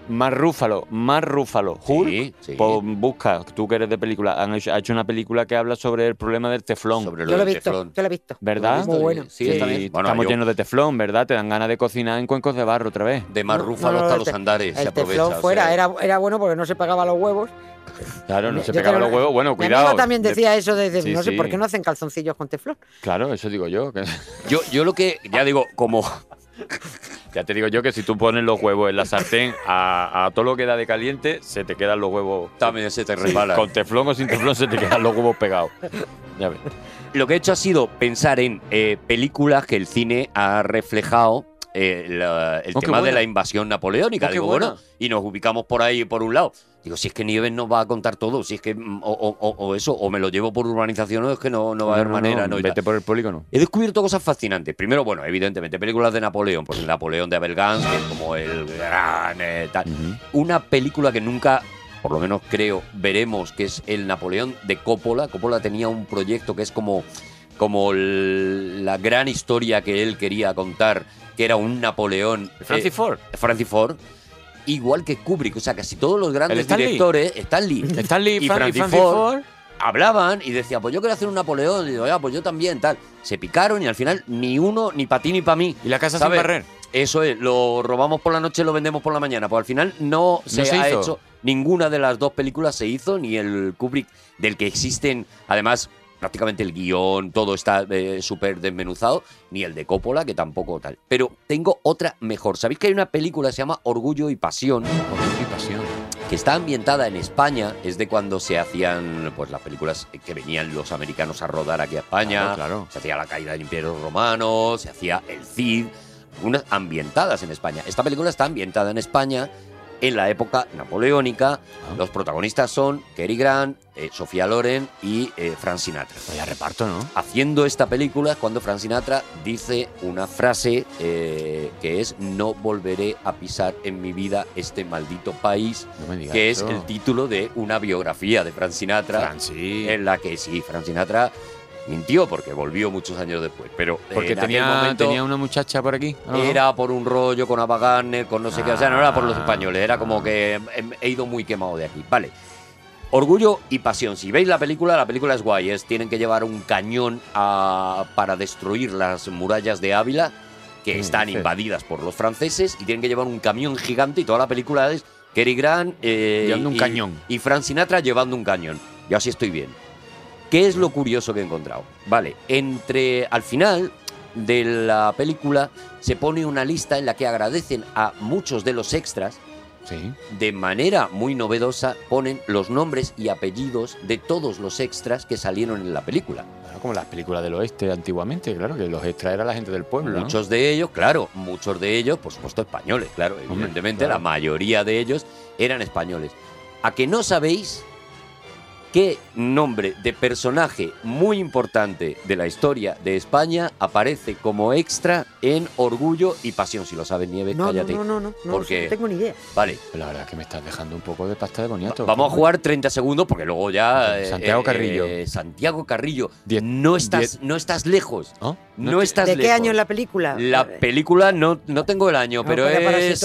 Más Rúfalo, más Rúfalo. Hulk, Sí, sí. pues busca, tú que eres de película, han hecho, ha hecho una película que habla sobre el problema del teflón. Sobre lo Yo lo he del visto, teflón. yo lo he visto. ¿Verdad? Muy bueno. Sí, Bueno, estamos yo- llenos de teflón, ¿verdad? Te dan ganas de cocinar en cuencos de barro otra vez. De más No, rúfalo no, no, hasta los andares. se El aprovecha. teflón o fuera, sea, era, era bueno porque no se pegaba los huevos. Claro, no se Yo pegaba tengo los huevos. Bueno, Mi cuidado. amigo también De- decía eso de, de- Sí, no sé sí. por qué no hacen calzoncillos con teflón. Claro, eso digo yo. que- Yo, yo lo que, ya digo, como ya te digo yo que si tú pones los huevos en la sartén a, a todo lo que da de caliente, se te quedan los huevos. también se te Sí, resbala. con teflón o sin teflón se te quedan los huevos pegados. Ya ves. Lo que he hecho ha sido pensar en eh, películas que el cine ha reflejado eh, la- el Oh, tema de la invasión napoleónica. Oh, Digo, bueno, y nos ubicamos por ahí por un lado. Digo, si es que Nieves nos va a contar todo, si es que mm, o, o- o- o eso, o me lo llevo por urbanización o es que no, no va a haber No, no, manera. no, no, vete por el polígono. He descubierto cosas fascinantes. Primero, bueno, evidentemente, películas de Napoleón. Pues el Napoleón de Abel Gance, que es como el gran eh, tal. Una película que nunca, por lo menos creo, veremos, que es el Napoleón de Coppola. Coppola tenía un proyecto que es como, como el- la gran historia que él quería contar, que era un Napoleón. Francis eh, Ford. Francis Ford. Igual que Kubrick, o sea, casi todos los ¿El grandes Stan Lee? directores, Stanley Stanley y Fran- Francis, Francis Ford, Ford. hablaban y decían, pues yo quiero hacer un Napoleón. Y digo, ya, pues yo también, tal. Se picaron y al final ni uno, ni para ti ni para mí. Y la casa ¿Sabes? sin barrer. Eso es, lo robamos por la noche, lo vendemos por la mañana. Pues al final no se, se ha hizo. hecho. Ninguna de las dos películas se hizo, ni el Kubrick, del que existen, además, prácticamente el guion, todo está eh, súper desmenuzado, ni el de Coppola, que tampoco tal. Pero tengo otra mejor. ¿Sabéis que hay una película que se llama Orgullo y Pasión? Orgullo y pasión. que está ambientada en España, es de cuando se hacían pues las películas que venían los americanos a rodar aquí a España, Claro, claro. se hacía la caída del Imperio Romano, se hacía el Cid, unas ambientadas en España. Esta película está ambientada en España en la época napoleónica. Ah. Los protagonistas son Cary Grant, eh, Sofía Loren y eh, Frank Sinatra. Vaya reparto, ¿no? Haciendo esta película es cuando Frank Sinatra dice una frase eh, que es no volveré a pisar en mi vida este maldito país No me digas que es el título de una biografía de Frank Sinatra, sí. en la que sí, Frank Sinatra mintió porque volvió muchos años después, pero Porque en aquel tenía, momento tenía una muchacha por aquí. era por un rollo con Ava Gardner, con no sé qué, o sea, no era por los Ah. españoles, era como que he, he ido muy quemado de aquí. Vale. Orgullo y pasión. Si veis la película, la película es guay. Es, tienen que llevar un cañón a- para destruir las murallas de Ávila, que ¿Qué están invadidas por los franceses, y tienen que llevar un camión gigante y toda la película es Cary Grant eh, Llevando un y- cañón. y Frank Sinatra llevando un cañón. Yo así estoy bien. ¿Qué es lo curioso que he encontrado? Vale, entre al final de la película se pone una lista en la que agradecen a muchos de los extras Sí. de manera muy novedosa ponen los nombres y apellidos de todos los extras que salieron en la película. Como las películas del oeste antiguamente, claro, que los extras era la gente del pueblo. ¿no? Muchos de ellos, claro, muchos de ellos, por supuesto, españoles, claro, evidentemente claro. la mayoría de ellos eran españoles. ¿A que no sabéis qué nombre de personaje muy importante de la historia de España aparece como extra en Orgullo y Pasión? Si lo sabes, Nieves, No, no, cállate. no, no, no, no, Porque- no tengo ni idea. Vale, la verdad es que me estás dejando un poco de pasta de boniato. Vamos a jugar 30 segundos porque luego ya. Santiago eh, Carrillo. eh, Santiago Carrillo. Diez- no, estás, diez- no estás lejos. ¿Oh? No, estás ¿De qué lejos. año es la película? La película no, no tengo el año, No, pero es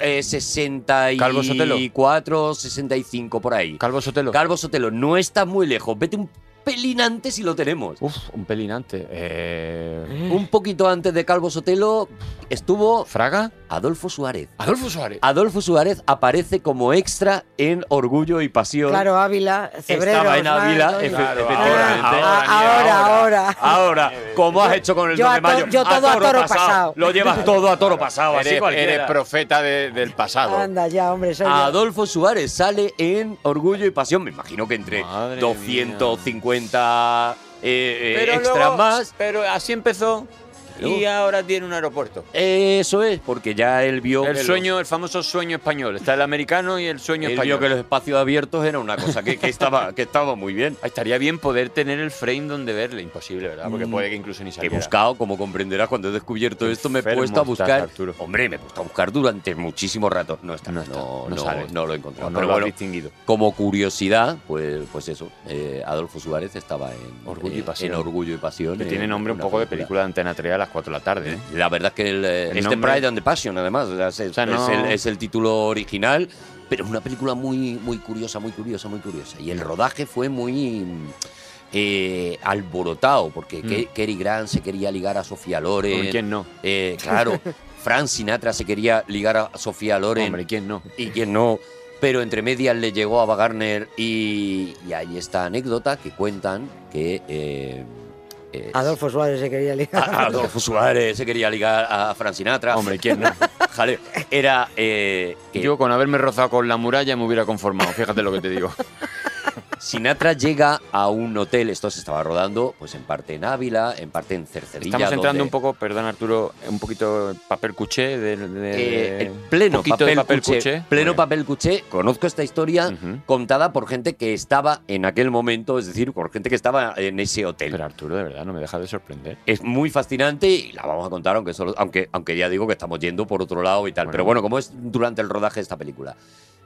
eh, 64, 65 por ahí. Calvo Sotelo. Calvo Sotelo, no está muy lejos. Vete un pelín antes y lo tenemos. Uf, un pelín antes. Eh, Un poquito antes de Calvo Sotelo estuvo ¿Fraga? Adolfo Suárez. Adolfo Suárez. Adolfo Suárez aparece como extra en Orgullo y Pasión. Claro, Ávila, Cebreros. Estaba en. Ávila, Todo- efe- Claro, efectivamente. Ah, ahora, ahora. Ahora, ¿cómo has hecho con el Yo 2 de mayo? yo todo a toro pasado. Lo llevas todo a toro pasado, así Eres, cualquiera. eres profeta de- del pasado. Anda ya, hombre, soy yo. Adolfo Suárez sale en Orgullo y Pasión. Me imagino que entre Madre 250 eh, eh, luego- más. Pero así empezó y ahora tiene un aeropuerto. Eso es, porque ya él vio El sueño, el famoso sueño español. Está el americano y el sueño él español. vio que los espacios abiertos era una cosa que, que estaba, que estaba muy bien. Estaría bien poder tener el frame donde verle. Imposible, ¿verdad? Porque Mm. puede que incluso ni He saliera. buscado, como comprenderás, cuando he descubierto esto, me he puesto a buscar. Arturo. Hombre, me he puesto a buscar durante muchísimo rato. No está, No está, no, no no, sale. no lo he encontrado. No Pero lo bueno, distinguido. como curiosidad, pues, pues eso, eh, Adolfo Suárez estaba en Orgullo y Pasión. En Orgullo y Pasión. Que en tiene nombre un poco de película de Antena 3 a las 4 de la tarde. ¿eh? La verdad es que el, eh, El es nombre- The Pride and the Passion, además. o sea, es, sea, no- es el, es el título original, pero es una película muy, muy curiosa, muy curiosa, muy curiosa. Y el rodaje fue muy eh, alborotado, porque Mm. Ke- Cary Grant se quería ligar a Sofía Loren. Hombre, ¿quién no? Eh, claro, Frank Sinatra se quería ligar a Sofía Loren. Hombre, ¿quién no? y quién no. Pero entre medias le llegó a Wagner y, y hay esta anécdota que cuentan que eh, eh, Adolfo Suárez se quería ligar. a- Adolfo Suárez se quería ligar a Frank Sinatra. Hombre, ¿quién no? Jaleo. Era eh, que Yo con haberme rozado con la muralla me hubiera conformado. Fíjate lo que te digo. Sinatra llega a un hotel, esto se estaba rodando, pues en parte en Ávila, en parte en Cercedilla. Estamos entrando donde- un poco, perdón Arturo, un poquito papel cuché de, de- Eh, en pleno papel, papel cuché, cuché. pleno bien. papel cuché. Conozco esta historia contada por gente que estaba en aquel momento, es decir, por gente que estaba en ese hotel. Pero Arturo, de verdad, no me deja de sorprender. es muy fascinante y la vamos a contar, aunque, solo, aunque, aunque ya digo que estamos yendo por otro lado y tal. Bueno. Pero bueno, como es durante el rodaje de esta película.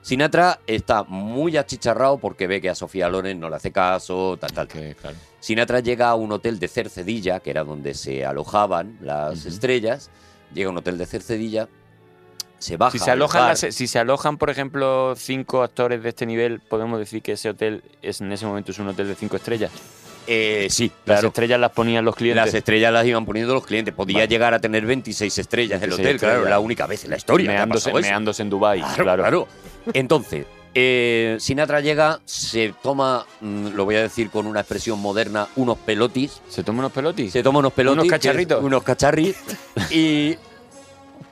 Sinatra está muy achicharrado porque ve que a Sofía Loren no le hace caso, tal, tal. Que, claro. Sinatra llega a un hotel de Cercedilla, que era donde se alojaban las estrellas. Llega a un hotel de Cercedilla, se baja. Si se, al alojan las- si se alojan, por ejemplo, cinco actores de este nivel, podemos decir que ese hotel es en ese momento es un hotel de cinco estrellas. Eh, sí, Las claro. estrellas las ponían los clientes. Las estrellas las iban poniendo los clientes. Podía Vale. llegar a tener 26 estrellas el 26 hotel, claro, estrellas. la única vez en la historia. que ha meándose, eso. meándose en Dubái. Claro, Claro, claro. Entonces, eh, Sinatra llega, se toma, mm, lo voy a decir con una expresión moderna, unos pelotis. ¿Se toma unos pelotis? Se toma unos pelotis. Unos que cacharritos. Unos cacharris. y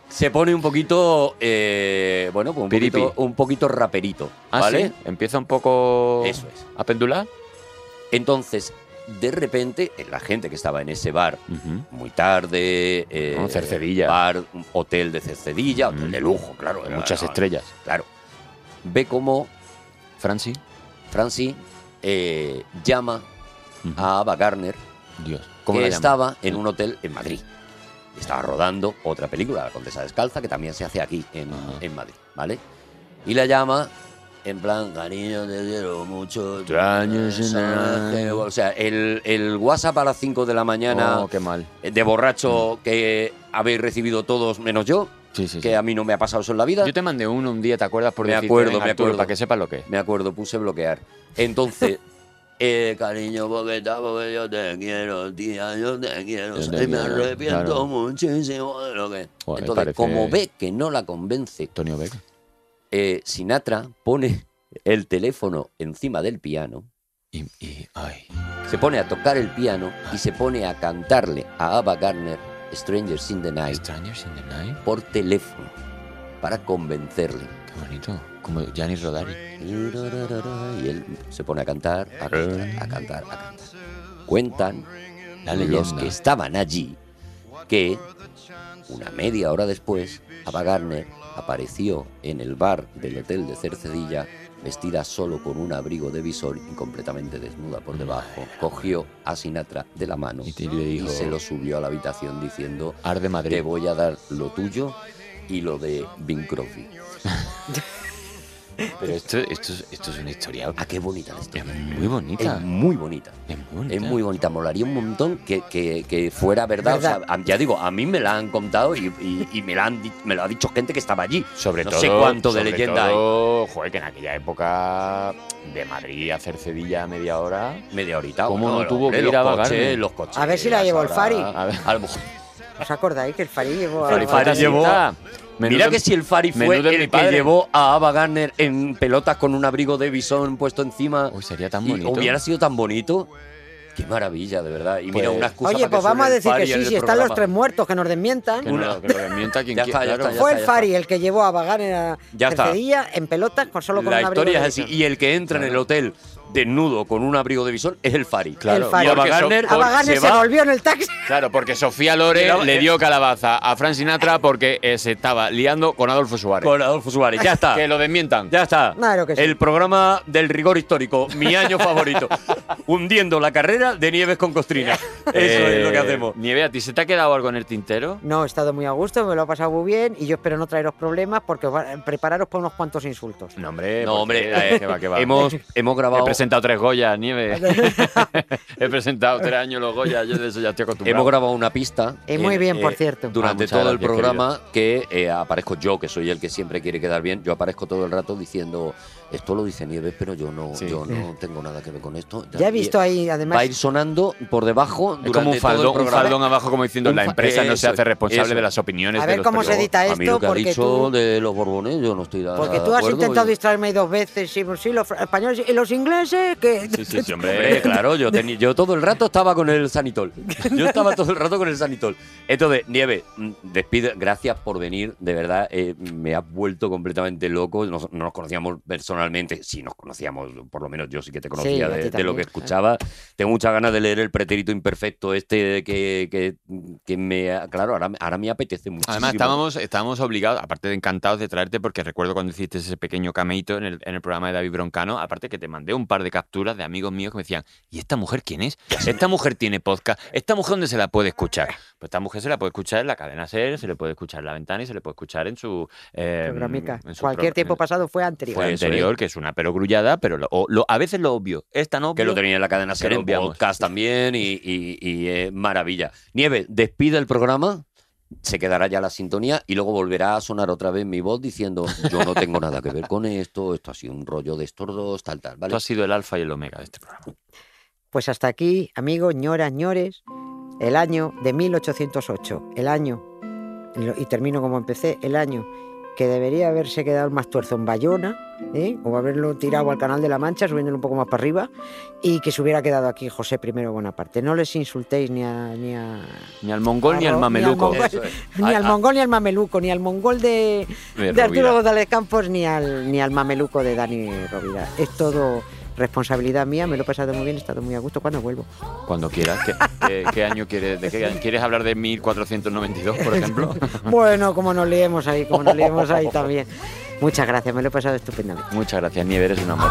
se pone un poquito, eh, bueno, pues un Piripi. poquito, un poquito raperito. Ah, ¿Vale? ¿sí? Empieza un poco Eso es. a pendular. Entonces, de repente, eh, la gente que estaba en ese bar muy tarde. eh, No, Cercedilla. Bar, un hotel de Cercedilla, hotel de lujo, claro. Era- muchas estrellas. Claro. Ve cómo Franci. Franci eh, llama a Ava Gardner, Dios. ¿Cómo que estaba en un hotel en Madrid. Estaba rodando otra película, La Condesa Descalza, que también se hace aquí, en, en Madrid, ¿vale? Y la llama en plan, cariño, te quiero mucho. Extraños en el- O sea, el, el WhatsApp a las 5 de la mañana Oh, qué mal. de borracho que habéis recibido todos menos yo, Sí, sí, que sí. a mí no me ha pasado eso en la vida. Yo te mandé uno un día, ¿te acuerdas? Por Me decirte, acuerdo, me Arturo, acuerdo. Para que sepas lo que es. Me acuerdo, puse bloquear. Entonces, eh, cariño, porque porque yo te quiero, tía, yo te quiero. Yo te y me arrepiento claro. muchísimo de lo que. Entonces, como ve que no la convence, Antonio Beck. Eh, Sinatra pone el teléfono encima del piano, Y, y- ay, se pone a tocar el piano y se pone a cantarle a Ava Gardner Strangers in the Night Strangers in the Night. por teléfono para convencerle. Qué bonito. Como Gianni Rodari. Y él se pone a cantar, a cantar, a cantar, a cantar. Cuentan La los que estaban allí que una media hora después, Ava Gardner apareció en el bar del hotel de Cercedilla vestida solo con un abrigo de visor y completamente desnuda por debajo. Cogió a Sinatra de la mano Y le dijo- y se lo subió a la habitación diciendo Ar de Madrid. te voy a dar lo tuyo y lo de Bing Crosby. Pero esto, esto, es- esto es una historia. Ah, qué bonita la Es historia. muy bonita. Es muy bonita. Es muy bonita. Es muy bonita, molaría un montón que, que- que fuera verdad. O sea, ya digo, a mí me la han contado y, y- y me, la han, me lo ha dicho gente que estaba allí. Sobre no todo, sé cuánto de sobre leyenda todo, Joder, que en aquella época de Madrid a hacer Cedilla a media hora. hay. Media horita. ¿Cómo bueno, no tuvo hombre, que ir los a coches, no? los coches. A ver si la llevó el Fari. A ver. A lo mejor. ¿Os acordáis que el Fari llevó El a- Fari llevó- Menudo- Mira que si el Fari fue el que padre. llevó a Ava Gardner en pelotas con un abrigo de bisón puesto encima. Uy, sería tan y bonito. hubiera sido tan bonito. Qué maravilla, de verdad. Y mira, Pues- una excusa Oye, para que pues vamos a decir que sí, si están los tres muertos, que nos desmientan. Que, no, que lo desmienta quien quiera. claro. Fue ya el está. Fari el que llevó a Vagar en la Ya está. En pelotas con solo con La un abrigo historia de es así. Y el que entra en el hotel desnudo con un abrigo de visón es el Fari. Claro. El Fari. Y Ava so- Gardner se volvió en el taxi. Claro, porque Sofía Lore le dio calabaza a Frank Sinatra porque eh, se estaba liando con Adolfo Suárez. con Adolfo Suárez. Ya está. Que lo desmientan. Ya está. Claro que sí. El programa del rigor histórico, mi año favorito. Hundiendo la carrera de Nieves con Costrina. Eso es lo que Eh, hacemos. Nieve, ¿a ti se te ha quedado algo en el tintero? No, he estado muy a gusto, me lo he pasado muy bien y yo espero no traeros problemas porque va- prepararos para unos cuantos insultos. No, hombre. No, hombre, eh, que va, que va. hemos, hemos He grabado. presentado tres Goyas, Nieve. He presentado tres años los Goyas, yo de eso ya estoy acostumbrado. Hemos grabado una pista. Y muy en- bien, por eh, cierto. Durante Ah, todo el programa que eh, aparezco yo, que soy el que siempre quiere quedar bien. Yo aparezco todo el rato diciendo, esto lo dice Nieves, pero yo no, Sí. yo no tengo nada que ver con esto. Ya he visto ahí, Va además, a ir sonando por debajo Es como un todo el faldón, un faldón abajo como diciendo la empresa no se hace responsable eso. de las opiniones A de ver los cómo se edita A mí esto, lo que ha porque dicho tú- de los borbones, yo no estoy de porque tú has acuerdo, intentado yo- distraerme dos veces, sí, sí, los españoles y los ingleses, que... Sí, sí, sí, hombre. Claro, yo, teni- yo todo el rato estaba con el sanitol. Yo estaba todo el rato con el sanitol. Entonces, Nieve, mm, despide, gracias por venir, de verdad, eh, me has vuelto completamente loco. Nos- no nos conocíamos personalmente, sí nos conocíamos, por lo menos yo sí que te conocía de, de lo que escuchaba. Tengo muchas ganas de leer el pretérito imperfecto este que, que, que me... Claro, ahora, ahora me apetece muchísimo. Además, estábamos, estábamos obligados, aparte de encantados de traerte, porque recuerdo cuando hiciste ese pequeño cameito en el, en el programa de David Broncano, aparte que te mandé un par de capturas de amigos míos que me decían, ¿y esta mujer quién es? ¿Esta mujer tiene podcast? ¿Esta mujer dónde se la puede escuchar? Pues esta mujer se la puede escuchar en la cadena SER, se le puede escuchar en la ventana y se le puede escuchar en su... eh, en su Cualquier pro- tiempo pasado fue anterior. Fue Eso que es una perogrullada, pero lo- lo- a veces lo obvio. Esta no que lo tenía en la cadena ser podcast también y, y- y, eh, maravilla. Nieve, despide el programa, se quedará ya la sintonía y luego volverá a sonar otra vez mi voz diciendo yo no tengo nada que ver con esto, esto ha sido un rollo de estos dos, tal, tal, ¿vale? Tú has sido el alfa y el omega de este programa. Pues hasta aquí, amigos, ñoras, ñores, el año de 1808, el año, y termino como empecé, el año que debería haberse quedado más tuerzo en Bayona, ¿eh? o haberlo tirado al Canal de la Mancha, subiéndolo un poco más para arriba, y que se hubiera quedado aquí José I Bonaparte. No les insultéis ni a... Ni, a, Ni al mongol ni al mameluco. Ni al, Eso mongol, es. ni Ah, al mongol ni al mameluco, ni al mongol de, De de Arturo. González Campos, ni al, ni al mameluco de Dani Rovira. Es todo responsabilidad mía, me lo he pasado muy bien, he estado muy a gusto. ¿Cuándo vuelvo? Cuando quieras. ¿Qué, qué- qué año quieres? ¿De qué? ¿Quieres hablar de 1492, por ejemplo? Bueno, como nos liemos ahí, como nos liemos ahí también. Muchas gracias, me lo he pasado estupendamente. Muchas gracias, Nieve, eres un amor.